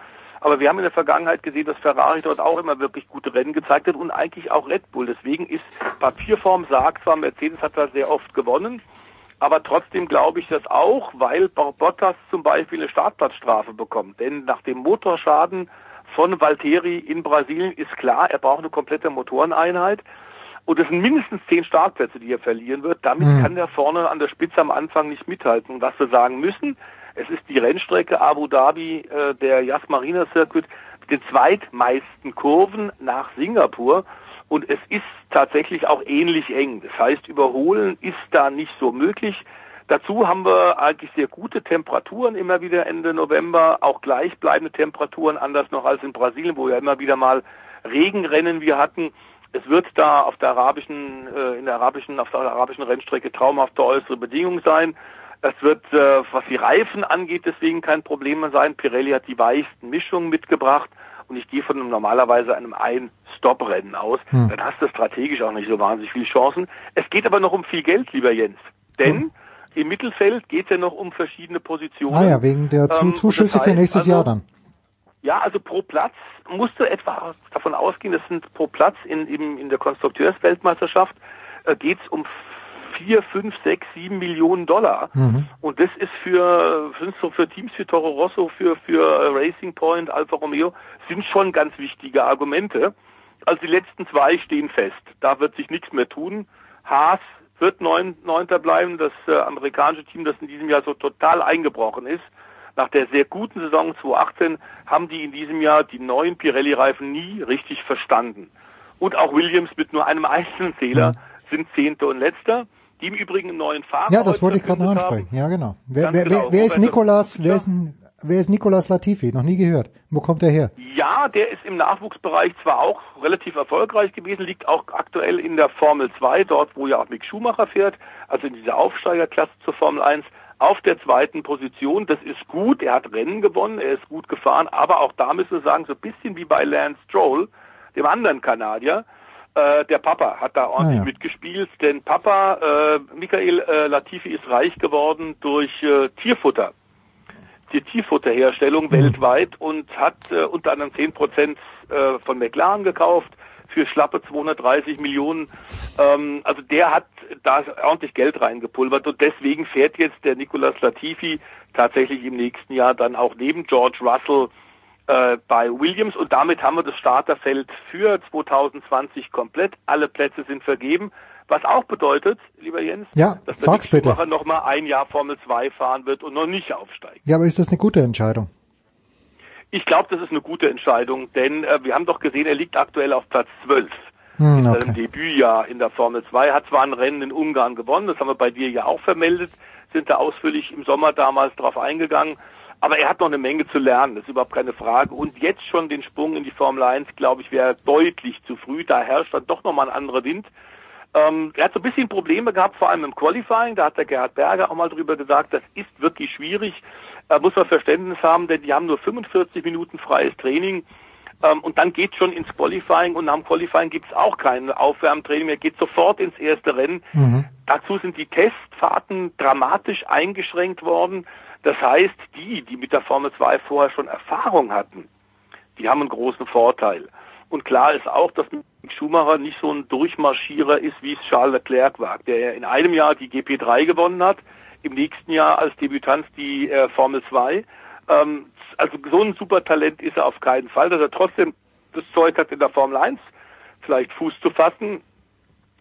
Speaker 16: aber wir haben in der Vergangenheit gesehen, dass Ferrari dort auch immer wirklich gute Rennen gezeigt hat und eigentlich auch Red Bull. Deswegen ist Papierform sagt zwar, Mercedes hat da sehr oft gewonnen, aber trotzdem glaube ich das auch, weil Bottas zum Beispiel eine Startplatzstrafe bekommt. Denn nach dem Motorschaden von Valtteri in Brasilien ist klar, er braucht eine komplette Motoreneinheit. Und es sind mindestens zehn Startplätze, die er verlieren wird. Damit mhm. kann der vorne an der Spitze am Anfang nicht mithalten. Und was wir sagen müssen, es ist die Rennstrecke Abu Dhabi, äh, der Yas Marina Circuit, mit den zweitmeisten Kurven nach Singapur. Und es ist tatsächlich auch ähnlich eng. Das heißt, überholen ist da nicht so möglich. Dazu haben wir eigentlich sehr gute Temperaturen immer wieder Ende November, auch gleichbleibende Temperaturen, anders noch als in Brasilien, wo ja immer wieder mal Regenrennen wir hatten. Es wird da auf der arabischen, äh, in der arabischen, auf der arabischen Rennstrecke traumhafte äußere Bedingungen sein. Es wird, äh, was die Reifen angeht, deswegen kein Problem sein. Pirelli hat die weichsten Mischungen mitgebracht und ich gehe von einem, normalerweise einem Ein-Stop-Rennen aus, hm. dann hast du strategisch auch nicht so wahnsinnig viele Chancen. Es geht aber noch um viel Geld, lieber Jens. Denn hm. im Mittelfeld geht es ja noch um verschiedene Positionen.
Speaker 1: Ah ja, wegen der ähm, Zuschüsse das heißt, für nächstes also, Jahr dann.
Speaker 16: Ja, also pro Platz musst du etwa davon ausgehen, das sind pro Platz in, in, in der Konstrukteursweltmeisterschaft äh, geht es um vier, fünf, sechs, sieben Millionen Dollar. Mhm. Und das ist für, für, für Teams wie Toro Rosso, für, für Racing Point, Alfa Romeo, sind schon ganz wichtige Argumente. Also die letzten zwei stehen fest. Da wird sich nichts mehr tun. Haas wird neun, Neunter bleiben. Das äh, amerikanische Team, das in diesem Jahr so total eingebrochen ist, nach der sehr guten Saison 2018, haben die in diesem Jahr die neuen Pirelli-Reifen nie richtig verstanden. Und auch Williams mit nur einem einzelnen Fehler ja. sind Zehnter und Letzter. Die im Übrigen einen neuen Fahrer.
Speaker 1: Ja, das wollte ich gerade noch ansprechen. Ja, genau. Wer, wer, genau. wer, ist Nikolas, wer ist, wer ist Nikolas Latifi? Noch nie gehört. Wo kommt der her?
Speaker 16: Ja, der ist im Nachwuchsbereich zwar auch relativ erfolgreich gewesen, liegt auch aktuell in der Formel 2, dort wo ja auch Mick Schumacher fährt, also in dieser Aufsteigerklasse zur Formel 1 auf der zweiten Position. Das ist gut. Er hat Rennen gewonnen, er ist gut gefahren, aber auch da müssen wir sagen, so ein bisschen wie bei Lance Stroll, dem anderen Kanadier, äh, der Papa hat da ordentlich ah, ja. mitgespielt, denn Papa, äh, Michael äh, Latifi, ist reich geworden durch äh, Tierfutter. Die Tierfutterherstellung mhm. weltweit und hat äh, unter anderem 10 Prozent äh, von McLaren gekauft für schlappe 230 Millionen. Ähm, also der hat da ordentlich Geld reingepulvert und deswegen fährt jetzt der Nicolas Latifi tatsächlich im nächsten Jahr dann auch neben George Russell äh, bei Williams und damit haben wir das Starterfeld für 2020 komplett. Alle Plätze sind vergeben. Was auch bedeutet, lieber Jens,
Speaker 1: ja,
Speaker 16: dass
Speaker 1: der Schumacher
Speaker 16: noch mal ein Jahr Formel 2 fahren wird und noch nicht aufsteigt.
Speaker 1: Ja, aber ist das eine gute Entscheidung?
Speaker 16: Ich glaube, das ist eine gute Entscheidung, denn äh, wir haben doch gesehen, er liegt aktuell auf Platz 12
Speaker 1: hm,
Speaker 16: in seinem Debütjahr in der Formel 2. Hat zwar ein Rennen in Ungarn gewonnen, das haben wir bei dir ja auch vermeldet, sind da ausführlich im Sommer damals drauf eingegangen. Aber er hat noch eine Menge zu lernen, das ist überhaupt keine Frage. Und jetzt schon den Sprung in die Formel 1, glaube ich, wäre deutlich zu früh. Da herrscht dann doch nochmal ein anderer Wind. Ähm, er hat so ein bisschen Probleme gehabt, vor allem im Qualifying. Da hat der Gerhard Berger auch mal drüber gesagt, das ist wirklich schwierig. Da muss man Verständnis haben, denn die haben nur 45 Minuten freies Training. Ähm, und dann geht schon ins Qualifying und nach dem Qualifying gibt es auch kein Aufwärmtraining mehr, geht sofort ins erste Rennen.
Speaker 1: Mhm.
Speaker 16: Dazu sind die Testfahrten dramatisch eingeschränkt worden. Das heißt, die, die mit der Formel 2 vorher schon Erfahrung hatten, die haben einen großen Vorteil. Und klar ist auch, dass Schumacher nicht so ein Durchmarschierer ist, wie es Charles Leclerc war, der in einem Jahr die GP3 gewonnen hat, im nächsten Jahr als Debütant die äh, Formel 2. Ähm, also so ein Supertalent ist er auf keinen Fall, dass er trotzdem das Zeug hat, in der Formel 1 vielleicht Fuß zu fassen,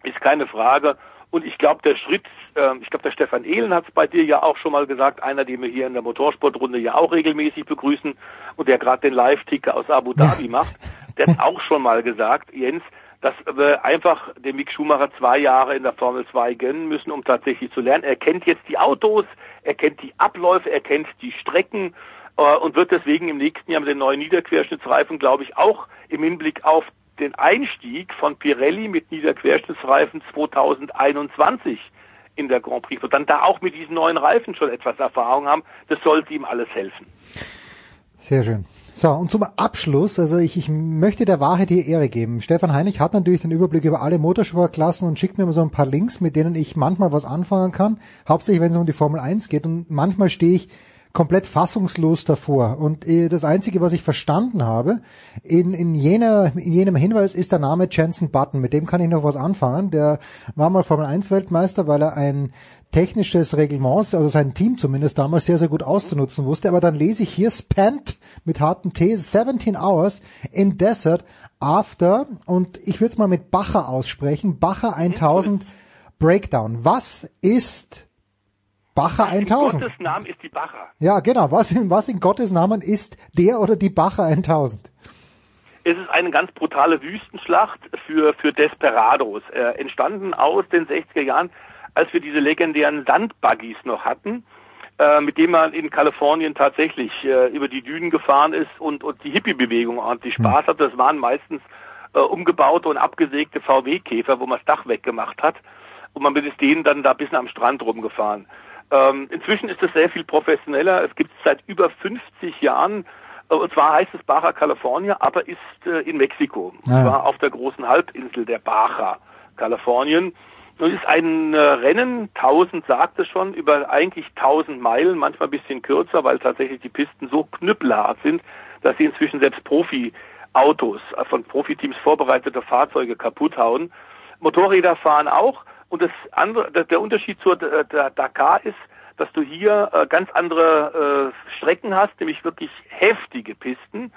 Speaker 16: ist keine Frage. Und ich glaube, der Schritt, äh, ich glaube, der Stefan Ehlen hat es bei dir ja auch schon mal gesagt, einer, den wir hier in der Motorsportrunde ja auch regelmäßig begrüßen und der gerade den Live-Ticker aus Abu Dhabi macht, der hat auch schon mal gesagt, Jens, dass wir einfach dem Mick Schumacher zwei Jahre in der Formel 2 gönnen müssen, um tatsächlich zu lernen. Er kennt jetzt die Autos, er kennt die Abläufe, er kennt die Strecken äh, und wird deswegen im nächsten Jahr mit den neuen Niederquerschnittsreifen, glaube ich, auch im Hinblick auf den Einstieg von Pirelli mit Niederquerschnittsreifen 2021 in der Grand Prix und dann da auch mit diesen neuen Reifen schon etwas Erfahrung haben. Das sollte ihm alles helfen.
Speaker 1: Sehr schön. So, und zum Abschluss, also ich, ich möchte der Wahrheit hier Ehre geben. Stefan Heinig hat natürlich den Überblick über alle Motorsportklassen und schickt mir immer so ein paar Links, mit denen ich manchmal was anfangen kann. Hauptsächlich, wenn es um die Formel 1 geht. Und manchmal stehe ich komplett fassungslos davor. Und äh, das Einzige, was ich verstanden habe, in, in, jener, in jenem Hinweis ist der Name Jensen Button. Mit dem kann ich noch was anfangen. Der war mal Formel 1 Weltmeister, weil er ein technisches Reglement, also sein Team zumindest damals sehr, sehr gut auszunutzen wusste. Aber dann lese ich hier spent mit harten T 17 hours in desert after und ich würde es mal mit Bacher aussprechen. Bacher 1000 Breakdown. Was ist Bacher 1000.
Speaker 16: In Gottes Namen ist die Bacher.
Speaker 1: Ja, genau. Was in, was in Gottes Namen ist der oder die Bacher 1000?
Speaker 16: Es ist eine ganz brutale Wüstenschlacht für, für Desperados. Äh, entstanden aus den 60er Jahren, als wir diese legendären Sandbuggies noch hatten, äh, mit denen man in Kalifornien tatsächlich äh, über die Dünen gefahren ist und, und die Hippie-Bewegung ordentlich. Spaß hm. hat. Das waren meistens äh, umgebaute und abgesägte VW-Käfer, wo man das Dach weggemacht hat. Und man ist denen dann da bis am Strand rumgefahren. Ähm, inzwischen ist es sehr viel professioneller. Es gibt es seit über 50 Jahren. Äh, und zwar heißt es Baja California, aber ist äh, in Mexiko. Und
Speaker 1: Ah.
Speaker 16: zwar auf der großen Halbinsel der Baja Kalifornien. Und ist ein äh, Rennen, 1000 sagt es schon, über eigentlich 1000 Meilen, manchmal ein bisschen kürzer, weil tatsächlich die Pisten so knüppelhart sind, dass sie inzwischen selbst Profi-Autos, äh, von Profiteams vorbereitete Fahrzeuge kaputt hauen. Motorräder fahren auch. Und das andere, der- Unterschied zur äh, Dakar ist, dass du hier äh, ganz andere äh, Strecken hast, nämlich wirklich heftige Pisten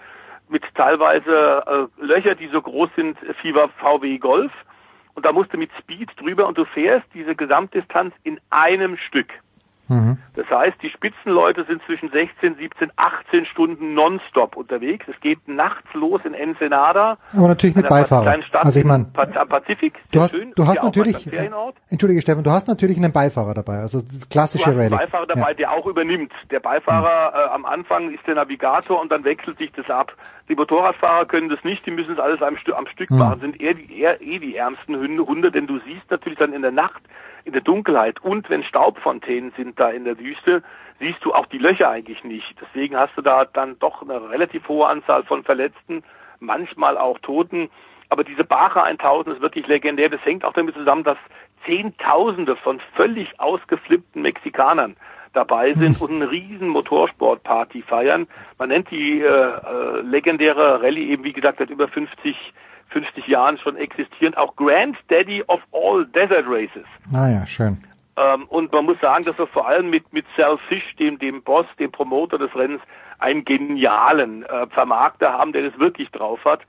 Speaker 16: mit teilweise Löcher, die so groß sind wie VW Golf und da musst du mit Speed drüber und du fährst diese Gesamtdistanz in einem Stück.
Speaker 1: Mhm.
Speaker 16: Das heißt, die Spitzenleute sind zwischen 16, 17, 18 Stunden nonstop unterwegs. Es geht nachts los in Ensenada.
Speaker 1: Aber natürlich mit Beifahrer. Also ich meine,
Speaker 16: Pazifik.
Speaker 1: du hast,
Speaker 16: schön.
Speaker 1: du hast natürlich, entschuldige Steffen, du hast natürlich einen Beifahrer dabei, also das
Speaker 16: Du
Speaker 1: klassische
Speaker 16: hast einen
Speaker 1: Rallye.
Speaker 16: Beifahrer dabei,
Speaker 1: Ja.
Speaker 16: der auch übernimmt. Der Beifahrer äh, am Anfang ist der Navigator und dann wechselt sich das ab. Die Motorradfahrer können das nicht, die müssen es alles am, am Stück
Speaker 1: Mhm.
Speaker 16: machen, sind eher, die, eher eh die ärmsten Hunde, denn du siehst natürlich dann in der Nacht, in der Dunkelheit und wenn Staubfontänen sind da in der Wüste, siehst du auch die Löcher eigentlich nicht. Deswegen hast du da dann doch eine relativ hohe Anzahl von Verletzten, manchmal auch Toten. Aber diese Baja 1000 ist wirklich legendär. Das hängt auch damit zusammen, dass Zehntausende von völlig ausgeflippten Mexikanern dabei sind und eine riesen Motorsportparty feiern. Man nennt die äh, äh, legendäre Rallye eben, wie gesagt, seit über 50, 50 Jahren schon existierend, auch Granddaddy of all Desert Races.
Speaker 1: Naja, schön.
Speaker 16: Ähm, und man muss sagen, dass wir vor allem mit, mit Sal Fish, dem, dem Boss, dem Promoter des Rennens, einen genialen äh, Vermarkter haben, der das wirklich drauf hat.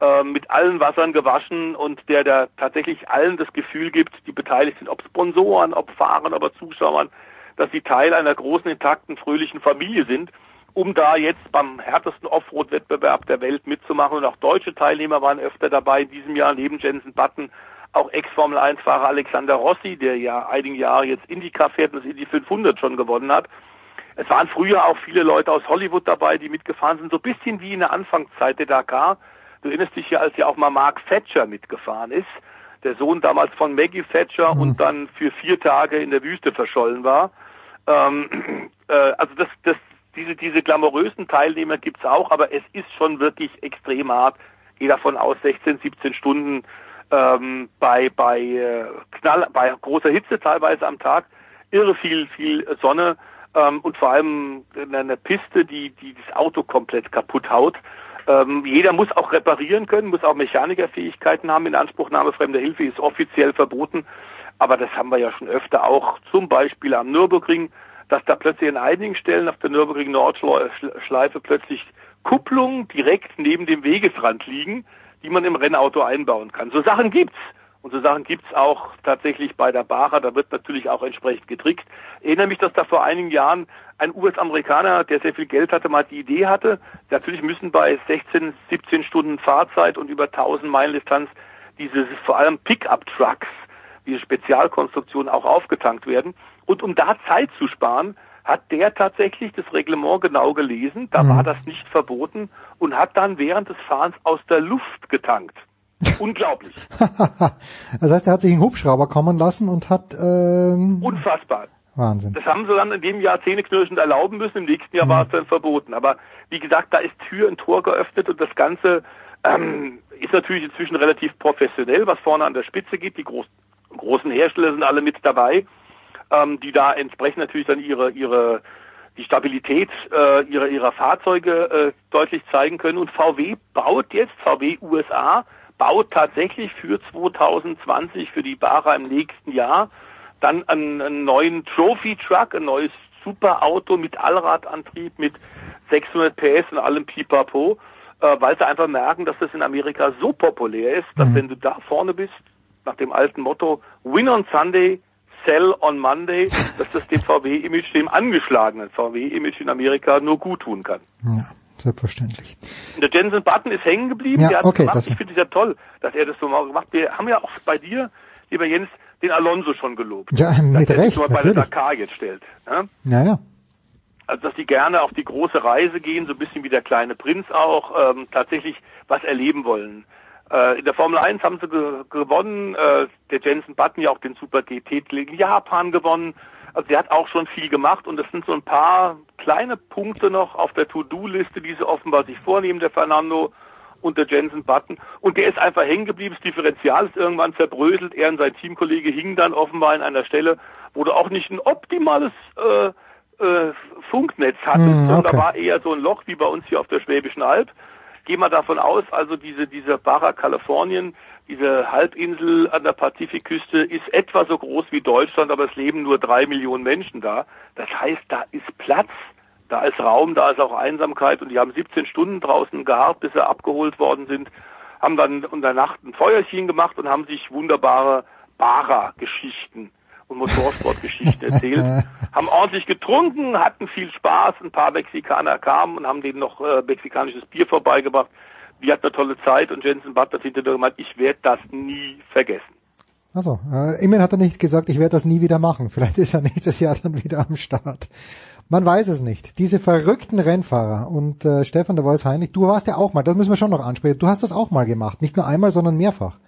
Speaker 16: äh, mit allen Wassern gewaschen und der da tatsächlich allen das Gefühl gibt, die beteiligt sind, ob Sponsoren, ob Fahrern, ob Zuschauern, dass sie Teil einer großen, intakten, fröhlichen Familie sind, um da jetzt beim härtesten Offroad-Wettbewerb der Welt mitzumachen. Und auch deutsche Teilnehmer waren öfter dabei in diesem Jahr, neben Jensen Button, auch Ex-Formel-1-Fahrer Alexander Rossi, der ja einige Jahre jetzt Indycar fährt und das Indy 500 schon gewonnen hat. Es waren früher auch viele Leute aus Hollywood dabei, die mitgefahren sind, so ein bisschen wie in der Anfangszeit der Dakar. Du erinnerst dich ja, als ja auch mal Mark Thatcher mitgefahren ist, der Sohn damals von Maggie Thatcher
Speaker 1: Mhm.
Speaker 16: und dann für vier Tage in der Wüste verschollen war. Ähm, äh, also das, das, diese, diese glamourösen Teilnehmer gibt's auch, aber es ist schon wirklich extrem hart. Gehe davon aus, 16, 17 Stunden ähm, bei bei äh, Knall, bei großer Hitze teilweise am Tag, irre viel viel Sonne ähm, und vor allem eine, eine Piste, die die das Auto komplett kaputt haut. Ähm, jeder muss auch reparieren können, muss auch Mechanikerfähigkeiten haben. In Anspruchnahme fremder Hilfe ist offiziell verboten. Aber das haben wir ja schon öfter auch, zum Beispiel am Nürburgring, dass da plötzlich an einigen Stellen auf der Nürburgring Nordschleife plötzlich Kupplungen direkt neben dem Wegesrand liegen, die man im Rennauto einbauen kann. So Sachen gibt's. Und so Sachen gibt's auch tatsächlich bei der Bacher. Da wird natürlich auch entsprechend getrickt. Ich erinnere mich, dass da vor einigen Jahren ein US-Amerikaner, der sehr viel Geld hatte, mal die Idee hatte. Natürlich müssen bei 16, 17 Stunden Fahrzeit und über 1000 Meilen Distanz diese vor allem Pickup-Trucks, diese Spezialkonstruktionen auch aufgetankt werden. Und um da Zeit zu sparen, hat der tatsächlich das Reglement genau gelesen. Da war das nicht verboten und hat dann während des Fahrens aus der Luft getankt. Unglaublich.
Speaker 1: das heißt, er hat sich einen Hubschrauber kommen lassen und hat ähm,
Speaker 16: Unfassbar.
Speaker 1: Wahnsinn.
Speaker 16: Das haben sie dann in dem Jahr zähneknirschend erlauben müssen, im nächsten Jahr war es dann verboten. Aber wie gesagt, da ist Tür und Tor geöffnet und das Ganze ähm, ist natürlich inzwischen relativ professionell, was vorne an der Spitze geht. Die groß, großen Hersteller sind alle mit dabei, ähm, die da entsprechend natürlich dann ihre ihre die Stabilität äh, ihrer ihrer Fahrzeuge äh, deutlich zeigen können. Und VW baut jetzt VW USA baut tatsächlich für 2020 für die Barer im nächsten Jahr dann einen, einen neuen Trophy Truck, ein neues Superauto mit Allradantrieb mit 600 PS und allem Pipapo, äh, weil sie einfach merken, dass das in Amerika so populär ist, dass wenn du da vorne bist, nach dem alten Motto Win on Sunday, Sell on Monday, dass das dem VW-Image, dem angeschlagenen VW-Image in Amerika nur gut tun kann.
Speaker 1: Ja, selbstverständlich.
Speaker 16: Der Jensen Button ist hängen geblieben,
Speaker 1: Ja,
Speaker 16: der hat
Speaker 1: okay,
Speaker 16: gemacht. Ich finde es ja toll, dass er das so mal gemacht hat. Wir haben ja auch bei dir, lieber Jens, den Alonso schon gelobt.
Speaker 1: Ja, mit
Speaker 16: dass er
Speaker 1: Recht,
Speaker 16: sich mal bei der Dakar jetzt stellt. Ja?
Speaker 1: Ja, ja.
Speaker 16: Also dass die gerne auf die große Reise gehen, so ein bisschen wie der kleine Prinz auch, ähm, tatsächlich was erleben wollen. Äh, in der Formel 1 haben sie ge gewonnen, äh, der Jensen Button ja auch den Super GT in Japan gewonnen. Also der hat auch schon viel gemacht und es sind so ein paar kleine Punkte noch auf der To-Do-Liste, die sie offenbar sich vornehmen, der Fernando und der Jensen Button. Und der ist einfach hängen geblieben. Das Differential ist irgendwann zerbröselt. Er und sein Teamkollege hingen dann offenbar an einer Stelle, wo du auch nicht ein optimales äh, äh, Funknetz hattest, sondern
Speaker 1: okay.
Speaker 16: da war eher so ein Loch wie bei uns hier auf der Schwäbischen Alb. Gehen wir davon aus, also diese, diese Baja Kalifornien, diese Halbinsel an der Pazifikküste ist etwa so groß wie Deutschland, aber es leben nur drei Millionen Menschen da. Das heißt, da ist Platz, da ist Raum, da ist auch Einsamkeit und die haben 17 Stunden draußen geharrt, bis sie abgeholt worden sind. haben dann in der Nacht ein Feuerchen gemacht und haben sich wunderbare Bara-Geschichten und Motorsportgeschichten erzählt, haben ordentlich getrunken, hatten viel Spaß, ein paar Mexikaner kamen und haben denen noch äh, mexikanisches Bier vorbeigebracht. Wir hatten eine tolle Zeit und Jensen Butler hat hinterher gemeint, ich werde das nie vergessen.
Speaker 1: Also, äh, immerhin hat er nicht gesagt, ich werde das nie wieder machen. Vielleicht ist er nächstes Jahr dann wieder am Start. Man weiß es nicht. Diese verrückten Rennfahrer und äh, Stefan de Vois Heinrich, du warst ja auch mal, das müssen wir schon noch ansprechen. Du hast das auch mal gemacht, nicht nur einmal, sondern mehrfach.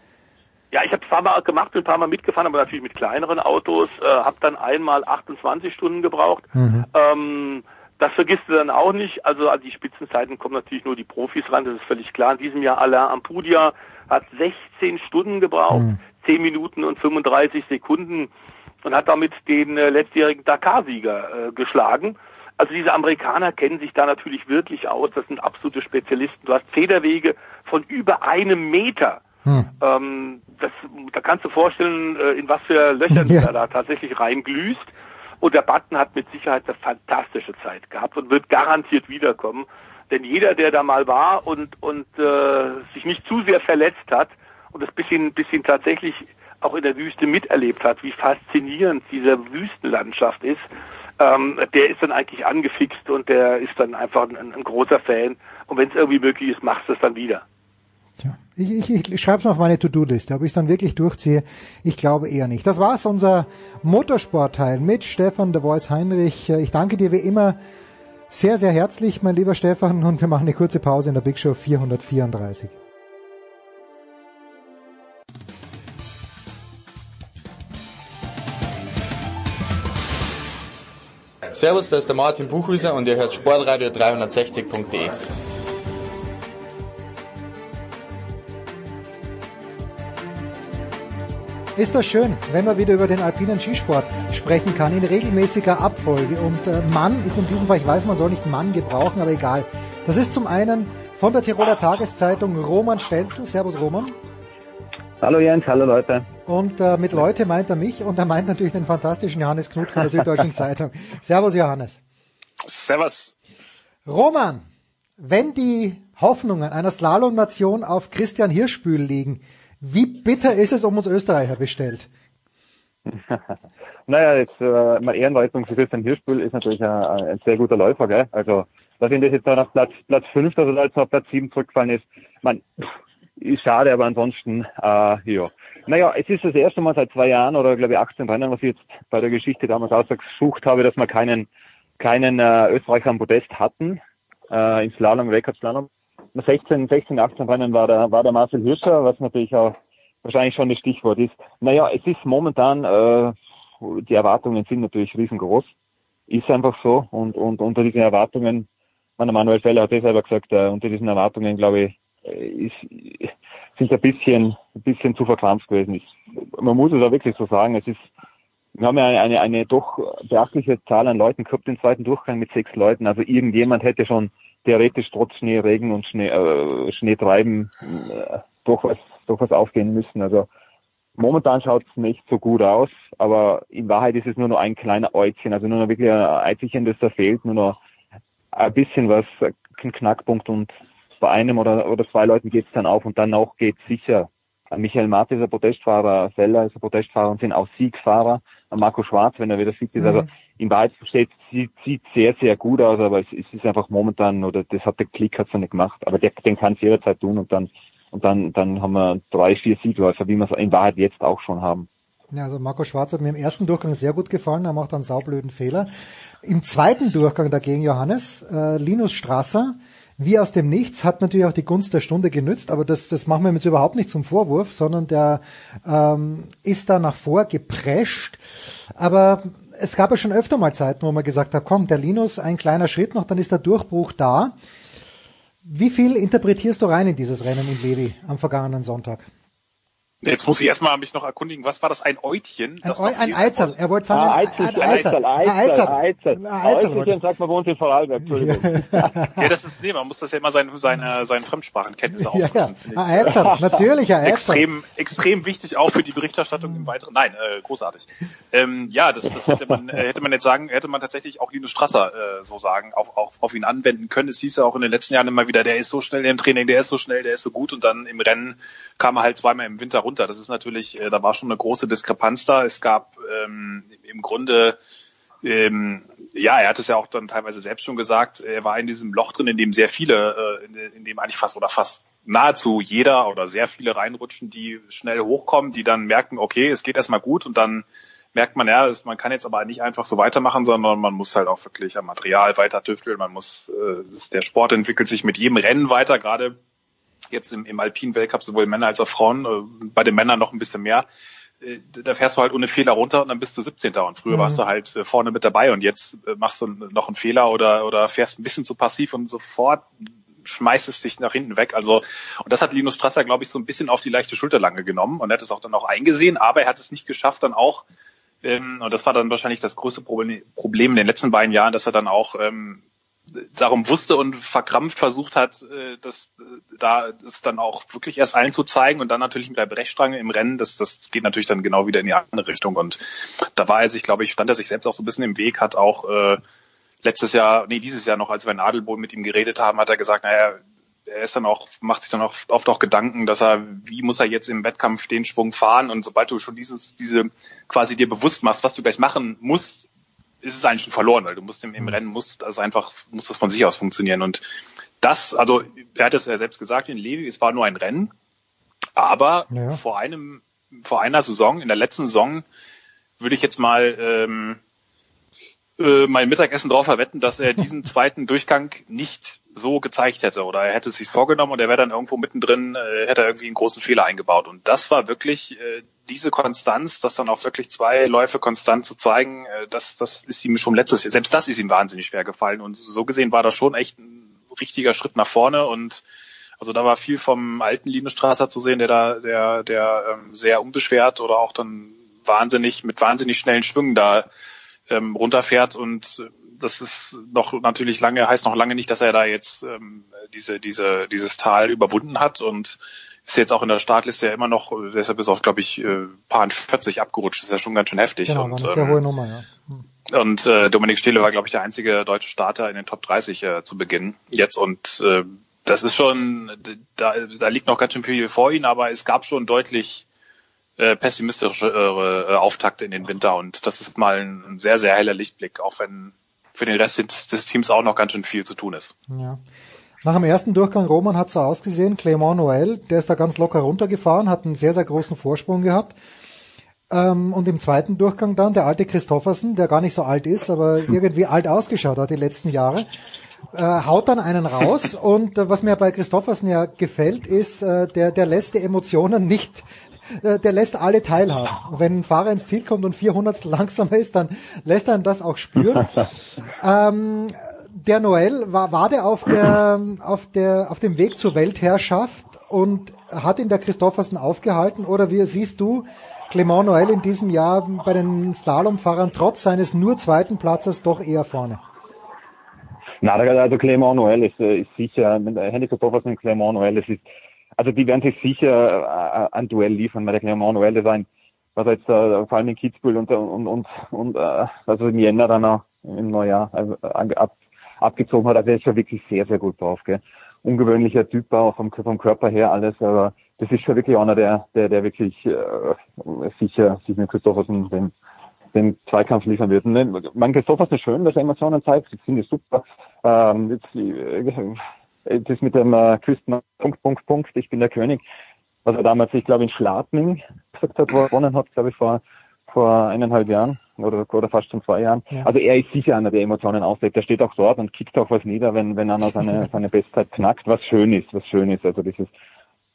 Speaker 16: Ja, ich habe es ein paar Mal gemacht, ein paar Mal mitgefahren, aber natürlich mit kleineren Autos. Äh, habe dann einmal 28 Stunden gebraucht. Mhm. Ähm, das vergisst du dann auch nicht. Also an die Spitzenzeiten kommen natürlich nur die Profis ran, das ist völlig klar. In diesem Jahr Alain Ampudia hat 16 Stunden gebraucht, mhm. 10 Minuten und 35 Sekunden und hat damit den äh, letztjährigen Dakar-Sieger äh, geschlagen. Also diese Amerikaner kennen sich da natürlich wirklich aus. Das sind absolute Spezialisten. Du hast Federwege von über einem Meter. Hm. Ähm, das, da kannst du vorstellen, äh, in was für Löchern ja. er da tatsächlich reinglüßt. Und der Button hat mit Sicherheit eine fantastische Zeit gehabt und wird garantiert wiederkommen. Denn jeder, der da mal war und, und äh, sich nicht zu sehr verletzt hat und das bisschen, bisschen tatsächlich auch in der Wüste miterlebt hat, wie faszinierend diese Wüstenlandschaft ist, ähm, der ist dann eigentlich angefixt und der ist dann einfach ein, ein großer Fan. Und wenn es irgendwie möglich ist, machst du es dann wieder.
Speaker 1: Tja, ich, ich, ich schreibe es auf meine To-Do-Liste, ob ich es dann wirklich durchziehe. Ich glaube eher nicht. Das war's, unser Motorsportteil mit Stefan The Voice Heinrich. Ich danke dir wie immer sehr, sehr herzlich, mein lieber Stefan, und wir machen eine kurze Pause in der Big Show 434.
Speaker 18: Servus, da ist der Martin Buchhüser und ihr hört sportradio360.de.
Speaker 1: Ist das schön, wenn man wieder über den alpinen Skisport sprechen kann, in regelmäßiger Abfolge. Und äh, Mann ist in diesem Fall, ich weiß, man soll nicht Mann gebrauchen, aber egal. Das ist zum einen von der Tiroler Tageszeitung Roman Stenzel. Servus Roman.
Speaker 19: Hallo Jens, hallo Leute.
Speaker 1: Und äh, mit Leute meint er mich und er meint natürlich den fantastischen Johannes Knut von der Süddeutschen Zeitung. Servus Johannes.
Speaker 20: Servus.
Speaker 1: Roman, wenn die Hoffnungen einer Slalom-Nation auf Christian Hirschbühl liegen, wie bitter ist es um uns Österreicher bestellt?
Speaker 19: naja, jetzt äh, mal Ehrenleitung für Christian Hirschbühl ist natürlich ein, ein sehr guter Läufer, gell? Also, dass ihn das jetzt noch auf Platz, Platz 5 oder also auf Platz 7 zurückgefallen ist, man, ist schade, aber ansonsten, äh, ja. Naja, es ist das erste Mal seit zwei Jahren oder glaube ich 18 Rennen, was ich jetzt bei der Geschichte damals ausgesucht habe, dass wir keinen, keinen äh, Österreicher am Podest hatten, äh, im Slalom, Weltcup-Slalom. 16, 16, 18 Rennen war der, war der Marcel Hirscher, was natürlich auch wahrscheinlich schon das Stichwort ist. Naja, es ist momentan, äh, die Erwartungen sind natürlich riesengroß. Ist einfach so. Und, und unter diesen Erwartungen, meiner Manuel Feller hat es selber gesagt, äh, unter diesen Erwartungen, glaube ich, äh, ist, sind ein bisschen, ein bisschen zu verkrampft gewesen. Ich, man muss es auch wirklich so sagen. Es ist, wir haben ja eine, eine, eine doch beachtliche Zahl an Leuten gehabt im zweiten Durchgang mit sechs Leuten. Also irgendjemand hätte schon theoretisch trotz Schnee, Regen und Schnee, äh, Schneetreiben äh, doch was, doch was aufgehen müssen. Also momentan schaut es nicht so gut aus, aber in Wahrheit ist es nur noch ein kleiner Äuzchen, also nur noch wirklich ein Eizelchen, das da fehlt, nur noch ein bisschen was, ein Knackpunkt und bei einem oder, oder zwei Leuten geht es dann auf und dann auch geht sicher. Michael Martin ist ein Protestfahrer, Feller ist ein Protestfahrer und sind auch Siegfahrer. Marco Schwarz, wenn er wieder fit ist. Mhm. Also in Wahrheit steht, sieht, sieht sehr, sehr gut aus, aber es, es ist einfach momentan, oder das hat der Klick hat nicht gemacht, aber der, den kann es jederzeit tun und dann und dann, dann haben wir drei, vier Siegläufer, wie wir es in Wahrheit jetzt auch schon haben.
Speaker 1: Ja, also Marco Schwarz hat mir im ersten Durchgang sehr gut gefallen, er macht einen saublöden Fehler. Im zweiten Durchgang dagegen Johannes, äh, Linus Strasser, wie aus dem Nichts, hat natürlich auch die Gunst der Stunde genützt, aber das, das machen wir jetzt überhaupt nicht zum Vorwurf, sondern der ähm, ist da nach vor geprescht. Aber es gab ja schon öfter mal Zeiten, wo man gesagt hat, komm, der Linus, ein kleiner Schritt noch, dann ist der Durchbruch da. Wie viel interpretierst du rein in dieses Rennen in Levi am vergangenen Sonntag?
Speaker 20: Jetzt muss ich erstmal mich noch erkundigen, was war das? Ein Eutchen?
Speaker 1: Ein, Eu ein Eizel. Er wollte sagen,
Speaker 19: Ah,
Speaker 1: ein
Speaker 19: Eizel,
Speaker 1: ein
Speaker 19: Eizel, Eizel, Eizel.
Speaker 1: Eizel.
Speaker 19: Eizelchen sagt man bei uns in Vorarlberg, Entschuldigung.
Speaker 20: Ja, das ist, nee, man muss das ja immer seine, seine, seine Fremdsprachenkenntnisse
Speaker 1: Ja, ja.
Speaker 20: ich.
Speaker 1: Ein Eizel, natürlich ein Eizel.
Speaker 20: Extrem, extrem wichtig auch für die Berichterstattung im weiteren. Nein, äh, großartig. Ähm, ja, das, das hätte man, äh, hätte man jetzt sagen, hätte man tatsächlich auch Linus Strasser äh, so sagen, auf, auf, auf ihn anwenden können. Es hieß ja auch in den letzten Jahren immer wieder, der ist so schnell im Training, der ist so schnell, der ist so gut und dann im Rennen kam er halt zweimal im Winter runter. Das ist natürlich, äh, da war schon eine große Diskrepanz da. Es gab ähm, im Grunde ähm, ja, er hat es ja auch dann teilweise selbst schon gesagt, er war in diesem Loch drin, in dem sehr viele, äh, in, in dem eigentlich fast oder fast nahezu jeder oder sehr viele reinrutschen, die schnell hochkommen, die dann merken, okay, es geht erstmal gut. Und dann merkt man, ja, man kann jetzt aber nicht einfach so weitermachen, sondern man muss halt auch wirklich am Material weiter tüfteln, man muss, äh, der Sport entwickelt sich mit jedem Rennen weiter, gerade jetzt im, im alpinen Weltcup, sowohl Männer als auch Frauen, äh, bei den Männern noch ein bisschen mehr. Äh, Da fährst du halt ohne Fehler runter und dann bist du 17. Und früher
Speaker 1: Mhm.
Speaker 20: warst du halt äh, vorne mit dabei und jetzt machst du noch einen Fehler oder, oder fährst ein bisschen zu passiv und sofort schmeißt es dich nach hinten weg. Also, und das hat Linus Strasser, glaube ich, so ein bisschen auf die leichte Schulterlange genommen und er hat es auch dann auch eingesehen, aber er hat es nicht geschafft, dann auch, ähm, und das war dann wahrscheinlich das größte Problem, Problem in den letzten beiden Jahren, dass er dann auch ähm, darum wusste und verkrampft versucht hat, äh, das äh, da das dann auch wirklich erst allen zu zeigen und dann natürlich mit der Brechstange im Rennen, das, das geht natürlich dann genau wieder in die andere Richtung. Und da war er sich, glaube ich, stand er sich selbst auch so ein bisschen im Weg, hat auch äh, letztes Jahr, nee, dieses Jahr noch, als wir in Adelboden mit ihm geredet haben, hat er gesagt, naja, er ist dann auch, macht sich dann auch oft auch Gedanken, dass er, wie muss er jetzt im Wettkampf den Schwung fahren und sobald du schon dieses, diese quasi dir bewusst machst, was du gleich machen musst, ist es eigentlich schon verloren, weil du musst im, im Rennen muss das einfach, muss das von sich aus funktionieren. Und das, also er hat es ja selbst gesagt in Levi, es war nur ein Rennen, aber
Speaker 1: Ja.
Speaker 20: vor einem, vor einer Saison, in der letzten Saison, würde ich jetzt mal ähm, äh, mein Mittagessen darauf verwetten, dass er diesen zweiten Durchgang nicht so gezeigt hätte oder er hätte es sich vorgenommen und er wäre dann irgendwo mittendrin, äh, hätte er irgendwie einen großen Fehler eingebaut. Und das war wirklich äh, diese Konstanz, das dann auch wirklich zwei Läufe konstant zu zeigen, äh, das, das ist ihm schon letztes Jahr, selbst das ist ihm wahnsinnig schwer gefallen. Und so gesehen war das schon echt ein richtiger Schritt nach vorne und also da war viel vom alten Linus Strasser zu sehen, der da, der, der ähm, sehr unbeschwert oder auch dann wahnsinnig mit wahnsinnig schnellen Schwüngen da ähm, runterfährt und äh, das ist noch natürlich lange, heißt noch lange nicht, dass er da jetzt ähm, diese, diese, dieses Tal überwunden hat und ist jetzt auch in der Startliste ja immer noch, deshalb ist auch, glaube ich, äh, paar 40 abgerutscht, das ist ja schon ganz schön heftig.
Speaker 1: Genau,
Speaker 20: und,
Speaker 1: eine sehr
Speaker 20: ähm,
Speaker 1: hohe Nummer, ja.
Speaker 20: und äh, Dominik Stehle war, glaube ich, der einzige deutsche Starter in den Top 30 äh, zu Beginn jetzt. Und äh, das ist schon, da, da liegt noch ganz schön viel vor ihm, aber es gab schon deutlich äh, pessimistische äh, Auftakte in den Winter. Und das ist mal ein, sehr, sehr heller Lichtblick, auch wenn für den Rest des, des Teams auch noch ganz schön viel zu tun ist.
Speaker 1: Ja. Nach dem ersten Durchgang Roman hat so ausgesehen, Clément Noël, der ist da ganz locker runtergefahren, hat einen sehr, sehr großen Vorsprung gehabt. Ähm, und im zweiten Durchgang dann der alte Christoffersen, der gar nicht so alt ist, aber irgendwie alt ausgeschaut hat die letzten Jahre, äh, haut dann einen raus. und äh, was mir bei Christoffersen ja gefällt, ist, äh, der, der lässt die Emotionen nicht äh, der lässt alle teilhaben. Und wenn ein Fahrer ins Ziel kommt und 400 langsamer ist, dann lässt er das auch spüren. ähm, der Noel war, war der auf der, auf der, auf dem Weg zur Weltherrschaft und hat ihn der Christoffersen aufgehalten oder wie siehst du Clement Noel in diesem Jahr bei den Slalomfahrern trotz seines nur zweiten Platzes doch eher vorne?
Speaker 19: Na, also Clement Noel ist, äh, ist sicher, mit Henry Christoffersen und Clement Noel, das ist, also die werden sich sicher äh, ein Duell liefern, weil der Clement Noel, das ein, was jetzt äh, vor allem in Kitzbühel und, und, und, und äh, also im Jänner dann auch im Neujahr also, ab, abgezogen hat, also er ist schon wirklich sehr, sehr gut drauf, gell. Ungewöhnlicher Typ auch vom, vom Körper her alles, aber das ist schon wirklich einer, der, der, der wirklich äh, sicher sich mit Christoffersen den, den Zweikampf liefern wird. Und, mein Christoffersen ist schön, dass er Emotionen zeigt, ich finde es super. Ähm, jetzt, äh, das mit dem äh, Küsten Punkt, Punkt, Punkt, ich bin der König, was er damals, ich glaube, in Schladming gesagt hat, wo er gewonnen hat, glaube ich, vor, vor eineinhalb Jahren oder, oder fast schon zwei Jahren.
Speaker 1: Ja.
Speaker 19: Also er ist sicher einer, der Emotionen auslebt. Der steht auch dort und kickt auch was nieder, wenn, wenn einer seine, seine Bestzeit knackt, was schön ist, was schön ist. Also dieses,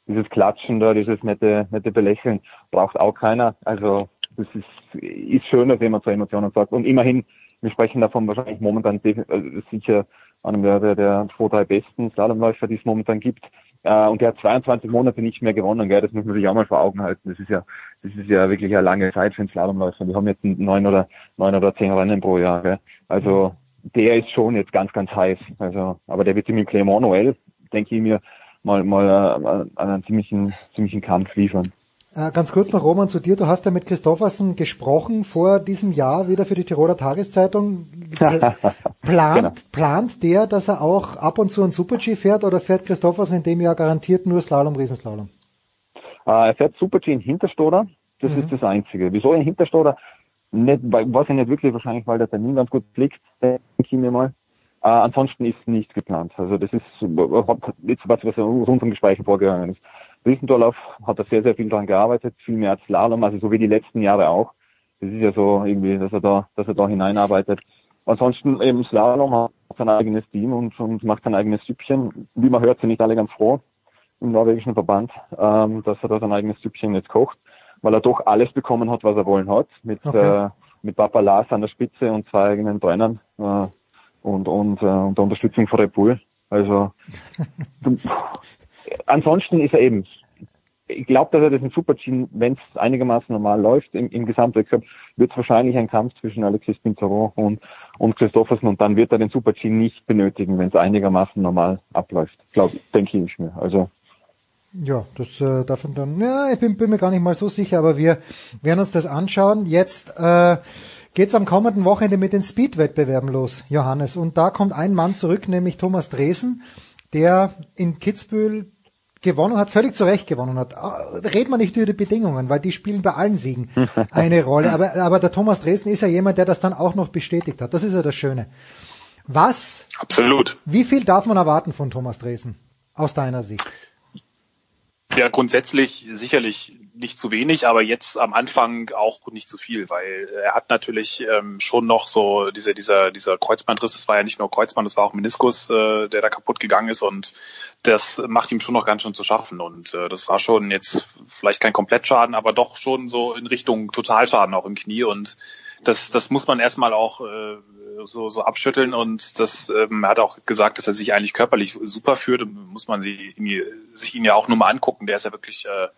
Speaker 19: dieses Klatschen da, dieses nette, nette Belächeln braucht auch keiner. Also das ist, ist schön, dass jemand so Emotionen sagt. Und immerhin, wir sprechen davon wahrscheinlich momentan also sicher einem der, der, der zwei, drei besten Slalomläufer, die es momentan gibt. Äh, und der hat 22 Monate nicht mehr gewonnen, gell? das muss man sich auch mal vor Augen halten. Das ist ja, das ist ja wirklich eine lange Zeit für einen Slalomläufer. Wir haben jetzt neun oder neun oder zehn Rennen pro Jahr. Gell? Also der ist schon jetzt ganz, ganz heiß. Also, aber der wird ihm im Clermont Noël, denke ich mir, mal mal äh, einen ziemlichen, ziemlichen Kampf liefern.
Speaker 1: Äh, ganz kurz noch, Roman, zu dir. Du hast ja mit Christoffersen gesprochen vor diesem Jahr wieder für die Tiroler Tageszeitung. Plant, genau. plant der, dass er auch ab und zu ein Super-G fährt oder fährt Christoffersen in dem Jahr garantiert nur Slalom, Riesenslalom?
Speaker 19: Äh, er fährt Super-G in Hinterstoder. Das mhm. ist das Einzige. Wieso in Hinterstoder? Nicht, weiß ich nicht wirklich, wahrscheinlich, weil der Termin ganz gut fliegt, denke ich mir mal. Äh, ansonsten ist nicht geplant. Also das ist jetzt was, was aus unseren Gesprächen vorgegangen ist. Riesendorlauf hat er sehr, sehr viel daran gearbeitet, viel mehr als Slalom, also so wie die letzten Jahre auch. Das ist ja so irgendwie, dass er da, dass er da hineinarbeitet. Ansonsten eben Slalom hat sein eigenes Team und, und macht sein eigenes Süppchen. Wie man hört, sind nicht alle ganz froh im norwegischen Verband, ähm, dass er da sein eigenes Süppchen jetzt kocht, weil er doch alles bekommen hat, was er wollen hat, mit, okay. äh, mit Papa Lars an der Spitze und zwei eigenen Trainern äh, und, und, äh, und der Unterstützung von Red Bull. Also ansonsten ist er eben, ich glaube, dass er das in Super-G, wenn es einigermaßen normal läuft, im, im Gesamtwettbewerb, wird es wahrscheinlich ein Kampf zwischen Alexis Pinteron und, und Christoffersen und dann wird er den Super-G nicht benötigen, wenn es einigermaßen normal abläuft. Glaube, denke ich mir. Also
Speaker 1: ja, das äh, davon dann, ja, ich bin, bin mir gar nicht mal so sicher, aber wir werden uns das anschauen. Jetzt äh, geht's am kommenden Wochenende mit den Speed-Wettbewerben los, Johannes. Und da kommt ein Mann zurück, nämlich Thomas Dresen, der in Kitzbühel gewonnen hat, völlig zu Recht gewonnen hat. Ah, Red man nicht über die Bedingungen, weil die spielen bei allen Siegen eine Rolle. Aber, aber der Thomas Dresden ist ja jemand, der das dann auch noch bestätigt hat. Das ist ja das Schöne. Was?
Speaker 20: Absolut.
Speaker 1: Wie viel darf man erwarten von Thomas Dresden? Aus deiner Sicht?
Speaker 20: Ja, grundsätzlich sicherlich nicht zu wenig, aber jetzt am Anfang auch nicht zu viel, weil er hat natürlich ähm, schon noch so diese, dieser, dieser Kreuzbandriss, das war ja nicht nur Kreuzband, das war auch Meniskus, äh, der da kaputt gegangen ist und das macht ihm schon noch ganz schön zu schaffen und äh, das war schon jetzt vielleicht kein Komplettschaden, aber doch schon so in Richtung Totalschaden auch im Knie und das, das muss man erstmal auch äh, so, so abschütteln und das ähm, er hat auch gesagt, dass er sich eigentlich körperlich super fühlt, muss man sie, sich ihn ja auch nur mal angucken, der ist ja wirklich äh,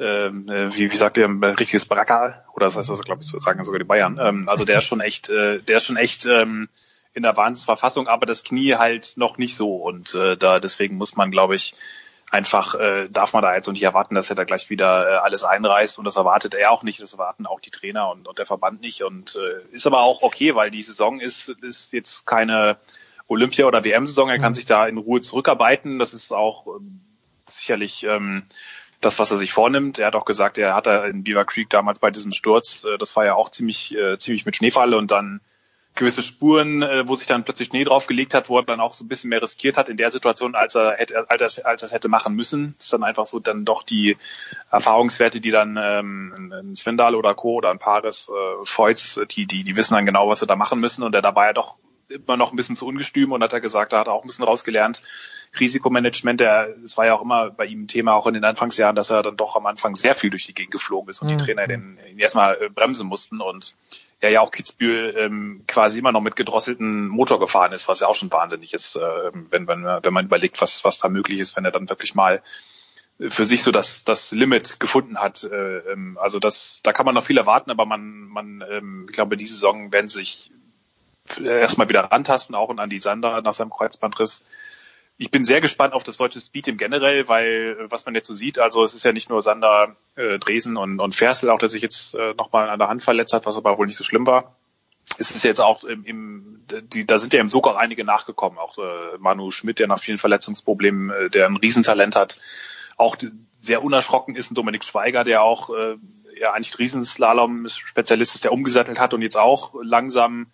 Speaker 20: ähm, äh, wie, wie sagt ihr, ein richtiges Bracker, oder das heißt also, glaube ich, sagen sogar die Bayern. Ähm, also der ist schon echt, äh, der ist schon echt ähm, in der Wahnsinnsverfassung, aber das Knie halt noch nicht so. Und äh, da deswegen muss man, glaube ich, einfach äh, darf man da jetzt nicht erwarten, dass er da gleich wieder äh, alles einreißt und das erwartet er auch nicht, das erwarten auch die Trainer und, und der Verband nicht und äh, ist aber auch okay, weil die Saison ist ist jetzt keine Olympia- oder WM-Saison, er kann mhm. sich da in Ruhe zurückarbeiten, das ist auch ähm, sicherlich ähm, das, was er sich vornimmt. Er hat auch gesagt, er hat da in Beaver Creek damals bei diesem Sturz, äh, das war ja auch ziemlich, äh, ziemlich mit Schneefall und dann gewisse Spuren, äh, wo sich dann plötzlich Schnee draufgelegt hat, wo er dann auch so ein bisschen mehr riskiert hat in der Situation, als er hätte, als er, als er es hätte machen müssen. Das ist dann einfach so dann doch die Erfahrungswerte, die dann ähm, ein Svendal oder Co. oder ein Paris, äh, Feuz, die, die, die wissen dann genau, was sie da machen müssen und der dabei ja doch immer noch ein bisschen zu ungestüm und hat er gesagt, da hat er auch ein bisschen rausgelernt. Risikomanagement, der, es war ja auch immer bei ihm ein Thema, auch in den Anfangsjahren, dass er dann doch am Anfang sehr viel durch die Gegend geflogen ist und mhm. die Trainer den, ihn erstmal äh, bremsen mussten und er ja auch Kitzbühel ähm, quasi immer noch mit gedrosselten Motor gefahren ist, was ja auch schon wahnsinnig ist, äh, wenn, wenn, wenn man überlegt, was, was da möglich ist, wenn er dann wirklich mal für sich so das, das Limit gefunden hat. Äh, ähm, also das, da kann man noch viel erwarten, aber man, man, ähm, ich glaube, diese Saison werden sich erstmal wieder rantasten, auch und an die Sander nach seinem Kreuzbandriss. Ich bin sehr gespannt auf das deutsche Speed-Team generell, weil äh, was man jetzt so sieht, also es ist ja nicht nur Sander, äh, Dresen und, und Ferstel, auch der sich jetzt äh, nochmal an der Hand verletzt hat, was aber wohl nicht so schlimm war. Es ist jetzt auch im, im die, da sind ja im Sog auch einige nachgekommen, auch äh, Manu Schmidt, der nach vielen Verletzungsproblemen, äh, der ein Riesentalent hat, auch sehr unerschrocken ist, ein Dominik Schweiger, der auch äh, ja eigentlich Riesenslalom-Spezialist ist, der umgesattelt hat und jetzt auch langsam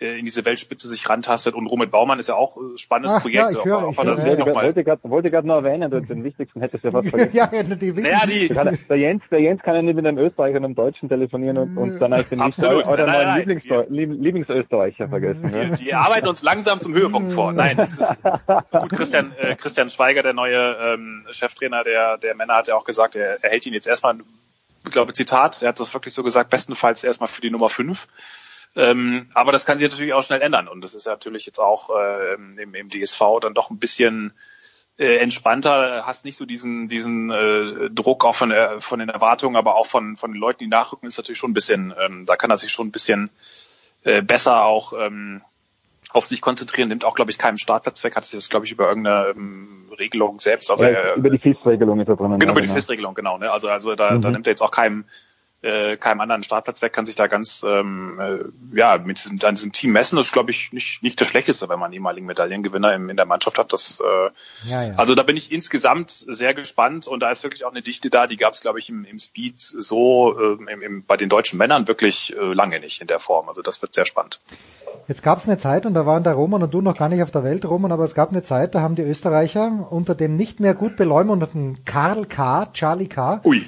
Speaker 20: äh, in diese Weltspitze sich rantastet. Und Romit Baumann ist ja auch ein spannendes Ach, Projekt. Ja, ich höre,
Speaker 19: ich höre. Wollte, noch wollte gerade wollte gerade noch erwähnen, den wichtigsten hätte ich ja fast vergessen. ja, die naja, die, kann, der, Jens, der Jens kann ja nicht mit einem Österreicher und einem Deutschen telefonieren und, und dann als den
Speaker 20: Absolut.
Speaker 19: oder neuen Lieblings Lieblingsösterreicher vergessen.
Speaker 20: Die, die, arbeiten uns langsam zum Höhepunkt vor. Nein, das ist gut. Christian, äh, Christian Schweiger, der neue ähm, Cheftrainer der, der Männer, hat ja auch gesagt, er, er hält ihn jetzt erstmal, ich glaube, Zitat, er hat das wirklich so gesagt, bestenfalls erstmal für die Nummer 5. Ähm, aber das kann sich natürlich auch schnell ändern. Und das ist natürlich jetzt auch äh, im, im DSV dann doch ein bisschen äh, entspannter, hast nicht so diesen diesen äh, Druck auch von der, von den Erwartungen, aber auch von von den Leuten, die nachrücken, ist natürlich schon ein bisschen, ähm, da kann er sich schon ein bisschen äh, besser auch ähm, auf sich konzentrieren, nimmt auch, glaube ich, keinen Startplatz weg, hat sich das, glaube ich, über irgendeine ähm, Regelung selbst, also äh,
Speaker 19: über die FIS-Regelung ist er drin.
Speaker 20: Genau, über die
Speaker 19: genau.
Speaker 20: FIS-Regelung, genau. Ne? Also, also da,
Speaker 19: Mhm.
Speaker 20: da nimmt er jetzt auch keinem, äh, keinem anderen Startplatz weg, kann sich da ganz ähm, äh, ja mit diesem, an diesem Team messen. Das ist, glaube ich, nicht, nicht das Schlechteste, wenn man einen ehemaligen Medaillengewinner im, in der Mannschaft hat. Das, äh,
Speaker 1: Ja, ja.
Speaker 20: Also da bin ich insgesamt sehr gespannt und da ist wirklich auch eine Dichte da, die gab es, glaube ich, im, im Speed so ähm, im, im, bei den deutschen Männern wirklich äh, lange nicht in der Form. Also das wird sehr spannend.
Speaker 1: Jetzt gab es eine Zeit, und da waren der Roman und du noch gar nicht auf der Welt, Roman, aber es gab eine Zeit, da haben die Österreicher unter dem nicht mehr gut beleumundeten Karl K., Charlie K.,
Speaker 20: Ui.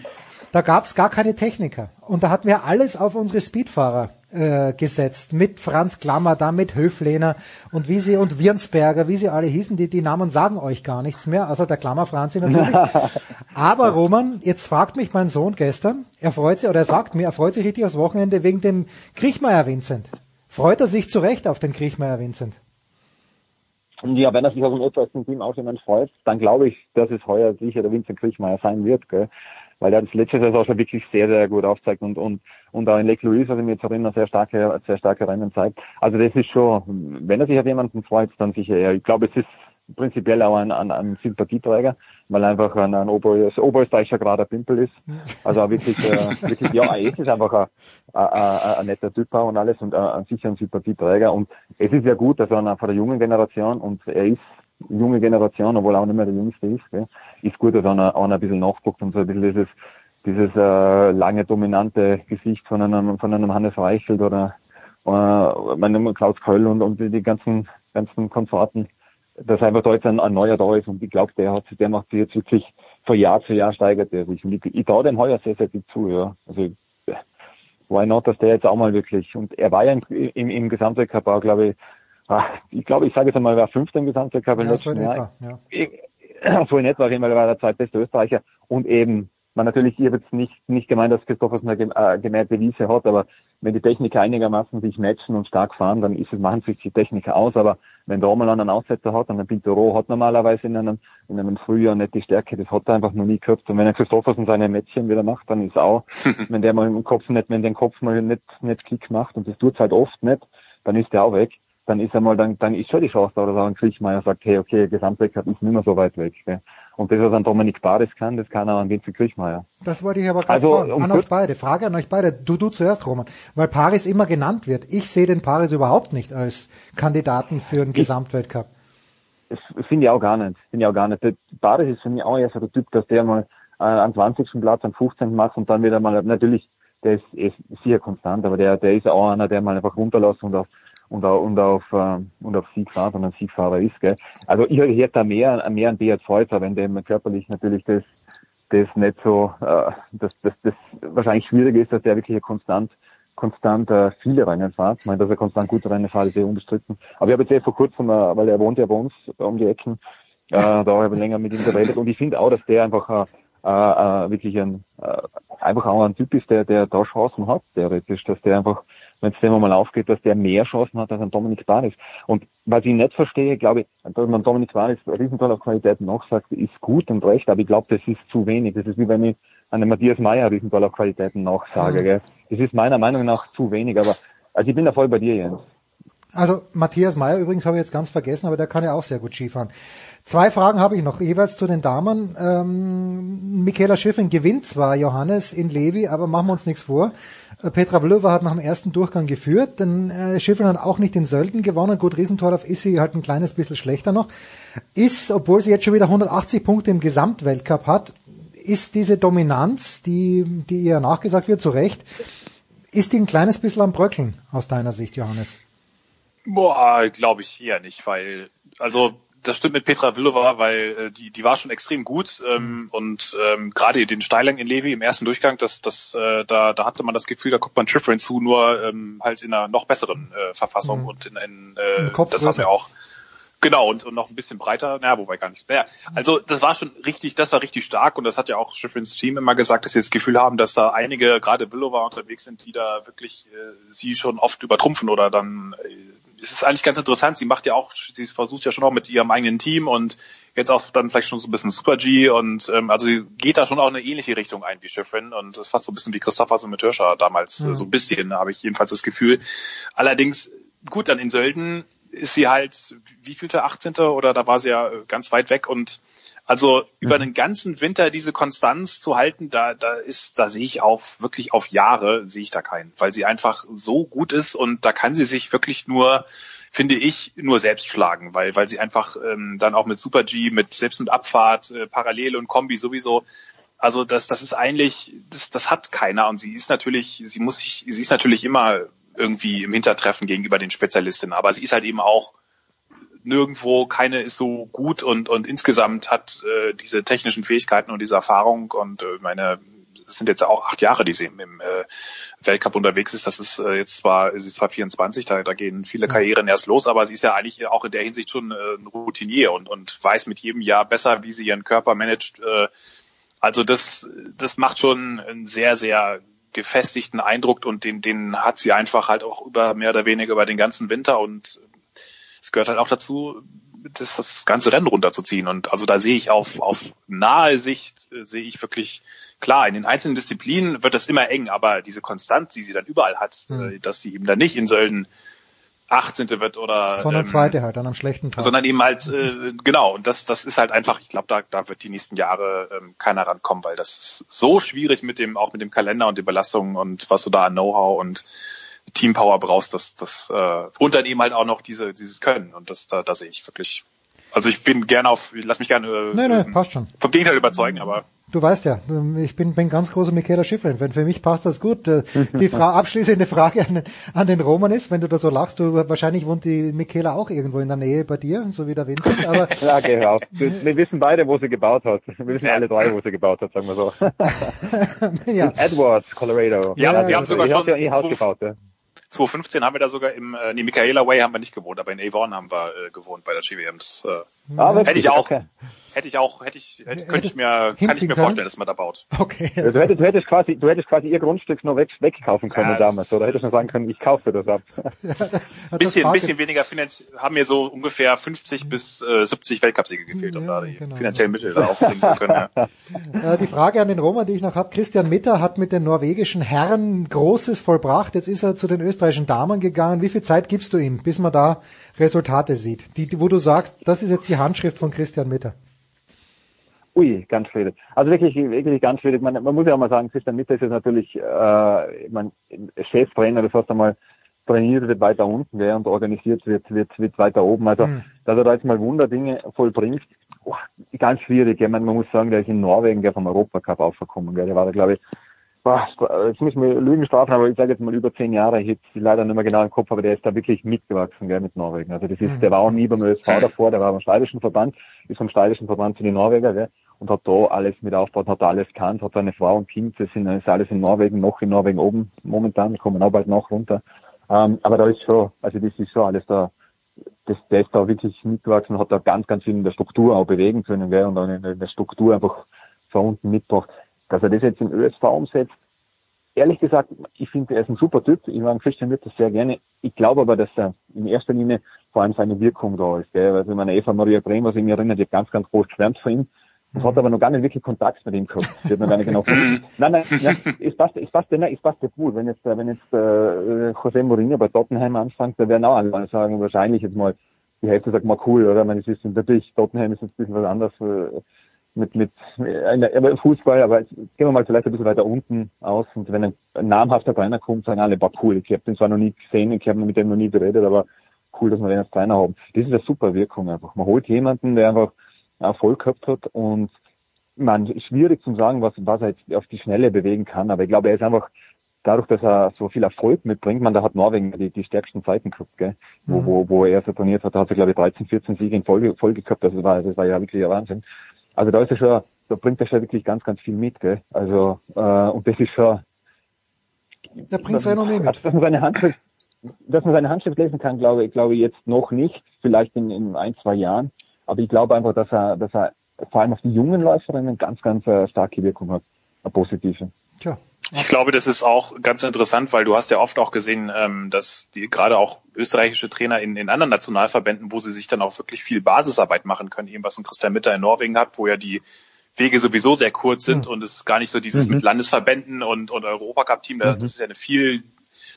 Speaker 1: Da gab es gar keine Techniker. Und da hatten wir alles auf unsere Speedfahrer äh, gesetzt. Mit Franz Klammer, da mit Höflehner und wie sie und Wirnsberger, wie sie alle hießen, die, die Namen sagen euch gar nichts mehr, außer der Klammer Franzi natürlich. Aber Roman, jetzt fragt mich mein Sohn gestern, er freut sich, oder er sagt mir, er freut sich richtig aufs Wochenende wegen dem Kriechmeier Vincent. Freut er sich zu Recht auf den Kriechmeier Vincent?
Speaker 19: Und ja, wenn er sich auf dem etwaigsten Team auch jemand freut, dann glaube ich, dass es heuer sicher der Vincent Kriechmeier sein wird, gell? Weil er das letzte Saison schon wirklich sehr, sehr gut aufzeigt und, und, und auch in Lake Louise, also mir jetzt erinnern, sehr starke, sehr starke Rennen zeigt. Also das ist schon, wenn er sich auf jemanden freut, dann sicher er. Ich glaube, es ist prinzipiell auch ein, ein, ein Sympathieträger, weil einfach ein, ein Ober, Oberösterreicher gerade ein Pimpel ist. Also wirklich, äh, wirklich, ja, es ist einfach ein, ein, ein, ein netter Typ und alles und ein, sicher ein Sympathieträger. Und es ist ja gut, dass er einer von der jungen Generation und er ist junge Generation, obwohl auch nicht mehr der Jüngste ist, gell, ist gut, dass einer, einer ein bisschen nachguckt und so ein bisschen dieses, dieses äh, lange dominante Gesicht von einem, von einem Hannes Reichelt oder äh, meinem Klaus Köll und, und die, ganzen, ganzen Konsorten, dass einfach da jetzt ein, ein neuer da ist und ich glaube, der hat der macht sich jetzt wirklich von Jahr zu Jahr steigert er sich. Und ich, ich traue dem heuer sehr, sehr viel zu, ja. Also why not, dass der jetzt auch mal wirklich und er war ja im, im, im Gesamtweltcup auch, glaube ich, ich glaube, ich sage jetzt einmal, er war Fünfter im Gesamtweltcup im
Speaker 1: Ja, so
Speaker 19: letzten
Speaker 1: in
Speaker 19: Jahr.
Speaker 1: etwa, ja.
Speaker 19: Ich- so in etwa, weil er war der zweitbeste Österreicher und eben, man natürlich, ich habe jetzt nicht, nicht gemeint, dass Christophersen eine äh, gemähte Wiese hat, aber wenn die Techniker einigermaßen sich matchen und stark fahren, dann ist es, machen sich die Techniker aus, aber wenn der mal einen Aussetzer hat, und ein Pintero hat normalerweise in einem, in einem Frühjahr nicht die Stärke, das hat er einfach noch nie gehabt. Und wenn er Christophersen seine Mädchen wieder macht, dann ist auch, wenn der mal im Kopf nicht, wenn den Kopf mal nicht, nicht Klick macht, und das tut's halt oft nicht, dann ist der auch weg. Dann ist er mal, dann, dann ist schon die Chance da, dass auch ein Kriechmeier sagt, hey, okay, Gesamtweltcup ist nicht mehr so weit weg. Gell? Und das, was ein Dominik Baris kann, das kann auch ein Vincent Kriechmeier.
Speaker 1: Das wollte ich aber gerade
Speaker 19: Also,
Speaker 1: fragen.
Speaker 19: um
Speaker 1: An euch beide. Frage an euch beide. Du, du zuerst, Roman. Weil Paris immer genannt wird. Ich sehe den Paris überhaupt nicht als Kandidaten für einen Gesamtweltcup.
Speaker 19: Das finde ich auch gar nicht. Finde ich auch gar nicht. Der Baris ist für mich auch eher so der Typ, dass der mal äh, am 20. Platz, am 15. macht und dann wieder mal, natürlich, der ist, ist sicher konstant, aber der, der ist auch einer, der mal einfach runterlässt und auf, und und auf, ähm, und auf Sieg fährt und ein Siegfahrer ist, gell. Also ich hätte da mehr, mehr an Beat Freutzer, wenn dem körperlich natürlich das, das nicht so, äh, dass das, das wahrscheinlich schwierig ist, dass der wirklich konstant konstant äh, viele Rennen fährt. Ich meine, dass er konstant gute Rennen fährt, ist eh unbestritten. Aber ich habe jetzt eh vor kurzem, äh, weil er wohnt ja bei uns um die Ecken, äh, da habe ich länger mit ihm geredet und ich finde auch, dass der einfach äh, äh, wirklich ein äh, einfach auch ein Typ ist, der, der da Chancen hat, theoretisch, dass der einfach, wenn es dem mal aufgeht, dass der mehr Chancen hat als ein Dominik Baris. Und was ich nicht verstehe, glaube ich, dass man Dominik Baris Riesental auf Qualitäten nachsagt, ist gut und recht, aber ich glaube, das ist zu wenig. Das ist wie wenn ich einem Matthias Meyer Riesental auf Qualitäten nachsage.
Speaker 1: Mhm.
Speaker 19: Gell? Das ist meiner Meinung nach zu wenig, aber also ich bin da voll bei dir, Jens.
Speaker 1: Also Matthias Meyer übrigens habe ich jetzt ganz vergessen, aber der kann ja auch sehr gut Skifahren. Zwei Fragen habe ich noch, jeweils zu den Damen. Ähm, Michaela Schiffrin gewinnt zwar Johannes in Levi, aber machen wir uns nichts vor. Äh, Petra Vlöva hat nach dem ersten Durchgang geführt, denn äh, Schiffrin hat auch nicht den Sölden gewonnen. Gut, Riesentorlauf ist sie halt ein kleines bisschen schlechter noch. Ist, obwohl sie jetzt schon wieder 180 Punkte im Gesamtweltcup hat, ist diese Dominanz, die, die ihr nachgesagt wird, zu Recht, ist die ein kleines bisschen am Bröckeln aus deiner Sicht, Johannes?
Speaker 20: Boah, glaube ich eher nicht, weil, also das stimmt mit Petra Villova, weil äh, die, die war schon extrem gut ähm, und ähm, gerade den Steilern in Levi im ersten Durchgang, das, das, äh, da, da hatte man das Gefühl, da guckt man Schifrin zu, nur ähm, halt in einer noch besseren äh, Verfassung
Speaker 1: Mhm.
Speaker 20: und in, in äh, das haben
Speaker 1: größer.
Speaker 20: wir auch. Genau, und, und noch ein bisschen breiter, naja, wobei gar nicht. Naja, also das war schon richtig, das war richtig stark und das hat ja auch Schifrins Team immer gesagt, dass sie das Gefühl haben, dass da einige, gerade Villova unterwegs sind, die da wirklich äh, sie schon oft übertrumpfen oder dann äh, es ist eigentlich ganz interessant. Sie macht ja auch, sie versucht ja schon auch mit ihrem eigenen Team und jetzt auch dann vielleicht schon so ein bisschen Super G und ähm, also sie geht da schon auch eine ähnliche Richtung ein wie Schiffrin und das ist fast so ein bisschen wie Christophersen mit Hirscher damals, mhm. so ein bisschen, habe ich jedenfalls das Gefühl. Allerdings, gut, dann in Sölden ist sie halt, wie vielte, 18. oder da war sie ja ganz weit weg. Und also über mhm. den ganzen Winter diese Konstanz zu halten, da, da ist, da sehe ich auf, wirklich auf Jahre sehe ich da keinen, weil sie einfach so gut ist und da kann sie sich wirklich nur, finde ich, nur selbst schlagen, weil, weil sie einfach ähm, dann auch mit Super G, mit selbst mit Abfahrt, äh, Parallele und Kombi sowieso. Also das, das ist eigentlich, das, das hat keiner. Und sie ist natürlich, sie muss sich, sie ist natürlich immer irgendwie im Hintertreffen gegenüber den Spezialistinnen, aber sie ist halt eben auch nirgendwo, keine ist so gut und, und insgesamt hat äh, diese technischen Fähigkeiten und diese Erfahrung und äh, meine, es sind jetzt auch acht Jahre, die sie im, im äh, Weltcup unterwegs ist. Das ist äh, jetzt zwar, sie ist zwar 24, da, da gehen viele Karrieren erst los, aber sie ist ja eigentlich auch in der Hinsicht schon äh, ein Routinier und, und weiß mit jedem Jahr besser, wie sie ihren Körper managt. Äh, also das, das macht schon einen sehr, sehr gefestigten Eindruck und den, den hat sie einfach halt auch über mehr oder weniger über den ganzen Winter und es gehört halt auch dazu, das, das ganze Rennen runterzuziehen. Und also da sehe ich auf, auf nahe Sicht, äh, sehe ich wirklich klar, in den einzelnen Disziplinen wird das immer eng, aber diese Konstanz, die sie dann überall hat, mhm. äh, dass sie eben dann nicht in Sölden 18. wird oder
Speaker 1: sondern ähm, zweite halt an einem schlechten Tag.
Speaker 20: Sondern eben halt äh, genau und das das ist halt einfach, ich glaube, da da wird die nächsten Jahre ähm, keiner rankommen, weil das ist so schwierig mit dem auch mit dem Kalender und den Belastungen und was du da an Know-how und Teampower brauchst, das, das äh, und dann eben halt auch noch diese, dieses Können. Und das, da, da sehe ich wirklich. Also ich bin gerne auf, lass mich gerne äh,
Speaker 1: nee, nee, passt schon.
Speaker 20: vom Gegenteil überzeugen, aber.
Speaker 1: Du weißt ja, ich bin, bin ganz großer Michaela Schiffrin-Fan. Für mich passt das gut. Äh, die Fra abschließende Frage an, an, den Roman ist, wenn du da so lachst, du wahrscheinlich wohnt die Michaela auch irgendwo in der Nähe bei dir, so wie der Vincent. Aber
Speaker 19: ja, genau. Wir wissen beide, wo sie gebaut hat. Wir wissen ja. alle drei, wo sie gebaut hat, sagen wir so. ja. In Edwards, Colorado.
Speaker 20: Ja, ja wir haben sogar schon
Speaker 19: ihr Haus gebaut. Ja.
Speaker 20: 2015 haben wir da sogar im, äh, nee, Michaela Way haben wir nicht gewohnt, aber in Avon haben wir äh, gewohnt bei der GWM. Das äh, ah, hätte ich auch, okay. Hätte ich auch, hätte ich, hätte, könnte ich mir, kann ich mir vorstellen, dass man da baut.
Speaker 1: Okay.
Speaker 19: Ja, du hättest, du hättest quasi, du hättest quasi ihr Grundstück noch weg, wegkaufen können ja, damals, oder hättest du sagen können, ich kaufe das ab.
Speaker 20: ja, bisschen, bisschen weniger finanziell, haben mir so ungefähr 50 bis äh, 70 Weltcupsiege gefehlt, um da die genau. finanziellen Mittel da aufbringen zu können.
Speaker 1: Ja. Äh, die Frage an den Roma, die ich noch habe, Christian Mitter hat mit den norwegischen Herren Großes vollbracht, jetzt ist er zu den österreichischen Damen gegangen. Wie viel Zeit gibst du ihm, bis man da Resultate sieht? Die, wo du sagst, das ist jetzt die Handschrift von Christian Mitter.
Speaker 19: Ui, ganz schwierig. Also wirklich, wirklich ganz schwierig. Man, man muss ja auch mal sagen, Christian Mitter ist jetzt natürlich, äh, mein, Cheftrainer, das heißt einmal, trainiert wird weiter unten, gell, und organisiert wird, wird, wird weiter oben. Also, mhm. dass er da jetzt mal Wunderdinge vollbringt, oh, ganz schwierig. Ich meine, man muss sagen, der ist in Norwegen, der vom Europacup aufgekommen, gell. Der war da, glaube ich, boah, jetzt müssen wir Lügen strafen, aber ich sage jetzt mal über zehn Jahre, ich hätte leider nicht mehr genau im Kopf, aber der ist da wirklich mitgewachsen, gell, mit Norwegen. Also das ist, der war auch nie beim ÖSV davor, der war beim steirischen Verband, ist vom steirischen Verband zu den Norweger, gell, und hat da alles mit aufgebaut, hat alles kannt, hat eine Frau und Kind, das sind, ist alles in Norwegen, noch in Norwegen oben momentan, kommen auch bald noch runter. Ähm, aber da ist schon, also das ist schon alles da, das, der ist da wirklich mitgewachsen, hat da ganz, ganz viel in der Struktur auch bewegen können, gell, und dann in der Struktur einfach von unten mitgebracht. Dass er das jetzt im ÖSV umsetzt, ehrlich gesagt, ich finde, er ist ein super Typ. Ich mag Christian Wirt das sehr gerne. Ich glaube aber, dass er in erster Linie vor allem seine Wirkung da ist. Gell? Also meine Eva Maria Brehm, was ich mich erinnere, die hat ganz, ganz groß geschwärmt von ihm. Und hat aber noch gar nicht wirklich Kontakt mit ihm gehabt. Das wird man gar nicht genau nein, nein, nein, es passt, es passt, nein, es passt ja gut. Wenn jetzt, wenn jetzt äh, José Mourinho bei Tottenham anfängt, da werden auch alle sagen, wahrscheinlich jetzt mal, die Hälfte sagt mal cool, oder? Ich meine, es ist natürlich, Tottenham ist jetzt ein bisschen was anderes äh, mit, mit Fußball, aber jetzt gehen wir mal vielleicht ein bisschen weiter unten aus und wenn ein, namhafter Trainer kommt, sagen alle, boah, cool, ich habe den zwar noch nie gesehen, ich habe mit dem noch nie geredet, aber cool, dass wir den als Trainer haben. Das ist eine super Wirkung einfach. Man holt jemanden, der einfach Erfolg gehabt hat und man schwierig zu sagen, was, was er jetzt auf die Schnelle bewegen kann, aber ich glaube, er ist einfach dadurch, dass er so viel Erfolg mitbringt, man, da hat Norwegen die, die stärksten Zeiten gehabt, gell? Wo, mhm. wo, wo er so trainiert hat, da hat er glaube ich 13, 14 Siege in Folge, Folge gehabt, das war, das war ja wirklich ein Wahnsinn. Also da ist er schon, da bringt er schon wirklich ganz, ganz viel mit, gell? Also, äh, und das ist schon.
Speaker 1: Da bringt sein Renommee mit.
Speaker 19: Dass man seine Handschrift, dass man seine Handschrift lesen kann, glaube ich, glaube ich jetzt noch nicht, vielleicht in, in ein, zwei Jahren. Aber ich glaube einfach, dass er, dass er vor allem auf die jungen Läuferinnen ganz, ganz äh, starke Wirkung hat. Eine positive.
Speaker 20: Tja. Ich glaube, das ist auch ganz interessant, weil du hast ja oft auch gesehen, ähm, dass die gerade auch österreichische Trainer in, in anderen Nationalverbänden, wo sie sich dann auch wirklich viel Basisarbeit machen können, eben was ein Christian Mitter in Norwegen hat, wo ja die Wege sowieso sehr kurz sind mhm. und es gar nicht so dieses mhm. mit Landesverbänden und, und Europacup-Team, das mhm. ist ja eine viel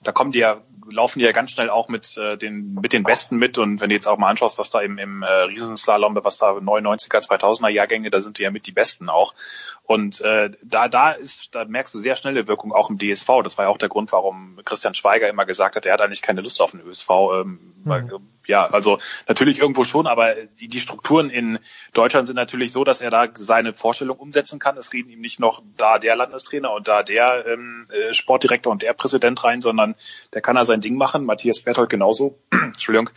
Speaker 20: da kommen die ja, laufen die ja ganz schnell auch mit äh, den mit den Besten mit und wenn du jetzt auch mal anschaust, was da im, im äh, Riesenslalom, was da 99er, 2000er Jahrgänge, da sind die ja mit die Besten auch. Und äh, da da ist, da merkst du sehr schnelle Wirkung auch im DSV. Das war ja auch der Grund, warum Christian Schweiger immer gesagt hat, er hat eigentlich keine Lust auf den ÖSV. Ähm, mhm. weil, ja, also natürlich irgendwo schon, aber die, die Strukturen in Deutschland sind natürlich so, dass er da seine Vorstellung umsetzen kann. Es reden ihm nicht noch da der Landestrainer und da der ähm, äh, Sportdirektor und der Präsident rein, sondern der kann da sein Ding machen. Matthias Berthold genauso. Entschuldigung.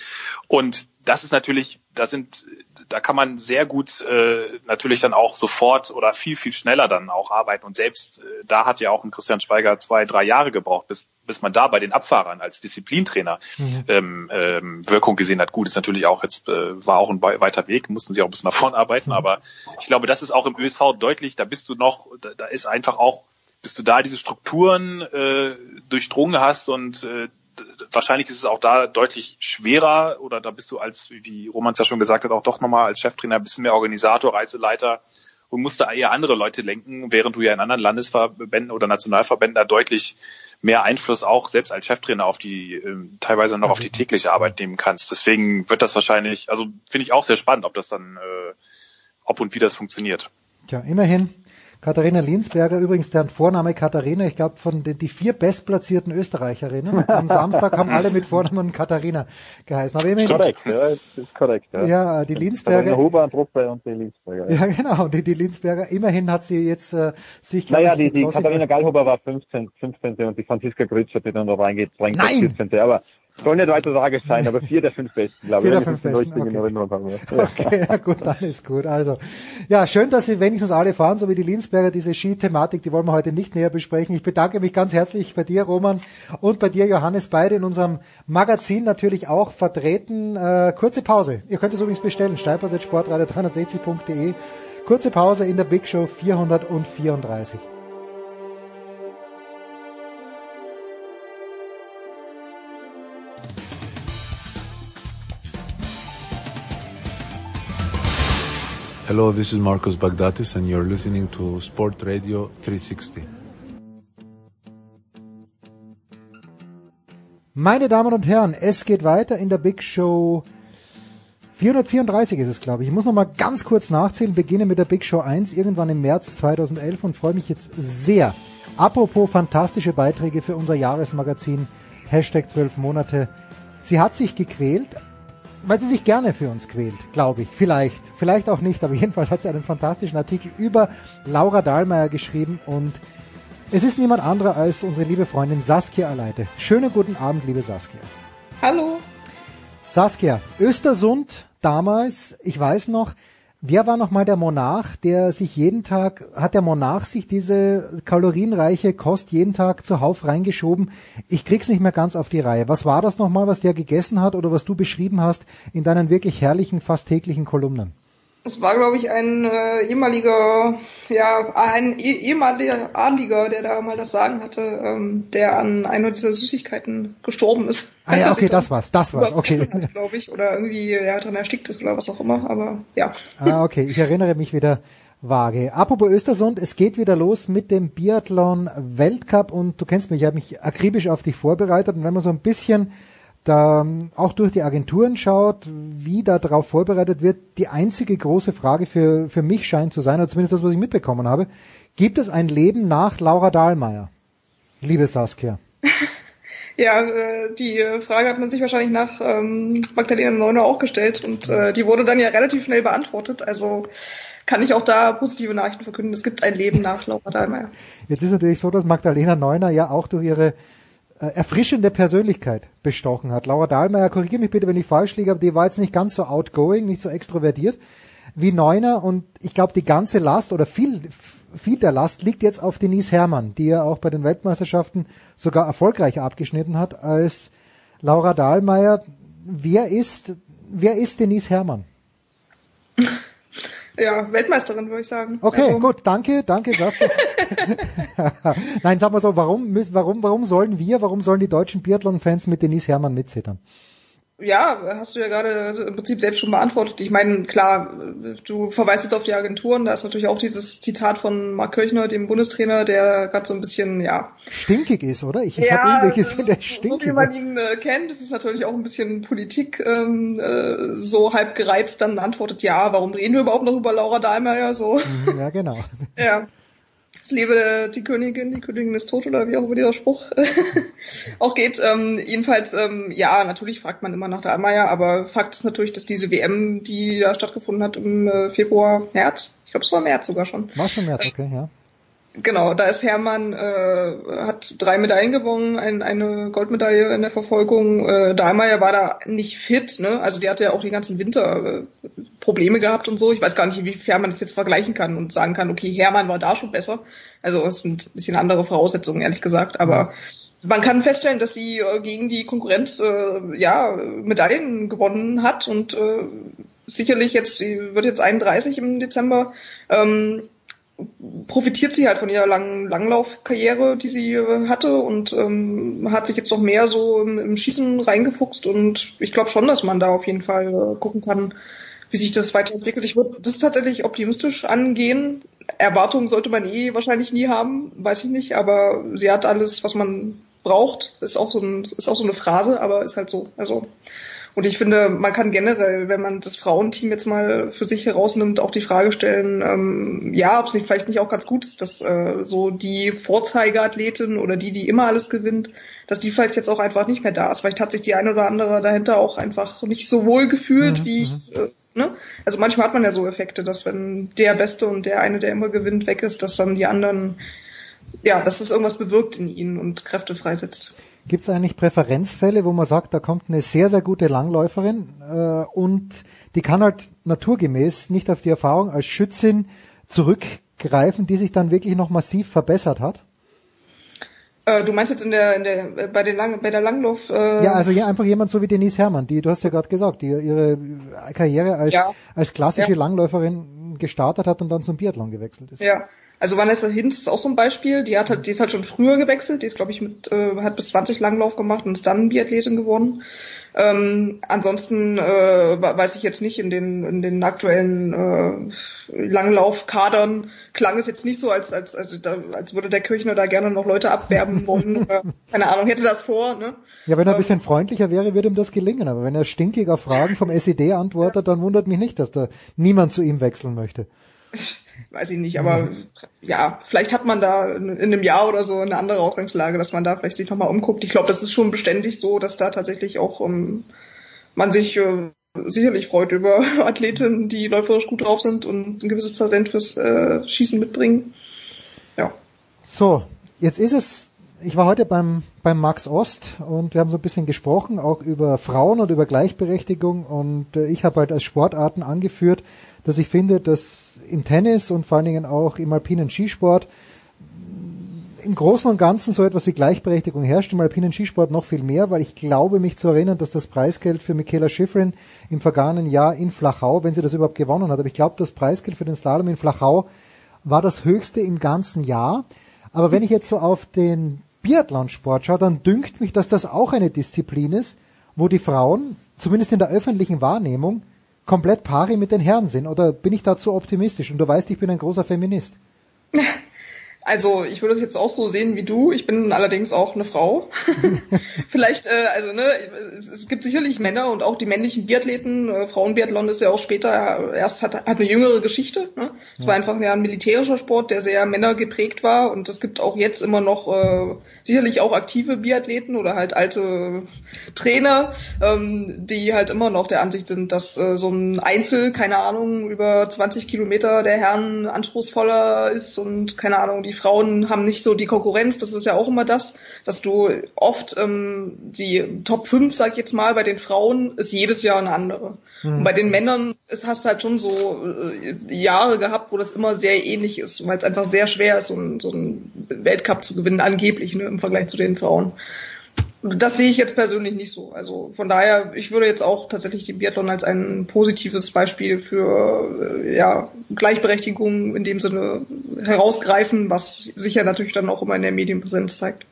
Speaker 20: Und das ist natürlich, da sind, da kann man sehr gut äh, natürlich dann auch sofort oder viel, viel schneller dann auch arbeiten. Und selbst äh, da hat ja auch ein Christian Schweiger zwei, drei Jahre gebraucht, bis, bis man da bei den Abfahrern als Disziplintrainer mhm. ähm, ähm, Wirkung gesehen hat. Gut, ist natürlich auch jetzt, äh, war auch ein weiter Weg, mussten sie auch ein bisschen nach vorn arbeiten, mhm. aber ich glaube, das ist auch im ÖSV deutlich, da bist du noch, da, da ist einfach auch, bis du da diese Strukturen äh, durchdrungen hast und äh, wahrscheinlich ist es auch da deutlich schwerer oder da bist du als, wie Roman es ja schon gesagt hat, auch doch nochmal als Cheftrainer ein bisschen mehr Organisator, Reiseleiter und musst da eher andere Leute lenken, während du ja in anderen Landesverbänden oder Nationalverbänden da deutlich mehr Einfluss auch selbst als Cheftrainer auf die, äh, teilweise noch auf die tägliche Arbeit nehmen kannst. Deswegen wird das wahrscheinlich, also finde ich auch sehr spannend, ob das dann, äh, ob und wie das funktioniert.
Speaker 1: Tja, immerhin Katharina Linsberger, übrigens deren Vorname Katharina, ich glaube von den die vier bestplatzierten Österreicherinnen am Samstag haben alle mit Vornamen Katharina geheißen. Aber
Speaker 19: immerhin, korrekt, ja, ist korrekt. Ja,
Speaker 1: ja die Linsberger.
Speaker 19: Huber, Druppe und die Linsberger.
Speaker 1: Ja, ja genau, die, die Linsberger. Immerhin hat sie jetzt äh, sich.
Speaker 19: Naja, die, die Katharina Gallhuber war 15, 15. und die Franziska Grützer, die dann noch reingeht, bringt 14. Aber soll nicht weiter tragisch sein, aber vier der fünf besten, glaube
Speaker 1: ich. Vier der fünf besten. Okay. In Erinnerung haben. Ja. okay, ja gut, dann ist gut. Also, ja, schön, dass Sie wenigstens alle fahren, so wie die Linsberger, diese Ski-Thematik, die wollen wir heute nicht näher besprechen. Ich bedanke mich ganz herzlich bei dir, Roman, und bei dir, Johannes, beide in unserem Magazin natürlich auch vertreten. Äh, kurze Pause. Ihr könnt es übrigens bestellen, steilpass.sportradio360.de. Kurze Pause in der Big Show 434.
Speaker 21: Hello, this is Marcos Bagdatis and you're listening to Sport Radio 360.
Speaker 1: Meine Damen und Herren, es geht weiter in der Big Show 434 ist es, glaube ich. Ich muss noch mal ganz kurz nachzählen, beginne mit der Big Show 1 irgendwann im März 2011 und freue mich jetzt sehr. Apropos fantastische Beiträge für unser Jahresmagazin Hashtag 12 Monate. Sie hat sich gequält, weil sie sich gerne für uns quält, glaube ich. Vielleicht, vielleicht auch nicht, aber jedenfalls hat sie einen fantastischen Artikel über Laura Dahlmeier geschrieben und es ist niemand anderer als unsere liebe Freundin Saskia Aleite. Schönen guten Abend, liebe Saskia.
Speaker 22: Hallo.
Speaker 1: Saskia, Östersund damals, ich weiß noch, Wer war nochmal der Monarch, der sich jeden Tag, hat der Monarch sich diese kalorienreiche Kost jeden Tag zuhauf reingeschoben? Ich krieg's nicht mehr ganz auf die Reihe. Was war das nochmal, was der gegessen hat oder was du beschrieben hast in deinen wirklich herrlichen, fast täglichen Kolumnen?
Speaker 22: Es war, glaube ich, ein äh, ehemaliger, ja, ein eh, ehemaliger Adliger, der da mal das Sagen hatte, ähm, der an einer dieser Süßigkeiten gestorben ist.
Speaker 1: Ah ja, okay, das war's, das war's, okay.
Speaker 22: glaube ich, oder irgendwie ja, dran erstickt ist oder was auch immer, aber ja.
Speaker 1: Ah, okay, ich erinnere mich wieder vage. Apropos Östersund, es geht wieder los mit dem Biathlon Weltcup und du kennst mich, ich habe mich akribisch auf dich vorbereitet und wenn man so ein bisschen da auch durch die Agenturen schaut, wie da drauf vorbereitet wird, die einzige große Frage für, für mich scheint zu sein, oder zumindest das, was ich mitbekommen habe, gibt es ein Leben nach Laura Dahlmeier? Liebe Saskia.
Speaker 22: ja, äh, die Frage hat man sich wahrscheinlich nach ähm, Magdalena Neuner auch gestellt und äh, die wurde dann ja relativ schnell beantwortet. Also kann ich auch da positive Nachrichten verkünden. Es gibt ein Leben nach Laura Dahlmeier.
Speaker 1: Jetzt ist natürlich so, dass Magdalena Neuner ja auch durch ihre äh, erfrischende Persönlichkeit bestochen hat. Laura Dahlmeier, korrigiere mich bitte, wenn ich falsch liege, aber die war jetzt nicht ganz so outgoing, nicht so extrovertiert wie Neuner und ich glaube, die ganze Last oder viel, viel der Last liegt jetzt auf Denise Herrmann, die ja auch bei den Weltmeisterschaften sogar erfolgreicher abgeschnitten hat als Laura Dahlmeier. Wer ist, wer ist Denise Herrmann?
Speaker 22: Ja, Weltmeisterin, würde ich sagen.
Speaker 1: Okay, also. gut, danke, danke, Saskia. Nein, sag mal so, warum, warum, warum sollen wir, warum sollen die deutschen Biathlon-Fans mit Denise Herrmann mitzittern?
Speaker 22: Ja, hast du ja gerade im Prinzip selbst schon beantwortet. Ich meine, klar, du verweist jetzt auf die Agenturen, da ist natürlich auch dieses Zitat von Mark Kirchner, dem Bundestrainer, der gerade so ein bisschen, ja.
Speaker 1: Stinkig ist, oder?
Speaker 22: Ich ja, habe ihn gesehen, der stinkig. So wie man ihn äh, kennt, das ist natürlich auch ein bisschen Politik ähm, äh, so halb gereizt, dann antwortet, ja, warum reden wir überhaupt noch über Laura Dahlmeier so?
Speaker 1: Mhm, ja, genau.
Speaker 22: ja. Es lebe die Königin, die Königin ist tot oder wie auch immer dieser Spruch auch geht. Ähm, jedenfalls, ähm, ja, natürlich fragt man immer nach der Almeier, aber Fakt ist natürlich, dass diese WM, die da stattgefunden hat im äh, Februar, März, ich glaube es war März sogar schon.
Speaker 1: War schon März, okay, ja.
Speaker 22: Genau, da ist Hermann, äh, hat drei Medaillen gewonnen, ein, eine Goldmedaille in der Verfolgung. Äh, Dahlmeier war da nicht fit, ne? Also die hatte ja auch den ganzen Winter äh, Probleme gehabt und so. Ich weiß gar nicht, inwiefern man das jetzt vergleichen kann und sagen kann, okay, Hermann war da schon besser. Also es sind ein bisschen andere Voraussetzungen, ehrlich gesagt. Aber man kann feststellen, dass sie äh, gegen die Konkurrenz äh, ja Medaillen gewonnen hat und äh, sicherlich jetzt, sie wird jetzt 31 im Dezember. Ähm, profitiert sie halt von ihrer langen Langlaufkarriere, die sie äh, hatte und ähm, hat sich jetzt noch mehr so im, im Schießen reingefuchst und ich glaube schon, dass man da auf jeden Fall äh, gucken kann, wie sich das weiterentwickelt. Ich würde das tatsächlich optimistisch angehen. Erwartungen sollte man eh wahrscheinlich nie haben, weiß ich nicht, aber sie hat alles, was man braucht. Ist auch so, ein, ist auch so eine Phrase, aber ist halt so. Also und ich finde, man kann generell, wenn man das Frauenteam jetzt mal für sich herausnimmt, auch die Frage stellen, ähm, ja, ob es nicht vielleicht nicht auch ganz gut ist, dass äh, so die Vorzeigeathletin oder die, die immer alles gewinnt, dass die vielleicht jetzt auch einfach nicht mehr da ist. Vielleicht hat sich die eine oder andere dahinter auch einfach nicht so wohl gefühlt, mhm. wie mhm. äh, Ne? Also manchmal hat man ja so Effekte, dass wenn der Beste und der eine, der immer gewinnt, weg ist, dass dann die anderen, ja, dass das irgendwas bewirkt in ihnen und Kräfte freisetzt.
Speaker 1: Gibt es eigentlich Präferenzfälle, wo man sagt, da kommt eine sehr, sehr gute Langläuferin äh, und die kann halt naturgemäß nicht auf die Erfahrung als Schützin zurückgreifen, die sich dann wirklich noch massiv verbessert hat?
Speaker 22: Äh, du meinst jetzt in der, in der, bei, den Lang, bei der Langlauf? Äh
Speaker 1: ja, also ja, einfach jemand so wie Denise Herrmann, die, du hast ja gerade gesagt, die ihre Karriere als, ja. als klassische ja. Langläuferin gestartet hat und dann zum Biathlon gewechselt ist.
Speaker 22: Ja, also Vanessa Hinz ist auch so ein Beispiel. Die hat halt, die ist halt schon früher gewechselt. Die ist, glaube ich, mit äh, hat bis 20 Langlauf gemacht und ist dann Biathletin geworden. Ähm, ansonsten äh, weiß ich jetzt nicht in den in den aktuellen äh, Langlaufkadern klang es jetzt nicht so, als als also da, als würde der Kirchner da gerne noch Leute abwerben wollen. oder, keine Ahnung, hätte das vor. Ne?
Speaker 1: Ja, wenn er ein bisschen ähm, freundlicher wäre, würde ihm das gelingen. Aber wenn er stinkig auf Fragen vom SED antwortet, dann wundert mich nicht, dass da niemand zu ihm wechseln möchte
Speaker 22: weiß ich nicht, aber ja, vielleicht hat man da in, einem Jahr oder so eine andere Ausgangslage, dass man da vielleicht sich nochmal umguckt. Ich glaube, das ist schon beständig so, dass da tatsächlich auch um, ähm, man sich äh, sicherlich freut über Athleten, die läuferisch gut drauf sind und ein gewisses Talent fürs äh, Schießen mitbringen. Ja.
Speaker 1: So, jetzt ist es ich war heute beim, beim Max Ost und wir haben so ein bisschen gesprochen, auch über Frauen und über Gleichberechtigung und äh, ich habe halt als Sportarten angeführt, dass ich finde, dass im Tennis und vor allen Dingen auch im alpinen Skisport im Großen und Ganzen so etwas wie Gleichberechtigung herrscht, im alpinen Skisport noch viel mehr, weil ich glaube mich zu erinnern, dass das Preisgeld für Michaela Schifrin im vergangenen Jahr in Flachau, wenn sie das überhaupt gewonnen hat, aber ich glaube, das Preisgeld für den Slalom in Flachau war das höchste im ganzen Jahr. Aber wenn ich jetzt so auf den Biathlonsport schaue, dann dünkt mich, dass das auch eine Disziplin ist, wo die Frauen, zumindest in der öffentlichen Wahrnehmung, komplett pari mit den Herren sind? Oder bin ich da zu optimistisch? Und du weißt, ich bin ein großer Feminist.
Speaker 22: Also ich würde es jetzt auch so sehen wie du. Ich bin allerdings auch eine Frau. Vielleicht, äh, also ne, es gibt sicherlich Männer und auch die männlichen Biathleten. Äh, Frauenbiathlon ist ja auch später erst hat, hat eine jüngere Geschichte. Ne? Es ja. war einfach ja ein militärischer Sport, der sehr männergeprägt war und es gibt auch jetzt immer noch äh, sicherlich auch aktive Biathleten oder halt alte Trainer, ähm, die halt immer noch der Ansicht sind, dass äh, so ein Einzel, keine Ahnung, über 20 Kilometer der Herren anspruchsvoller ist und keine Ahnung, die die Frauen haben nicht so die Konkurrenz, das ist ja auch immer das, dass du oft ähm, die Top 5, sag ich jetzt mal, bei den Frauen ist jedes Jahr eine andere. Mhm. Und bei den Männern ist, hast du halt schon so äh, Jahre gehabt, wo das immer sehr ähnlich ist, weil es einfach sehr schwer ist, so, ein, so einen Weltcup zu gewinnen, angeblich, ne, im Vergleich zu den Frauen. Das sehe ich jetzt persönlich nicht so. Also von daher, ich würde jetzt auch tatsächlich die Biathlon als ein positives Beispiel für äh, ja, Gleichberechtigung in dem Sinne herausgreifen, was sich ja natürlich dann auch immer in der Medienpräsenz zeigt.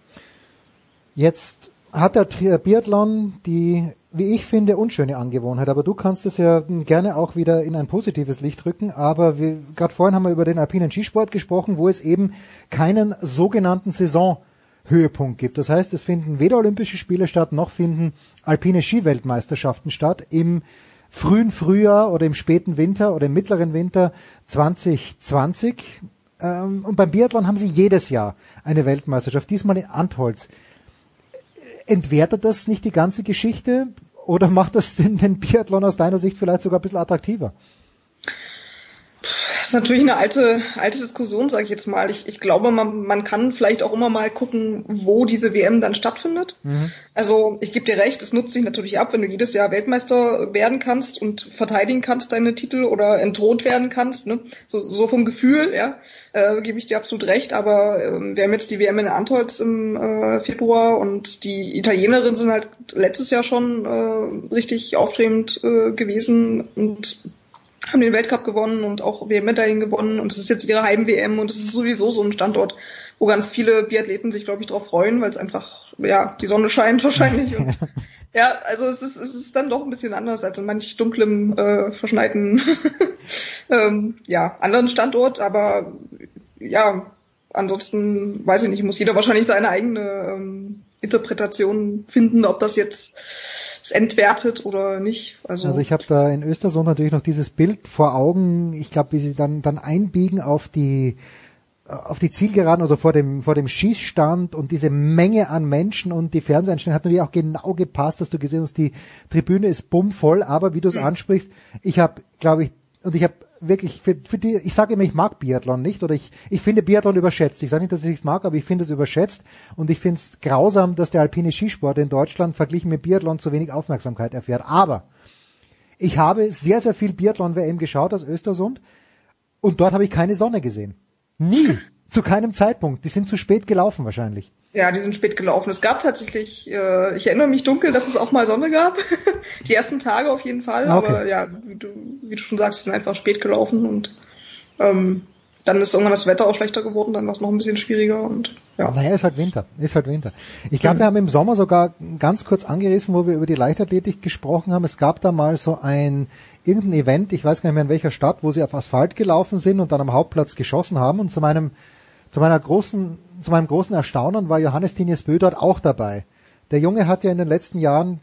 Speaker 1: Jetzt hat der Biathlon die, wie ich finde, unschöne Angewohnheit, aber du kannst es ja gerne auch wieder in ein positives Licht rücken, aber gerade vorhin haben wir über den alpinen Skisport gesprochen, wo es eben keinen sogenannten Saisonhöhepunkt gibt. Das heißt, es finden weder Olympische Spiele statt, noch finden alpine Skiweltmeisterschaften statt im frühen Frühjahr oder im späten Winter oder im mittleren Winter 2020. Ähm, und beim Biathlon haben sie jedes Jahr eine Weltmeisterschaft, diesmal in Antholz entwertet das nicht die ganze Geschichte oder macht das den, den Biathlon aus deiner Sicht vielleicht sogar ein bisschen attraktiver?
Speaker 22: Das ist natürlich eine alte, alte Diskussion, sage ich jetzt mal. Ich, ich glaube, man, man kann vielleicht auch immer mal gucken, wo diese WM dann stattfindet. Mhm. Also ich gebe dir recht, es nutzt sich natürlich ab, wenn du jedes Jahr Weltmeister werden kannst und verteidigen kannst deine Titel oder entthront werden kannst. Ne? So, so vom Gefühl, ja, äh, gebe ich dir absolut recht. Aber äh, wir haben jetzt die WM in Antolz im äh, Februar und die Italienerinnen sind halt letztes Jahr schon äh, richtig aufstrebend äh, gewesen und haben den Weltcup gewonnen und auch WM-Medaillen gewonnen. Und es ist jetzt ihre Heim-WM und es ist sowieso so ein Standort, wo ganz viele Biathleten sich, glaube ich, darauf freuen, weil es einfach, ja, die Sonne scheint wahrscheinlich. Und ja, also es ist, es ist dann doch ein bisschen anders als in manch dunklem, äh, verschneiten, ähm, ja, anderen Standort, aber ja, ansonsten weiß ich nicht, muss jeder wahrscheinlich seine eigene ähm, Interpretation finden, ob das jetzt es entwertet oder nicht. Also,
Speaker 1: also ich habe da in Östersund natürlich noch dieses Bild vor Augen. Ich glaube, wie sie dann dann einbiegen auf die auf die Zielgeraden oder vor dem vor dem Schießstand und diese Menge an Menschen und die Fernseheinstellung hat natürlich auch genau gepasst, dass du gesehen hast, die Tribüne ist bummvoll, aber wie du es ansprichst, ich habe, glaube ich, und ich habe wirklich für, für die, ich sage immer, ich mag Biathlon nicht oder ich, ich finde Biathlon überschätzt. Ich sage nicht, dass ich es mag, aber ich finde es überschätzt und ich finde es grausam, dass der alpine Skisport in Deutschland verglichen mit Biathlon zu wenig Aufmerksamkeit erfährt. Aber ich habe sehr, sehr viel Biathlon-WM geschaut aus Östersund und dort habe ich keine Sonne gesehen. Nie. Zu keinem Zeitpunkt. Die sind zu spät gelaufen wahrscheinlich.
Speaker 22: Ja, die sind spät gelaufen. Es gab tatsächlich, äh, ich erinnere mich dunkel, dass es auch mal Sonne gab. die ersten Tage auf jeden Fall. Okay. Aber ja, wie du, wie du schon sagst, die sind einfach spät gelaufen und ähm, dann ist irgendwann das Wetter auch schlechter geworden, dann war es noch ein bisschen schwieriger und ja.
Speaker 1: Naja, ist halt Winter, ist halt Winter. Ich glaube, mhm. wir haben im Sommer sogar ganz kurz angerissen, wo wir über die Leichtathletik gesprochen haben. Es gab da mal so ein irgendein Event, ich weiß gar nicht mehr in welcher Stadt, wo sie auf Asphalt gelaufen sind und dann am Hauptplatz geschossen haben und zu meinem zu meiner großen, zu meinem großen Erstaunen war Johannes Tinius Bö dort auch dabei. Der Junge hat ja in den letzten Jahren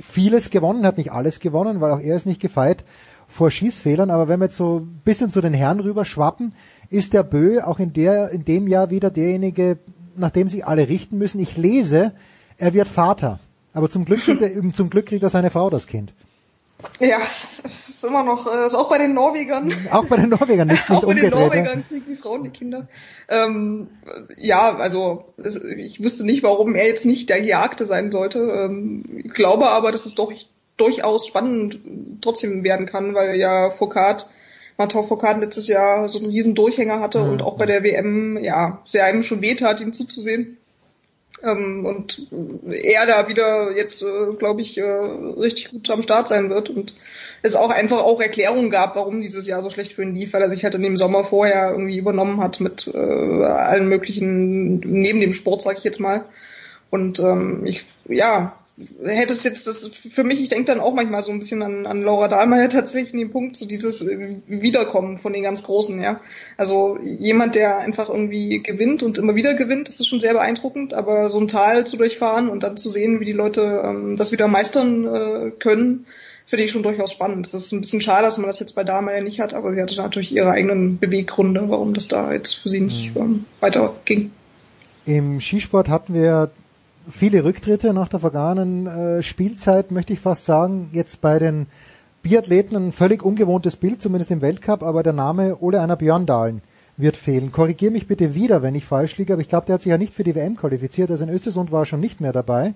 Speaker 1: vieles gewonnen, hat nicht alles gewonnen, weil auch er ist nicht gefeit vor Schießfehlern, aber wenn wir jetzt so ein bisschen zu den Herren rüber schwappen, ist der Bö auch in der, in dem Jahr wieder derjenige, nach dem sich alle richten müssen. Ich lese, er wird Vater. Aber zum Glück er, zum Glück kriegt er seine Frau das Kind.
Speaker 22: Ja, ist immer noch, äh, ist auch bei den Norwegern.
Speaker 1: Auch bei den Norwegern, nicht, nicht
Speaker 22: Auch bei den Norwegern kriegen die Frauen die Kinder. Ähm, ja, also ich wüsste nicht, warum er jetzt nicht der Gejagte sein sollte. Ähm, ich glaube aber, dass es doch durchaus spannend trotzdem werden kann, weil ja Foucault, Martin Foucault letztes Jahr so einen riesen Durchhänger hatte mhm. und auch bei der WM, ja, sehr einem schon weht hat, ihm zuzusehen. Ähm, und er da wieder jetzt, äh, glaube ich, äh, richtig gut am Start sein wird und es auch einfach auch Erklärungen gab, warum dieses Jahr so schlecht für ihn lief, weil er sich halt in dem Sommer vorher irgendwie übernommen hat mit äh, allen möglichen, neben dem Sport, sag ich jetzt mal. Und ähm, ich, ja, hätte es jetzt das für mich, ich denke dann auch manchmal so ein bisschen an, an Laura Dahlmeier tatsächlich in dem Punkt, so dieses Wiederkommen von den ganz Großen, ja. Also jemand, der einfach irgendwie gewinnt und immer wieder gewinnt, das ist schon sehr beeindruckend, aber so ein Tal zu durchfahren und dann zu sehen, wie die Leute ähm, das wieder meistern äh, können, finde ich schon durchaus spannend. Es ist ein bisschen schade, dass man das jetzt bei Dahlmeier nicht hat, aber sie hatte natürlich ihre eigenen Beweggründe, warum das da jetzt für sie nicht mhm. ähm, weiterging.
Speaker 1: Im Skisport hatten wir viele Rücktritte nach der vergangenen äh, Spielzeit, möchte ich fast sagen. Jetzt bei den Biathleten ein völlig ungewohntes Bild, zumindest im Weltcup, aber der Name Ole Einer Björndalen wird fehlen. Korrigiere mich bitte wieder, wenn ich falsch liege, aber ich glaube, der hat sich ja nicht für die WM qualifiziert, also in Östersund war er schon nicht mehr dabei.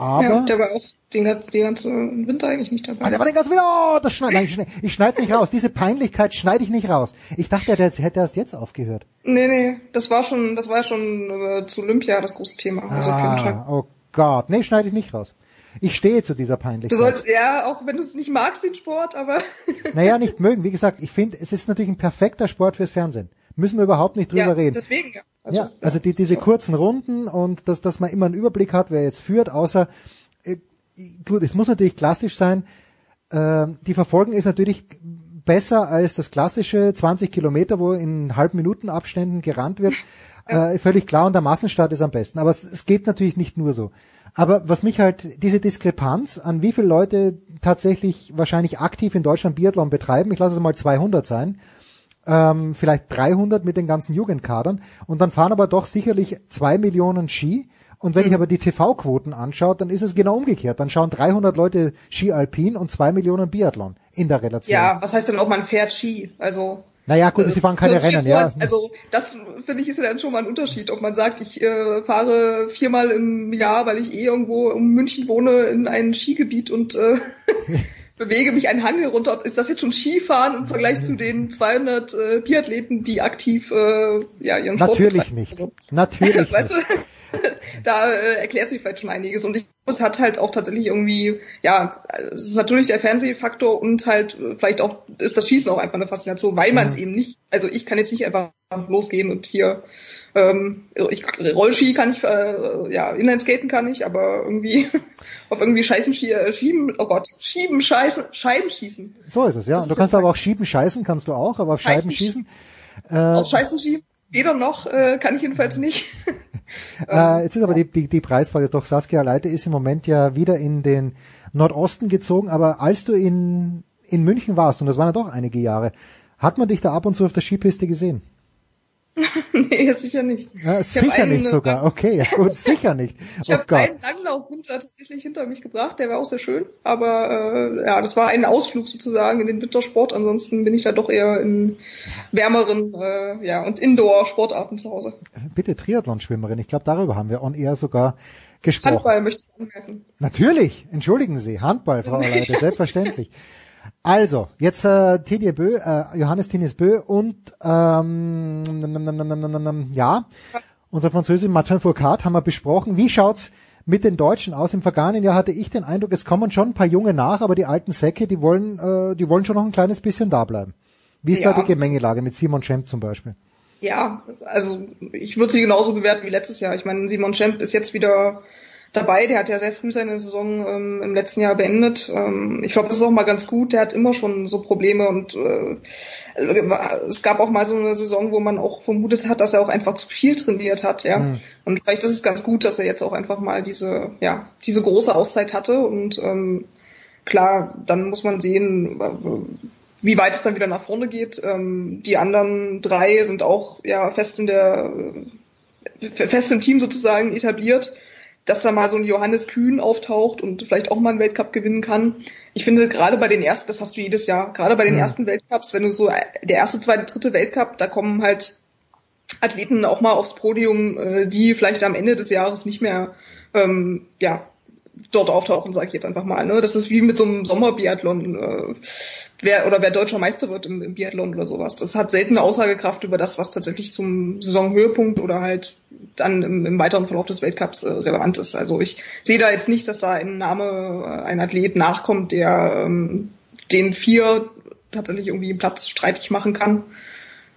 Speaker 1: Aber ja,
Speaker 22: der war auch den, den ganzen Winter eigentlich nicht dabei.
Speaker 1: Ah, der war den ganzen Winter, oh, das schneid, nein, ich, schneid, ich schneid's nicht raus. Diese Peinlichkeit schneide ich nicht raus. Ich dachte, der hätte erst jetzt aufgehört.
Speaker 22: Nee, nee, das war schon, das war schon äh, zu Olympia das große Thema.
Speaker 1: Also ah, oh Gott, nee, schneide ich nicht raus. Ich stehe zu dieser Peinlichkeit.
Speaker 22: Du solltest, ja, auch wenn du es nicht magst, den Sport, aber.
Speaker 1: naja, nicht mögen. Wie gesagt, ich finde, es ist natürlich ein perfekter Sport fürs Fernsehen Müssen wir überhaupt nicht drüber
Speaker 22: ja,
Speaker 1: reden.
Speaker 22: Deswegen, ja.
Speaker 1: Also, ja, also die, diese kurzen Runden und dass, dass man immer einen Überblick hat, wer jetzt führt, außer, äh, gut, es muss natürlich klassisch sein, äh, die Verfolgung ist natürlich besser als das klassische 20 Kilometer, wo in halb Minuten Abständen gerannt wird. Äh, völlig klar und der Massenstart ist am besten. Aber es, es geht natürlich nicht nur so. Aber was mich halt, diese Diskrepanz, an wie viele Leute tatsächlich wahrscheinlich aktiv in Deutschland Biathlon betreiben, ich lasse es mal 200 sein, ähm, vielleicht 300 mit den ganzen Jugendkadern und dann fahren aber doch sicherlich zwei Millionen Ski. Und wenn ich aber die TV-Quoten anschaue, dann ist es genau umgekehrt. Dann schauen 300 Leute Ski Alpin und zwei Millionen Biathlon in der Relation.
Speaker 22: Ja, was heißt denn auch, man fährt Ski? Also
Speaker 1: naja, gut, sie fahren keine
Speaker 22: so
Speaker 1: Rennen, ja.
Speaker 22: Also das finde ich ist ja dann schon mal ein Unterschied, ob man sagt, ich äh, fahre viermal im Jahr, weil ich eh irgendwo um München wohne, in ein Skigebiet und äh, bewege mich einen Hang runter. Ist das jetzt schon Skifahren im Vergleich zu den 200 äh, Biathleten, die aktiv äh, ja ihren Sport
Speaker 1: Natürlich nicht.
Speaker 22: Also,
Speaker 1: Natürlich
Speaker 22: weißt
Speaker 1: nicht.
Speaker 22: Da äh, erklärt sich vielleicht schon einiges. Und ich glaube, es hat halt auch tatsächlich irgendwie, ja, es ist natürlich der Fernsehfaktor und halt äh, vielleicht auch ist das Schießen auch einfach eine Faszination, weil man es
Speaker 1: Mhm.
Speaker 22: eben nicht, also ich kann jetzt nicht einfach losgehen und hier ähm, ich, Rollski kann ich, äh, ja, Inlineskaten kann ich, aber irgendwie auf irgendwie Scheißen äh, schieben, oh Gott, schieben, scheißen, Scheiben schießen.
Speaker 1: So ist es, ja.
Speaker 22: Das
Speaker 1: Und du kannst aber auch schieben, scheißen kannst du auch, aber auf Scheiben schießen. Äh,
Speaker 22: Auf Scheißen schieben, weder noch, äh, kann ich jedenfalls nicht.
Speaker 1: Äh, jetzt ist aber die, die, die Preisfrage doch, Saskia Leite ist im Moment ja wieder in den Nordosten gezogen, aber als du in, in München warst, und das waren ja doch einige Jahre, hat man dich da ab und zu auf der Skipiste gesehen?
Speaker 22: nee, sicher nicht.
Speaker 1: Ja, sicher nicht sogar, okay, ja gut, sicher nicht.
Speaker 22: Ich
Speaker 1: Oh
Speaker 22: habe einen Langlaufwinter tatsächlich hinter mich gebracht, der war auch sehr schön. Aber äh, ja, das war ein Ausflug sozusagen in den Wintersport. Ansonsten bin ich da doch eher in wärmeren äh, ja, und Indoor-Sportarten zu Hause.
Speaker 1: Bitte Triathlon-Schwimmerin, ich glaube, darüber haben wir on air sogar gesprochen.
Speaker 22: Handball möchte ich anmerken.
Speaker 1: Natürlich, entschuldigen Sie, Handball, Frau Leite, selbstverständlich. Also, jetzt äh, Tedje Bö, äh, Johannes Tinius Bö und ähm, ja, unser Französin Martin Fourcade haben wir besprochen. Wie schaut's mit den Deutschen aus? Im vergangenen Jahr hatte ich den Eindruck, es kommen schon ein paar Junge nach, aber die alten Säcke, die wollen, äh, die wollen schon noch ein kleines bisschen da bleiben. Wie ist
Speaker 22: Ja.
Speaker 1: da die Gemengelage mit Simon Schemp zum Beispiel?
Speaker 22: Ja, also ich würde sie genauso bewerten wie letztes Jahr. Ich meine, Simon Schemp ist jetzt wieder dabei. Der hat ja sehr früh seine Saison ähm, im letzten Jahr beendet. Ähm, ich glaube, das ist auch mal ganz gut. Der hat immer schon so Probleme und äh, es gab auch mal so eine Saison, wo man auch vermutet hat, dass er auch einfach zu viel trainiert hat. Ja,
Speaker 1: Hm.
Speaker 22: und vielleicht ist es ganz gut, dass er jetzt auch einfach mal diese, ja, diese große Auszeit hatte und ähm, klar, dann muss man sehen, äh, wie weit es dann wieder nach vorne geht. Ähm, die anderen drei sind auch ja fest in der äh, fest im Team sozusagen etabliert, dass da mal so ein Johannes Kühn auftaucht und vielleicht auch mal einen Weltcup gewinnen kann. Ich finde gerade bei den ersten, das hast du jedes Jahr, gerade bei den
Speaker 1: Mhm.
Speaker 22: ersten Weltcups, wenn du so äh, der erste, zweite, dritte Weltcup, da kommen halt Athleten auch mal aufs Podium, äh, die vielleicht am Ende des Jahres nicht mehr ähm, ja dort auftauchen, sage ich jetzt einfach mal. Ne? Das ist wie mit so einem Sommerbiathlon, äh, wer oder wer deutscher Meister wird im, im Biathlon oder sowas. Das hat selten eine Aussagekraft über das, was tatsächlich zum Saisonhöhepunkt oder halt dann im, im weiteren Verlauf des Weltcups äh, relevant ist. Also ich sehe da jetzt nicht, dass da ein Name, äh, ein Athlet nachkommt, der ähm, den vier tatsächlich irgendwie Platz streitig machen kann.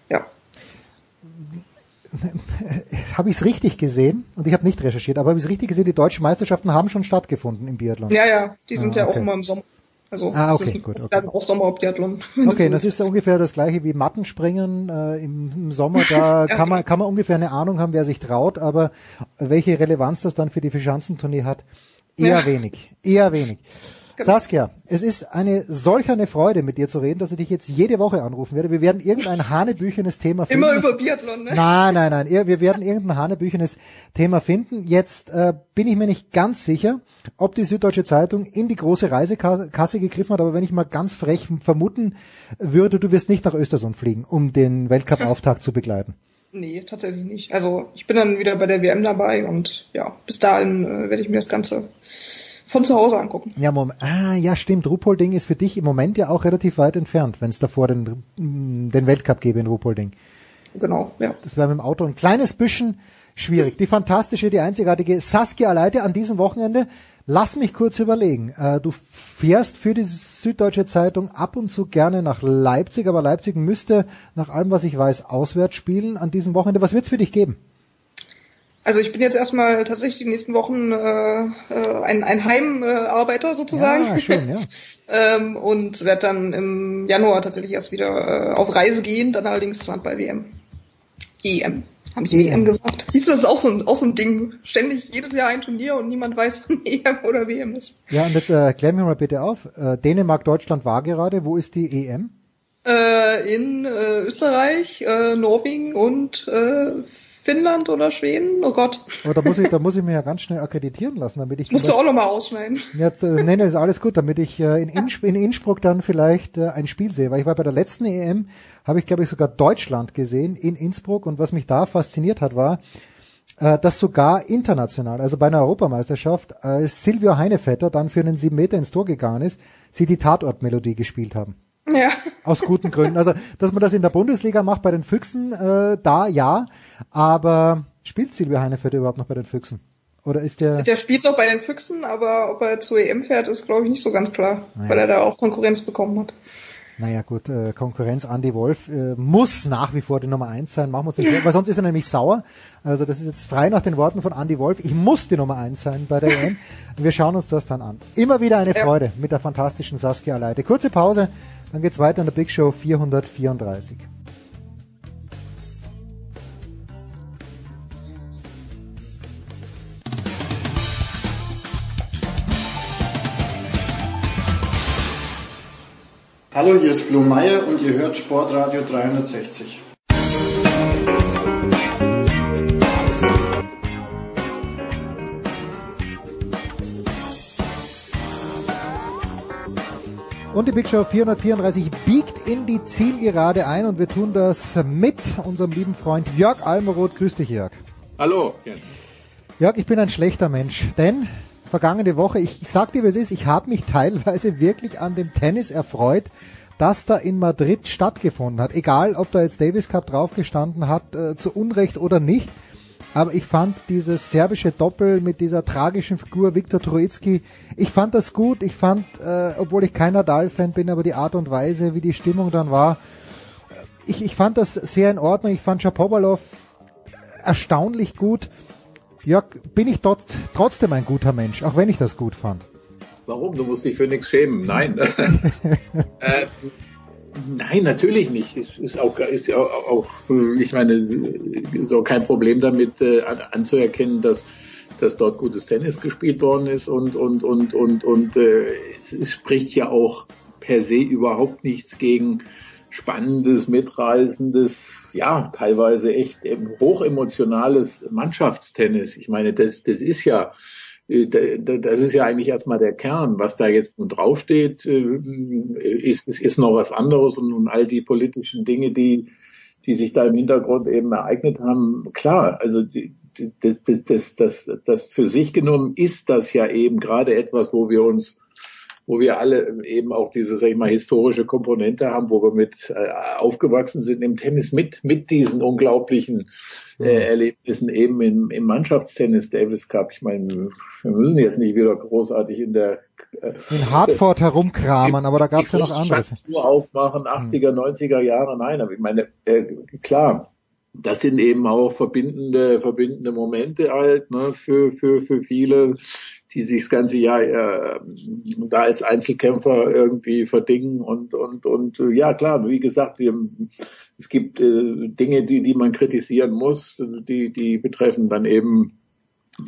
Speaker 22: Ja.
Speaker 1: Habe ich es richtig gesehen? Und ich habe nicht recherchiert, aber habe ich es richtig gesehen? Die deutschen Meisterschaften haben schon stattgefunden im Biathlon.
Speaker 22: Ja, ja, die sind
Speaker 1: Ah,
Speaker 22: ja auch
Speaker 1: okay.
Speaker 22: immer im Sommer. Also
Speaker 1: Ah,
Speaker 22: das
Speaker 1: okay,
Speaker 22: ist,
Speaker 1: gut,
Speaker 22: das
Speaker 1: okay.
Speaker 22: dann auch Sommerbiathlon.
Speaker 1: Okay, das ist ungefähr das gleiche wie Mattenspringen äh, im, im Sommer. Da kann man kann man ungefähr eine Ahnung haben, wer sich traut, aber welche Relevanz das dann für die Verschanzentournee hat, eher
Speaker 22: Ja.
Speaker 1: wenig, eher wenig. Saskia, es ist eine solch eine Freude, mit dir zu reden, dass ich dich jetzt jede Woche anrufen werde. Wir werden irgendein hanebüchenes Thema finden.
Speaker 22: Immer über Biathlon, ne?
Speaker 1: Nein, nein, nein. Ir- Wir werden irgendein hanebüchenes Thema finden. Jetzt äh, bin ich mir nicht ganz sicher, ob die Süddeutsche Zeitung in die große Reisekasse gegriffen hat, aber wenn ich mal ganz frech vermuten würde, du wirst nicht nach Östersund fliegen, um den Weltcup-Auftakt zu begleiten.
Speaker 22: Nee, tatsächlich nicht. Also ich bin dann wieder bei der WM dabei und ja, bis dahin äh, werde ich mir das Ganze von zu Hause angucken.
Speaker 1: Ja, Moment. Ah, ja, stimmt. Ruhpolding ist für dich im Moment ja auch relativ weit entfernt, wenn es davor den, mm, den Weltcup gäbe in Ruhpolding.
Speaker 22: Genau, ja.
Speaker 1: Das wäre mit dem Auto ein kleines bisschen schwierig. Die fantastische, die einzigartige Saskia Leite an diesem Wochenende Lass mich kurz überlegen. Äh, du fährst für die Süddeutsche Zeitung ab und zu gerne nach Leipzig, aber Leipzig müsste, nach allem, was ich weiß, auswärts spielen an diesem Wochenende. Was wird's für dich geben?
Speaker 22: Also ich bin jetzt erstmal tatsächlich die nächsten Wochen äh, äh ein, ein Heimarbeiter sozusagen.
Speaker 1: Ja, schön, ja.
Speaker 22: ähm, und werde dann im Januar tatsächlich erst wieder äh, auf Reise gehen, dann allerdings zur Handball-WM. EM. Habe ich EM. EM gesagt. Siehst du, das ist auch so, ein, auch so ein Ding. Ständig jedes Jahr ein Turnier und niemand weiß, wann EM oder WM ist.
Speaker 1: Ja, und jetzt äh, klär mir mal bitte auf. Äh, Dänemark, Deutschland war gerade. Wo ist die EM?
Speaker 22: Äh, in äh, Österreich, äh, Norwegen und äh, Finnland oder Schweden? Oh Gott.
Speaker 1: Aber da muss ich, da muss ich mir ja ganz schnell akkreditieren lassen, damit ich.
Speaker 22: Das musst du auch nochmal ausschneiden.
Speaker 1: Jetzt, äh, nee, nee, ist alles gut, damit ich äh, in, Innsp in Innsbruck dann vielleicht äh, ein Spiel sehe. Weil ich war bei der letzten EM, habe ich glaube ich sogar Deutschland gesehen in Innsbruck und was mich da fasziniert hat, war, äh, dass sogar international, also bei einer Europameisterschaft, als Silvio Heinevetter dann für einen sieben Meter ins Tor gegangen ist, sie die Tatortmelodie gespielt haben.
Speaker 22: Ja.
Speaker 1: Aus guten Gründen. Also, dass man das in der Bundesliga macht bei den Füchsen, äh, da ja. Aber spielt Silvio Heinefeld überhaupt noch bei den Füchsen? Oder ist der?
Speaker 22: Der spielt doch bei den Füchsen, aber ob er zur EM fährt, ist glaube ich nicht so ganz klar, naja. weil er da auch Konkurrenz bekommen hat.
Speaker 1: Naja gut, äh, Konkurrenz Andy Wolf äh, muss nach wie vor die Nummer eins sein, machen wir uns nicht, weil sonst ist er nämlich sauer. Also das ist jetzt frei nach den Worten von Andy Wolf. Ich muss die Nummer eins sein bei der EM. Wir schauen uns das dann an. Immer wieder eine Freude mit der fantastischen Saskia Leite. Kurze Pause, dann geht's weiter in der Big Show 434.
Speaker 23: Hallo, hier ist Flo Meyer und ihr hört Sportradio 360.
Speaker 1: Und die Big Show 434 biegt in die Zielgerade ein und wir tun das mit unserem lieben Freund Jörg Almeroth. Grüß dich, Jörg.
Speaker 24: Hallo.
Speaker 1: Jörg, ich bin ein schlechter Mensch, denn vergangene Woche, ich, ich sag dir, wie es ist, ich habe mich teilweise wirklich an dem Tennis erfreut, das da in Madrid stattgefunden hat. Egal, ob da jetzt Davis Cup draufgestanden hat, äh, zu Unrecht oder nicht. Aber ich fand dieses serbische Doppel mit dieser tragischen Figur Viktor Troitsky, ich fand das gut. Ich fand, äh, obwohl ich kein Nadal-Fan bin, aber die Art und Weise, wie die Stimmung dann war, äh, ich, ich fand das sehr in Ordnung. Ich fand Shapovalov erstaunlich gut. Jörg, bin ich dort trotzdem ein guter Mensch, auch wenn ich das gut fand.
Speaker 24: Warum? Du musst dich für nichts schämen. Nein. äh, nein, natürlich nicht. Ist, ist auch, ist ja auch, auch, ich meine, auch kein Problem damit äh, anzuerkennen, dass dass dort gutes Tennis gespielt worden ist und und und und und äh, es, es spricht ja auch per se überhaupt nichts gegen spannendes, mitreißendes, ja, teilweise echt hochemotionales Mannschaftstennis. Ich meine, das, das ist ja, äh, das ist ja eigentlich erstmal der Kern. Was da jetzt nun draufsteht, äh, ist, ist, ist noch was anderes und nun all die politischen Dinge, die, die sich da im Hintergrund eben ereignet haben, klar, also die, das, das, das, das, das für sich genommen ist das ja eben gerade etwas, wo wir uns wo wir alle eben auch diese, sag ich mal, historische Komponente haben, wo wir mit äh, aufgewachsen sind im Tennis mit mit diesen unglaublichen äh, Erlebnissen eben im, im Mannschaftstennis Davis Cup. Ich meine, wir müssen jetzt nicht wieder großartig in der
Speaker 1: äh, in Hartford herumkramen, aber da gab es ja noch anderes.
Speaker 24: Nur aufmachen, 80er, 90er Jahre, nein, aber ich meine, äh, klar, das sind eben auch verbindende, verbindende Momente halt, ne, für, für, für viele die sich das ganze Jahr äh, da als Einzelkämpfer irgendwie verdingen und und und äh, ja klar, wie gesagt, wir, es gibt äh, Dinge, die die man kritisieren muss, die die betreffen dann eben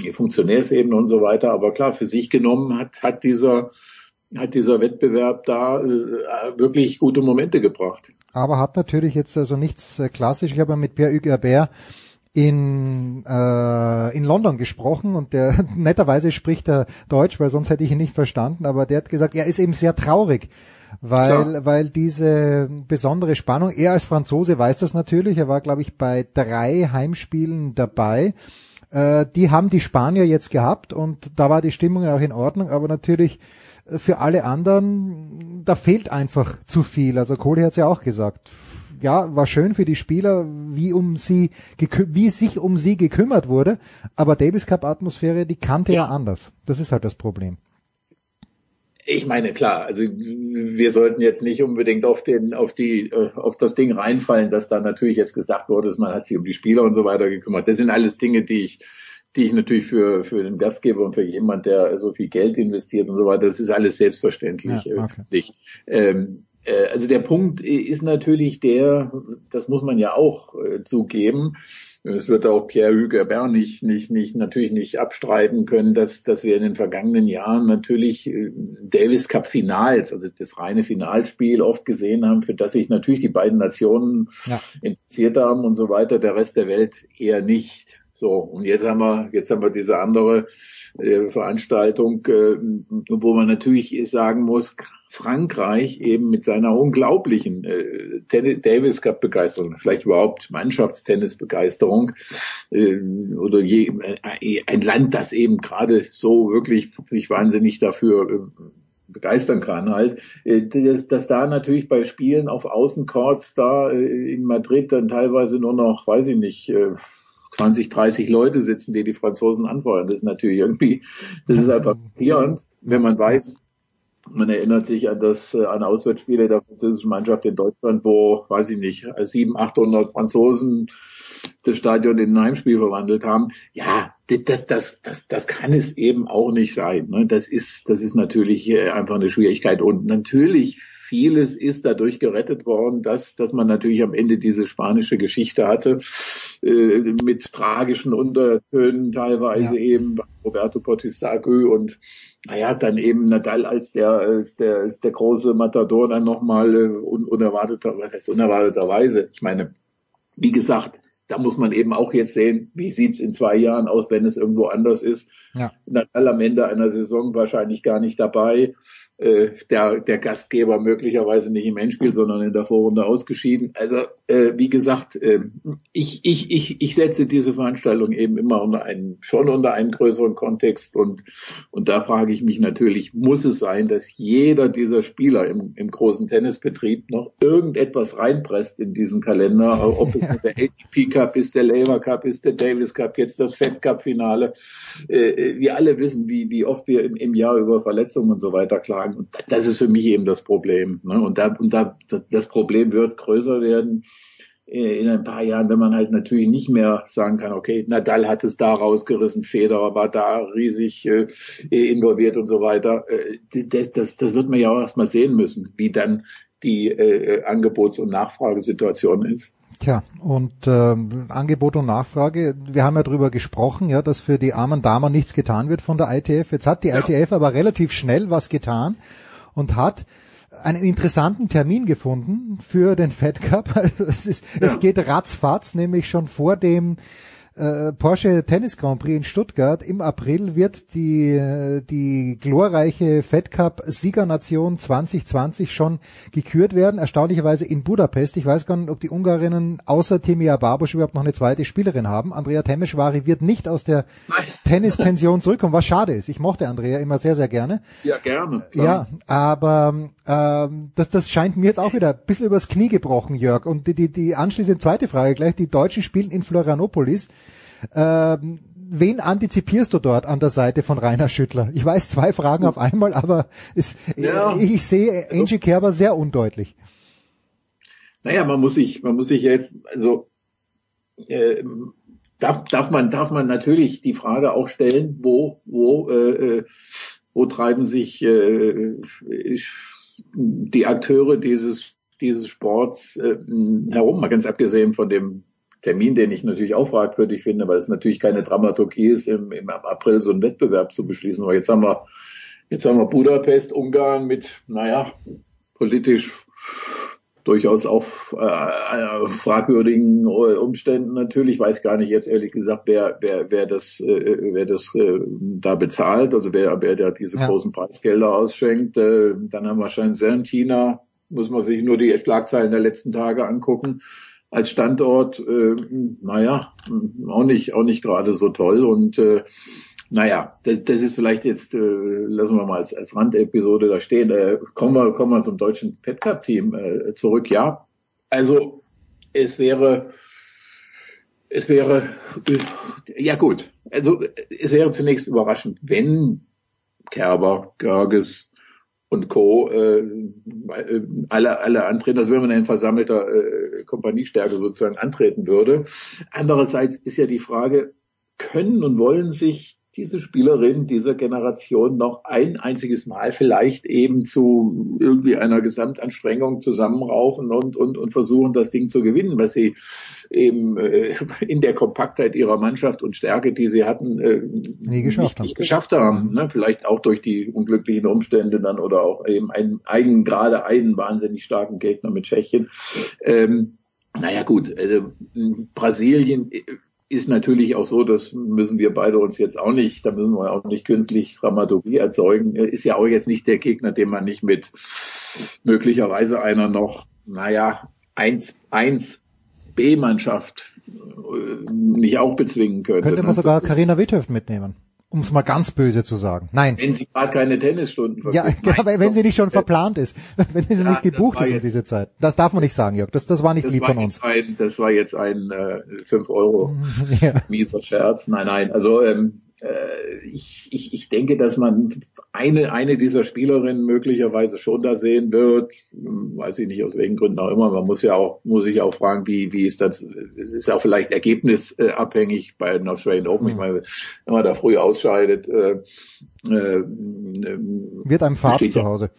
Speaker 24: die Funktionärsebene und so weiter. Aber klar, für sich genommen hat hat dieser hat dieser Wettbewerb da äh, wirklich gute Momente gebracht.
Speaker 1: Aber hat natürlich jetzt also nichts äh, klassisch. Ich habe mit Pierre-Hugues Herbert in, äh, in London gesprochen und der netterweise spricht er Deutsch, weil sonst hätte ich ihn nicht verstanden, aber der hat gesagt, er ist eben sehr traurig, weil, Klar. weil diese besondere Spannung, er als Franzose weiß das natürlich, er war glaube ich bei drei Heimspielen dabei, äh, die haben die Spanier jetzt gehabt und da war die Stimmung auch in Ordnung, aber natürlich für alle anderen, da fehlt einfach zu viel. Also Kohli hat es ja auch gesagt ja, war schön für die Spieler, wie um sie, wie sich um sie gekümmert wurde. Aber Davis Cup Atmosphäre, die kannte ja. ja anders. Das ist halt das Problem.
Speaker 24: Ich meine, klar, also wir sollten jetzt nicht unbedingt auf den, auf die, äh, auf das Ding reinfallen, dass da natürlich jetzt gesagt wurde, man hat sich um die Spieler und so weiter gekümmert. Das sind alles Dinge, die ich, die ich natürlich für, für den Gastgeber und für jemand, der so viel Geld investiert und so weiter, das ist alles selbstverständlich. Ja, okay. ähm, äh, also der Punkt ist natürlich der, das muss man ja auch äh, zugeben, es wird auch Pierre Hugerbert nicht, nicht, nicht, natürlich nicht abstreiten können, dass, dass wir in den vergangenen Jahren natürlich äh, Davis Cup Finals, also das reine Finalspiel oft gesehen haben, für das sich natürlich die beiden Nationen ja. interessiert haben und so weiter, der Rest der Welt eher nicht. So. Und jetzt haben wir, jetzt haben wir diese andere äh, Veranstaltung, äh, wo man natürlich sagen muss, Frankreich eben mit seiner unglaublichen äh, Davis Cup Begeisterung, vielleicht überhaupt Mannschaftstennis Begeisterung äh, oder je, äh, ein Land, das eben gerade so wirklich sich wahnsinnig dafür äh, begeistern kann halt, äh, dass, dass da natürlich bei Spielen auf Außencourts da äh, in Madrid dann teilweise nur noch, weiß ich nicht, 20, 30 Leute sitzen, die die Franzosen anfeuern. Das ist natürlich irgendwie, das ist einfach schockierend, wenn man weiß, man erinnert sich an das, äh, an Auswärtsspiele der französischen Mannschaft in Deutschland, wo, weiß ich nicht, 700, 800 Franzosen das Stadion in ein Heimspiel verwandelt haben. Ja, das, das, das, das kann es eben auch nicht sein. Ne? Das ist, das ist natürlich äh, einfach eine Schwierigkeit. Und natürlich vieles ist dadurch gerettet worden, dass, dass man natürlich am Ende diese spanische Geschichte hatte, äh, mit tragischen Untertönen teilweise ja. eben Roberto Portisagu und naja, dann eben Nadal als der, als der, als der große Matador dann nochmal äh, un, unerwarteter, was heißt unerwarteterweise. Ich meine, wie gesagt, da muss man eben auch jetzt sehen, wie sieht's in zwei Jahren aus, wenn es irgendwo anders ist. Ja. Nadal am Ende einer Saison wahrscheinlich gar nicht dabei äh, der, der Gastgeber möglicherweise nicht im Endspiel, sondern in der Vorrunde ausgeschieden. Also äh, wie gesagt, äh, ich, ich, ich, ich setze diese Veranstaltung eben immer unter einen, schon unter einen größeren Kontext und, und da frage ich mich natürlich, muss es sein, dass jeder dieser Spieler im, im großen Tennisbetrieb noch irgendetwas reinpresst in diesen Kalender, ob es ja. der ATP Cup ist, der Labour Cup ist, der Davis Cup, jetzt das Fed Cup Finale. Äh, wir alle wissen, wie, wie oft wir im, im Jahr über Verletzungen und so weiter klagen sagen. Und das ist für mich eben das Problem. Ne? Und, da, und da, das Problem wird größer werden in ein paar Jahren, wenn man halt natürlich nicht mehr sagen kann, okay, Nadal hat es da rausgerissen, Federer war da riesig äh, involviert und so weiter. Äh, das, das, das wird man ja auch erstmal sehen müssen, wie dann die äh, Angebots- und Nachfragesituation ist.
Speaker 1: Tja, und äh, Angebot und Nachfrage, wir haben ja drüber gesprochen, ja, dass für die armen Damen nichts getan wird von der ITF. Jetzt hat die ja. ITF aber relativ schnell was getan und hat einen interessanten Termin gefunden für den Fed Cup. Also es, ist, ja. es geht ratzfatz, nämlich schon vor dem äh, Porsche Tennis Grand Prix in Stuttgart im April wird die, äh, die glorreiche Fed Cup Siegernation 2020 schon gekürt werden. Erstaunlicherweise in Budapest. Ich weiß gar nicht, ob die Ungarinnen außer Temia Babusch überhaupt noch eine zweite Spielerin haben. Andrea Temeschwari wird nicht aus der Tennispension zurückkommen, was schade ist. Ich mochte Andrea immer sehr, sehr gerne.
Speaker 24: Ja, gerne.
Speaker 1: Klar. Ja, aber ähm, das, das scheint mir jetzt auch wieder ein bisschen übers Knie gebrochen, Jörg. Und die, die, die anschließend zweite Frage gleich. Die Deutschen spielen in Florianopolis. Ähm, wen antizipierst du dort an der Seite von Rainer Schüttler? Ich weiß zwei Fragen auf einmal, aber es, ja. ich, ich sehe Angie Kerber sehr undeutlich.
Speaker 24: Naja, man muss sich, man muss sich jetzt, also äh, darf, darf man, darf man natürlich die Frage auch stellen, wo, wo, äh, äh wo treiben sich äh, die Akteure dieses dieses Sports äh, herum, mal ganz abgesehen von dem Termin, den ich natürlich auch fragwürdig finde, weil es natürlich keine Dramaturgie ist, im, im April so einen Wettbewerb zu beschließen. Aber jetzt haben wir, jetzt haben wir Budapest, Ungarn mit, naja, politisch durchaus auch äh, fragwürdigen Umständen natürlich. Ich weiß gar nicht jetzt ehrlich gesagt, wer, wer, wer das, äh, wer das äh, da bezahlt, also wer, wer da diese ja. großen Preisgelder ausschenkt. Äh, dann haben wir Shenzhen, in China, muss man sich nur die Schlagzeilen der letzten Tage angucken als Standort, äh, naja, auch nicht, auch nicht gerade so toll. Und äh, naja, das, das ist vielleicht jetzt, äh, lassen wir mal als, als Randepisode da stehen. Äh, kommen wir, kommen wir zum deutschen Fed Cup Team äh, zurück. Ja, also es wäre, es wäre, ja gut, also es wäre zunächst überraschend, wenn Kerber, Görges und Co. Äh, alle, alle antreten, als wenn man in versammelter äh, Kompaniestärke sozusagen antreten würde. Andererseits ist ja die Frage, können und wollen sich diese Spielerin dieser Generation noch ein einziges Mal vielleicht eben zu irgendwie einer Gesamtanstrengung zusammenraufen und, und, und versuchen, das Ding zu gewinnen, was sie eben äh, in der Kompaktheit ihrer Mannschaft und Stärke, die sie hatten, äh,
Speaker 1: Nie geschafft
Speaker 24: nicht, nicht geschafft haben. Ne? Vielleicht auch durch die unglücklichen Umstände dann oder auch eben einen, einen gerade einen wahnsinnig starken Gegner mit Tschechien. Ähm, naja gut, also Brasilien ist natürlich auch so, das müssen wir beide uns jetzt auch nicht, da müssen wir auch nicht künstlich Dramaturgie erzeugen, ist ja auch jetzt nicht der Gegner, den man nicht mit möglicherweise einer noch, naja, 1, 1 B-Mannschaft äh, nicht auch bezwingen könnte.
Speaker 1: Könnte man
Speaker 24: ne?
Speaker 1: sogar Karina Witthöft mitnehmen. Um es mal ganz böse zu sagen. Nein.
Speaker 24: Wenn sie gerade keine Tennisstunden
Speaker 1: Ja,
Speaker 24: vergibt.
Speaker 1: genau, weil wenn sie nicht schon verplant ist, wenn sie
Speaker 24: Ja,
Speaker 1: nicht gebucht ist um
Speaker 24: jetzt-
Speaker 1: diese Zeit. Das darf man nicht sagen, Jörg. Das, das war nicht
Speaker 24: Das
Speaker 1: lieb
Speaker 24: war,
Speaker 1: von uns.
Speaker 24: jetzt ein, das war jetzt ein äh, 5 Euro
Speaker 1: Ja.
Speaker 24: mieser Scherz. Nein, nein. Also ähm, äh, ich, ich, ich denke, dass man eine, eine dieser Spielerinnen möglicherweise schon da sehen wird. Hm, Weiß ich nicht, aus welchen Gründen auch immer. Man muss ja auch, muss sich auch fragen, wie, wie ist das, ist ja auch vielleicht ergebnisabhängig bei den Australian Open. Ich meine, wenn man da früh ausscheidet, äh, äh,
Speaker 1: Wird einem Fahrt zu. Hause.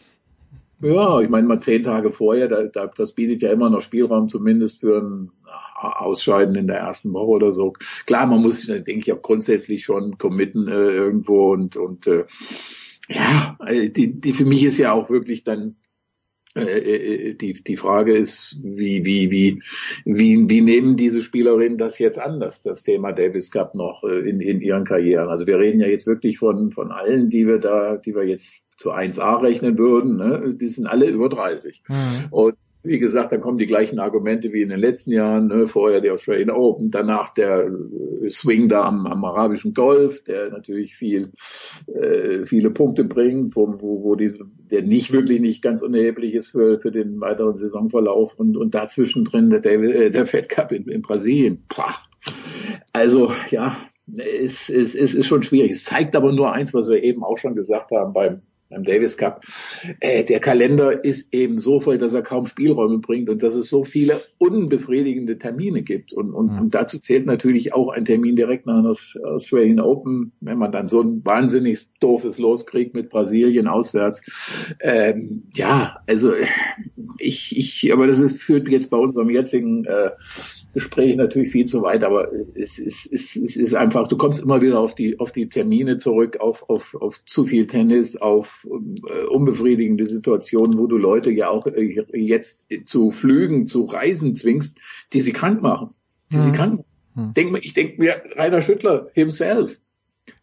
Speaker 24: ja, ich meine mal zehn Tage vorher, da, da, das bietet ja immer noch Spielraum zumindest für ein Ausscheiden in der ersten Woche oder so. Klar, man muss, denke ich, auch grundsätzlich schon committen äh, irgendwo und und äh, ja, äh, die, die für mich ist ja auch wirklich dann äh, äh, die die Frage ist, wie wie wie wie wie nehmen diese Spielerinnen das jetzt anders, das Thema Davis Cup noch äh, in in ihren Karrieren? Also wir reden ja jetzt wirklich von von allen, die wir da, die wir jetzt zu 1A rechnen würden, ne? die sind alle über 30. Und wie gesagt, dann kommen die gleichen Argumente wie in den letzten Jahren. Ne? Vorher die Australian Open, danach der äh, Swing da am, am arabischen Golf, der natürlich viel, äh, viele Punkte bringt, wo, wo, wo die, der nicht wirklich nicht ganz unerheblich ist für, für den weiteren Saisonverlauf und, und dazwischen drin der, David, äh, der Fed Cup in, in Brasilien. Pah. Also ja, es, es, es ist schon schwierig. Es zeigt aber nur eins, was wir eben auch schon gesagt haben beim beim Davis Cup. Äh, der Kalender ist eben so voll, dass er kaum Spielräume bringt und dass es so viele unbefriedigende Termine gibt. Und, und, und dazu zählt natürlich auch ein Termin direkt nach der Australian Open, wenn man dann so ein wahnsinnig doofes Los kriegt mit Brasilien auswärts. Ähm, ja, also ich, ich, aber das ist, führt jetzt bei unserem jetzigen äh, Gespräch natürlich viel zu weit, aber es ist, es, es ist einfach, du kommst immer wieder auf die, auf die Termine zurück, auf, auf, auf zu viel Tennis, auf unbefriedigende Situationen, wo du Leute ja auch äh, jetzt zu Flügen, zu Reisen zwingst, die sie krank machen. Die sie krank machen. Denk mir, ich denke mir, Rainer Schüttler himself,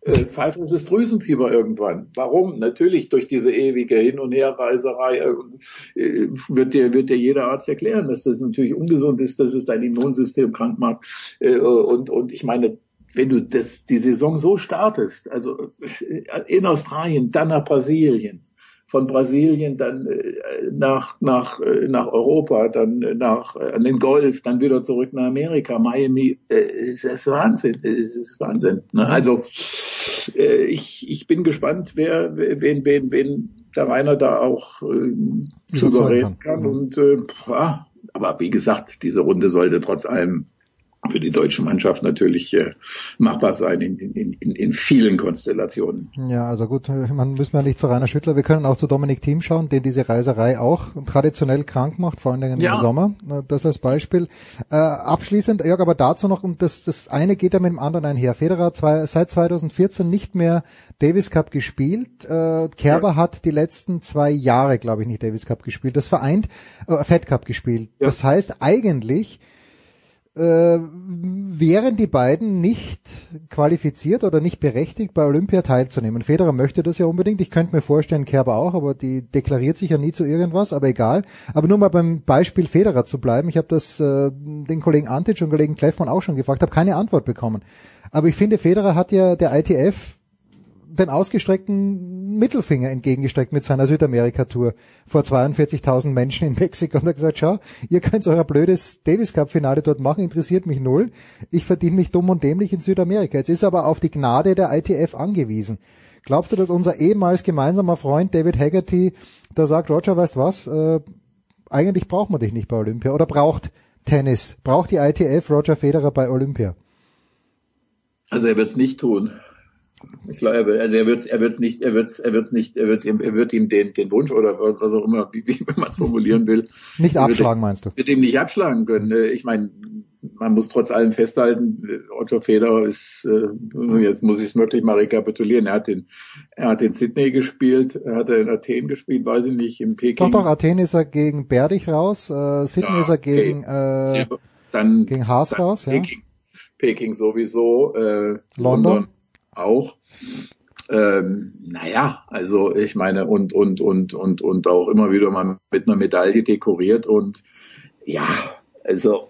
Speaker 24: äh, pfeifendes Drüsenfieber irgendwann. Warum? Natürlich durch diese ewige Hin- und Herreiserei äh, wird dir, wird dir jeder Arzt erklären, dass das natürlich ungesund ist, dass es dein Immunsystem krank macht. Äh, und, und ich meine, wenn du das, die Saison so startest, also äh, in Australien, dann nach Brasilien, von Brasilien dann äh, nach nach äh, nach Europa, dann nach an den Golf, dann wieder zurück nach Amerika, Miami. Es ist Wahnsinn, es ist Wahnsinn. Ne? Also ich ich bin gespannt, wer wen wen wen der Rainer da auch äh, souverän kann und äh, ja, aber wie gesagt, diese Runde sollte trotz allem für die deutsche Mannschaft natürlich äh, machbar sein in, in, in, in vielen Konstellationen.
Speaker 1: Ja, also gut, man müssen wir nicht zu Rainer Schüttler, wir können auch zu Dominik Thiem schauen, den diese Reiserei auch traditionell krank macht, vor allen Dingen
Speaker 24: Ja.
Speaker 1: im Sommer. Das als Beispiel. Äh, abschließend, Jörg, aber dazu noch, und das, das eine geht ja mit dem anderen einher. Federer hat zwei, seit 2014 nicht mehr Davis Cup gespielt. Äh, Kerber hat die letzten zwei Jahre, glaube ich, nicht Davis Cup gespielt. Das vereint, äh, Fed Cup gespielt. Das heißt eigentlich, äh, wären die beiden nicht qualifiziert oder nicht berechtigt, bei Olympia teilzunehmen. Federer möchte das ja unbedingt. Ich könnte mir vorstellen, Kerber auch, aber die deklariert sich ja nie zu irgendwas, aber egal. Aber nur mal beim Beispiel Federer zu bleiben. Ich habe das äh, den Kollegen Antic und Kollegen Kleffmann auch schon gefragt, habe keine Antwort bekommen. Aber ich finde, Federer hat ja der ITF den ausgestreckten Mittelfinger entgegengestreckt mit seiner Südamerika-Tour vor 42.000 Menschen in Mexiko und hat gesagt, schau, ihr könnt euer blödes Davis Cup-Finale dort machen, interessiert mich null. Ich verdiene mich dumm und dämlich in Südamerika. Jetzt ist er aber auf die Gnade der ITF angewiesen. Glaubst du, dass unser ehemals gemeinsamer Freund David Haggerty da sagt, Roger, weißt was, äh, eigentlich braucht man dich nicht bei Olympia oder braucht Tennis, braucht die ITF Roger Federer bei Olympia?
Speaker 24: Also er wird es nicht tun. Ich glaube, also er wird er wird's nicht, er wird's, er wird's nicht, er wird's, er wird ihm den, den Wunsch oder was auch immer, wie, wie man es formulieren will.
Speaker 1: Nicht abschlagen, meinst du?
Speaker 24: Wird ihm nicht abschlagen können. Ich meine, man muss trotz allem festhalten, Otto Federer ist, äh, jetzt muss ich es wirklich mal rekapitulieren, er hat den, er hat in Sydney gespielt, er hat in Athen gespielt, weiß ich nicht, in Peking.
Speaker 1: Doch, doch, Athen ist er gegen Berdig raus, äh, Sydney ja, ist er gegen, okay. äh,
Speaker 24: dann,
Speaker 1: gegen Haas
Speaker 24: dann
Speaker 1: raus,
Speaker 24: Peking, ja. Peking sowieso, äh,
Speaker 1: London.
Speaker 24: London auch. Ähm, naja, also ich meine, und, und, und, und, und auch immer wieder mal mit einer Medaille dekoriert und ja, also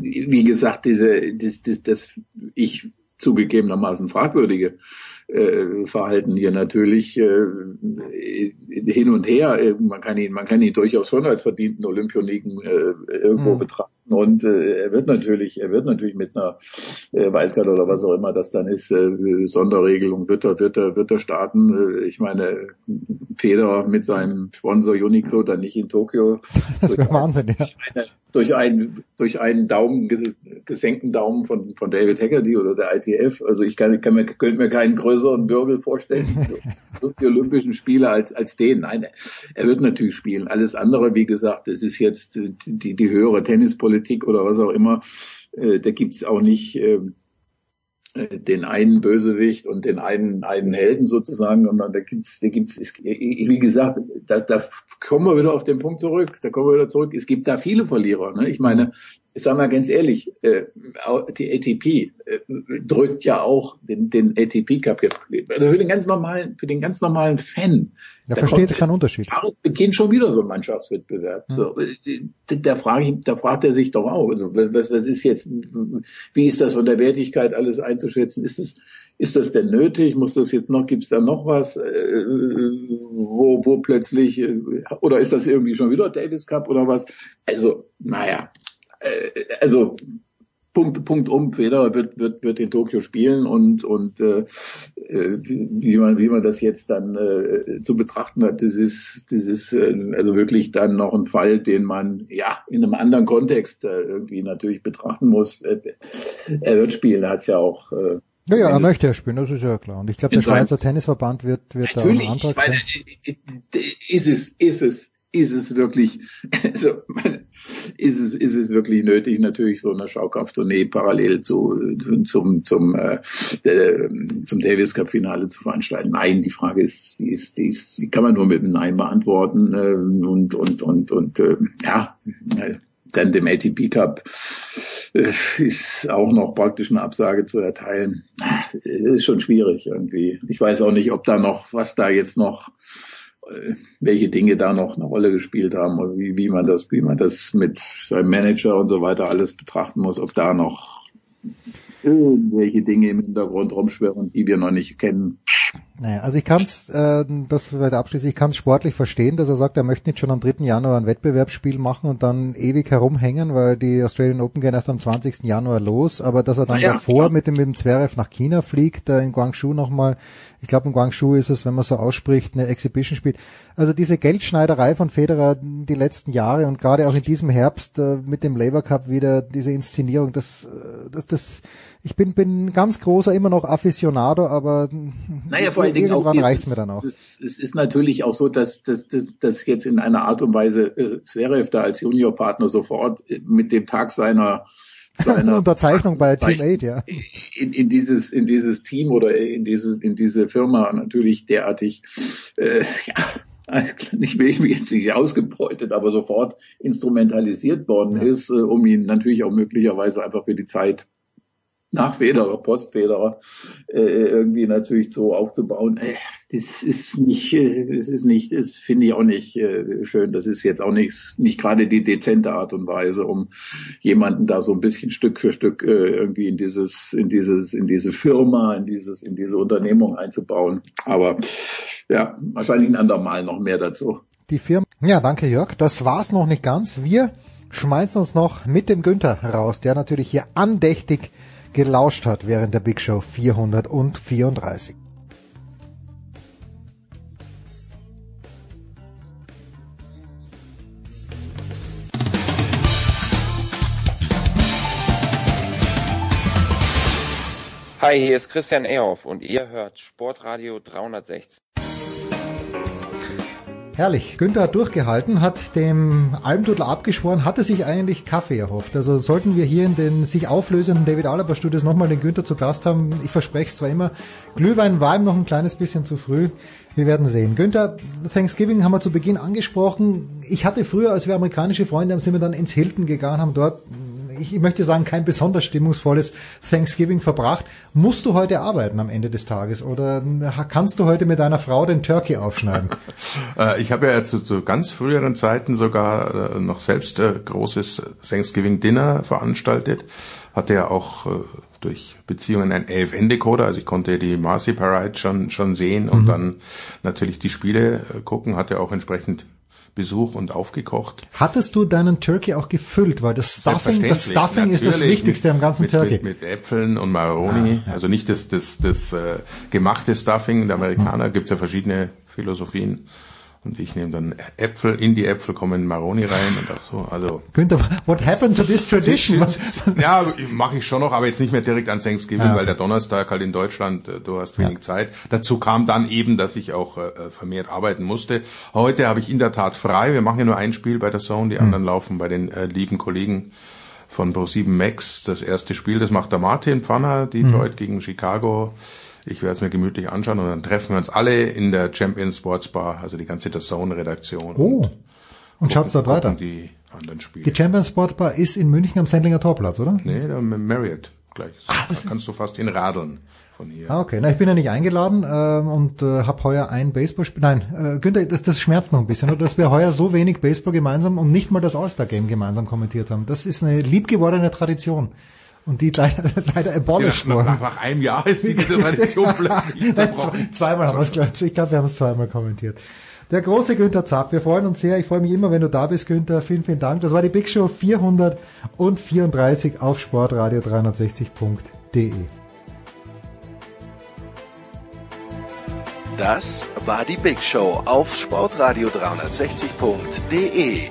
Speaker 24: wie gesagt, diese, das, das, das ich zugegebenermaßen fragwürdige äh, Verhalten hier natürlich äh, hin und her. Äh, man kann ihn, man kann ihn durchaus schon als verdienten Olympioniken äh, irgendwo mhm. betrachten. Und äh, er wird natürlich, er wird natürlich mit einer äh, Wildcard oder was auch immer das dann ist, äh, Sonderregelung wird er, wird er, wird er starten. Äh, ich meine, Federer mit seinem Sponsor Uniqlo dann nicht in Tokio.
Speaker 1: Das wäre Wahnsinn, ja.
Speaker 24: Eine, durch einen durch einen Daumen gesenkten Daumen von von David Haggerty oder der ITF. Also ich kann, kann mir könnte mir keinen größeren Wirbel vorstellen die Olympischen Spiele als als den. Nein, er wird natürlich spielen. Alles andere, wie gesagt, das ist jetzt die die höhere Tennispolitik oder was auch immer. Äh, da gibt's auch nicht äh, den einen Bösewicht und den einen einen Helden sozusagen, sondern da gibt's, da gibt's, wie gesagt, da, da kommen wir wieder auf den Punkt zurück. Da kommen wir wieder zurück. Es gibt da viele Verlierer. Ne? Ich meine, ich sage mal ganz ehrlich, äh, die ATP äh, drückt ja auch den, den ATP Cup jetzt. Also für den ganz normalen, für den ganz normalen Fan.
Speaker 1: Da versteht keinen Unterschied.
Speaker 24: Beginnt schon wieder so ein Mannschaftswettbewerb. Mhm. So, äh, da frage ich, da fragt er sich doch auch, also was, was ist jetzt, wie ist das von der Wertigkeit alles einzuschätzen? Ist es, ist das denn nötig? Muss das jetzt noch, gibt es da noch was, äh, wo, wo plötzlich, äh, oder ist das irgendwie schon wieder Davis Cup oder was? Also, naja, äh, also Punkt, Punkt um, Federer wird, wird, wird in Tokio spielen und, und äh, wie, man, wie man das jetzt dann äh, zu betrachten hat, das ist, das ist äh, also wirklich dann noch ein Fall, den man ja in einem anderen Kontext äh, irgendwie natürlich betrachten muss. Er wird spielen, hat ja auch äh,
Speaker 1: ja, ja, er möchte ja spielen, das ist ja klar. Und ich glaube, der Schweizer Tennisverband wird, wird da einen Antrag
Speaker 24: ich meine, Ist es, ist es, ist es wirklich, also, ist es, ist es wirklich nötig, natürlich so eine Schaukampftournee parallel zu, zum, zum, äh, zum Davis Cup Finale zu veranstalten? Nein, die Frage ist, die ist, die ist, die kann man nur mit einem Nein beantworten, äh, und, und, und, und, äh, ja, dann dem ATP Cup äh, ist auch noch praktisch eine Absage zu erteilen. Das ist schon schwierig irgendwie. Ich weiß auch nicht, ob da noch, was da jetzt noch welche Dinge da noch eine Rolle gespielt haben oder wie, wie man das, wie man das mit seinem Manager und so weiter alles betrachten muss, ob da noch irgendwelche Dinge im Hintergrund rumschwirren, die wir noch nicht kennen.
Speaker 1: Naja, also ich kann es, äh, das vielleicht abschließend, ich kann es sportlich verstehen, dass er sagt, er möchte nicht schon am 3. Januar ein Wettbewerbsspiel machen und dann ewig herumhängen, weil die Australian Open gehen erst am 20. Januar los, aber dass er dann ja, davor ja. mit dem, mit dem Zverev nach China fliegt, da in Guangzhou nochmal, ich glaube in Guangzhou ist es, wenn man so ausspricht, eine Exhibition spielt. Also diese Geldschneiderei von Federer die letzten Jahre und gerade auch in diesem Herbst äh, mit dem Labour Cup wieder diese Inszenierung, das, äh, das, das ich bin, bin ganz großer immer noch Aficionado, aber
Speaker 24: naja, vor allen Dingen irgendwann reicht's mir dann auch. Es, es ist natürlich auch so, dass, dass, dass, dass jetzt in einer Art und Weise äh, Zverev da als Juniorpartner sofort mit dem Tag seiner
Speaker 1: seiner Unterzeichnung bei Team 8, ja.
Speaker 24: In, in dieses in dieses Team oder in dieses in diese Firma natürlich derartig äh, ja nicht will jetzt nicht ausgebeutet, aber sofort instrumentalisiert worden ja. ist, äh, um ihn natürlich auch möglicherweise einfach für die Zeit nach Federer, Post-Federer, äh, irgendwie natürlich so aufzubauen. Äh, das ist nicht, äh, das ist nicht, das finde ich auch nicht äh, schön. Das ist jetzt auch nicht, nicht gerade die dezente Art und Weise, um jemanden da so ein bisschen Stück für Stück äh, irgendwie in dieses, in dieses, in diese Firma, in dieses, in diese Unternehmung einzubauen. Aber ja, wahrscheinlich ein andermal noch mehr dazu.
Speaker 1: Die Firma. Ja, danke Jörg. Das war's noch nicht ganz. Wir schmeißen uns noch mit dem Günther raus, der natürlich hier andächtig gelauscht hat während der Big Show 434.
Speaker 25: Hi, hier ist Christian Ehoff und ihr hört Sportradio 360.
Speaker 1: Herrlich. Günther hat durchgehalten, hat dem Almdudler abgeschworen, hatte sich eigentlich Kaffee erhofft. Also sollten wir hier in den sich auflösenden David Alaba Studios nochmal den Günther zu Gast haben, ich verspreche es zwar immer, Glühwein war ihm noch ein kleines bisschen zu früh. Wir werden sehen. Günther, Thanksgiving haben wir zu Beginn angesprochen. Ich hatte früher, als wir amerikanische Freunde haben, sind wir dann ins Hilton gegangen, haben dort ich möchte sagen, kein besonders stimmungsvolles Thanksgiving verbracht. Musst du heute arbeiten am Ende des Tages oder kannst du heute mit deiner Frau den Turkey aufschneiden?
Speaker 6: Äh, ich habe ja zu, zu, ganz früheren Zeiten sogar äh, noch selbst äh, großes Thanksgiving Dinner veranstaltet. Hatte ja auch durch Beziehungen ein AFN-Decoder, also ich konnte die Marcy Parade schon, schon sehen und mhm. dann natürlich die Spiele gucken, hatte auch entsprechend Besuch und aufgekocht.
Speaker 1: Hattest du deinen Turkey auch gefüllt? Weil das Stuffing, das Stuffing ist das Wichtigste
Speaker 6: mit,
Speaker 1: am ganzen
Speaker 6: mit,
Speaker 1: Turkey.
Speaker 6: Mit, mit Äpfeln und Maroni, ah, ja. also nicht das, das, das äh, gemachte Stuffing. Der Amerikaner mhm. gibt's ja verschiedene Philosophien. Und ich nehme dann Äpfel, in die Äpfel kommen Maroni rein und auch so. Also
Speaker 1: Günther, what happened to this tradition?
Speaker 6: ja, mache ich schon noch, aber jetzt nicht mehr direkt an Thanksgiving, ja. weil der Donnerstag halt in Deutschland, äh, du hast wenig ja. Zeit. Dazu kam dann eben, dass ich auch äh, vermehrt arbeiten musste. Heute habe ich in der Tat frei. Wir machen ja nur ein Spiel bei der Zone, die hm. anderen laufen bei den äh, lieben Kollegen von Pro7 Max. Das erste Spiel, das macht der Martin Pfanner, Detroit hm. gegen Chicago. Ich werde es mir gemütlich anschauen und dann treffen wir uns alle in der Champion Sports Bar, also die ganze Zone-Redaktion.
Speaker 1: Oh. Und, und schaut's dort weiter.
Speaker 6: Die anderen Spiele.
Speaker 1: Die Champion Sports Bar ist in München am Sendlinger Torplatz, oder?
Speaker 6: Nee, da Marriott gleich. Ach, da kannst du fast hinradeln von hier.
Speaker 1: Ah, okay. Na, ich bin ja nicht eingeladen ähm, und äh, habe heuer ein Baseballspiel. Nein, äh, Günther, das, das schmerzt noch ein bisschen, oder? dass wir heuer so wenig Baseball gemeinsam und nicht mal das All-Star-Game gemeinsam kommentiert haben. Das ist eine liebgewordene Tradition. Und die leider, leider abolished
Speaker 6: ja, nach, nach, einem Jahr ist die Tradition plötzlich
Speaker 1: zerbrochen. Zweimal haben wir es, glaube ich, glaube, wir haben es zweimal kommentiert. Der große Günther Zapp, wir freuen uns sehr. Ich freue mich immer, wenn du da bist, Günther. Vielen, vielen Dank. Das war die Big Show 434 auf sportradio360.de.
Speaker 26: Das war die Big Show auf sportradio360.de.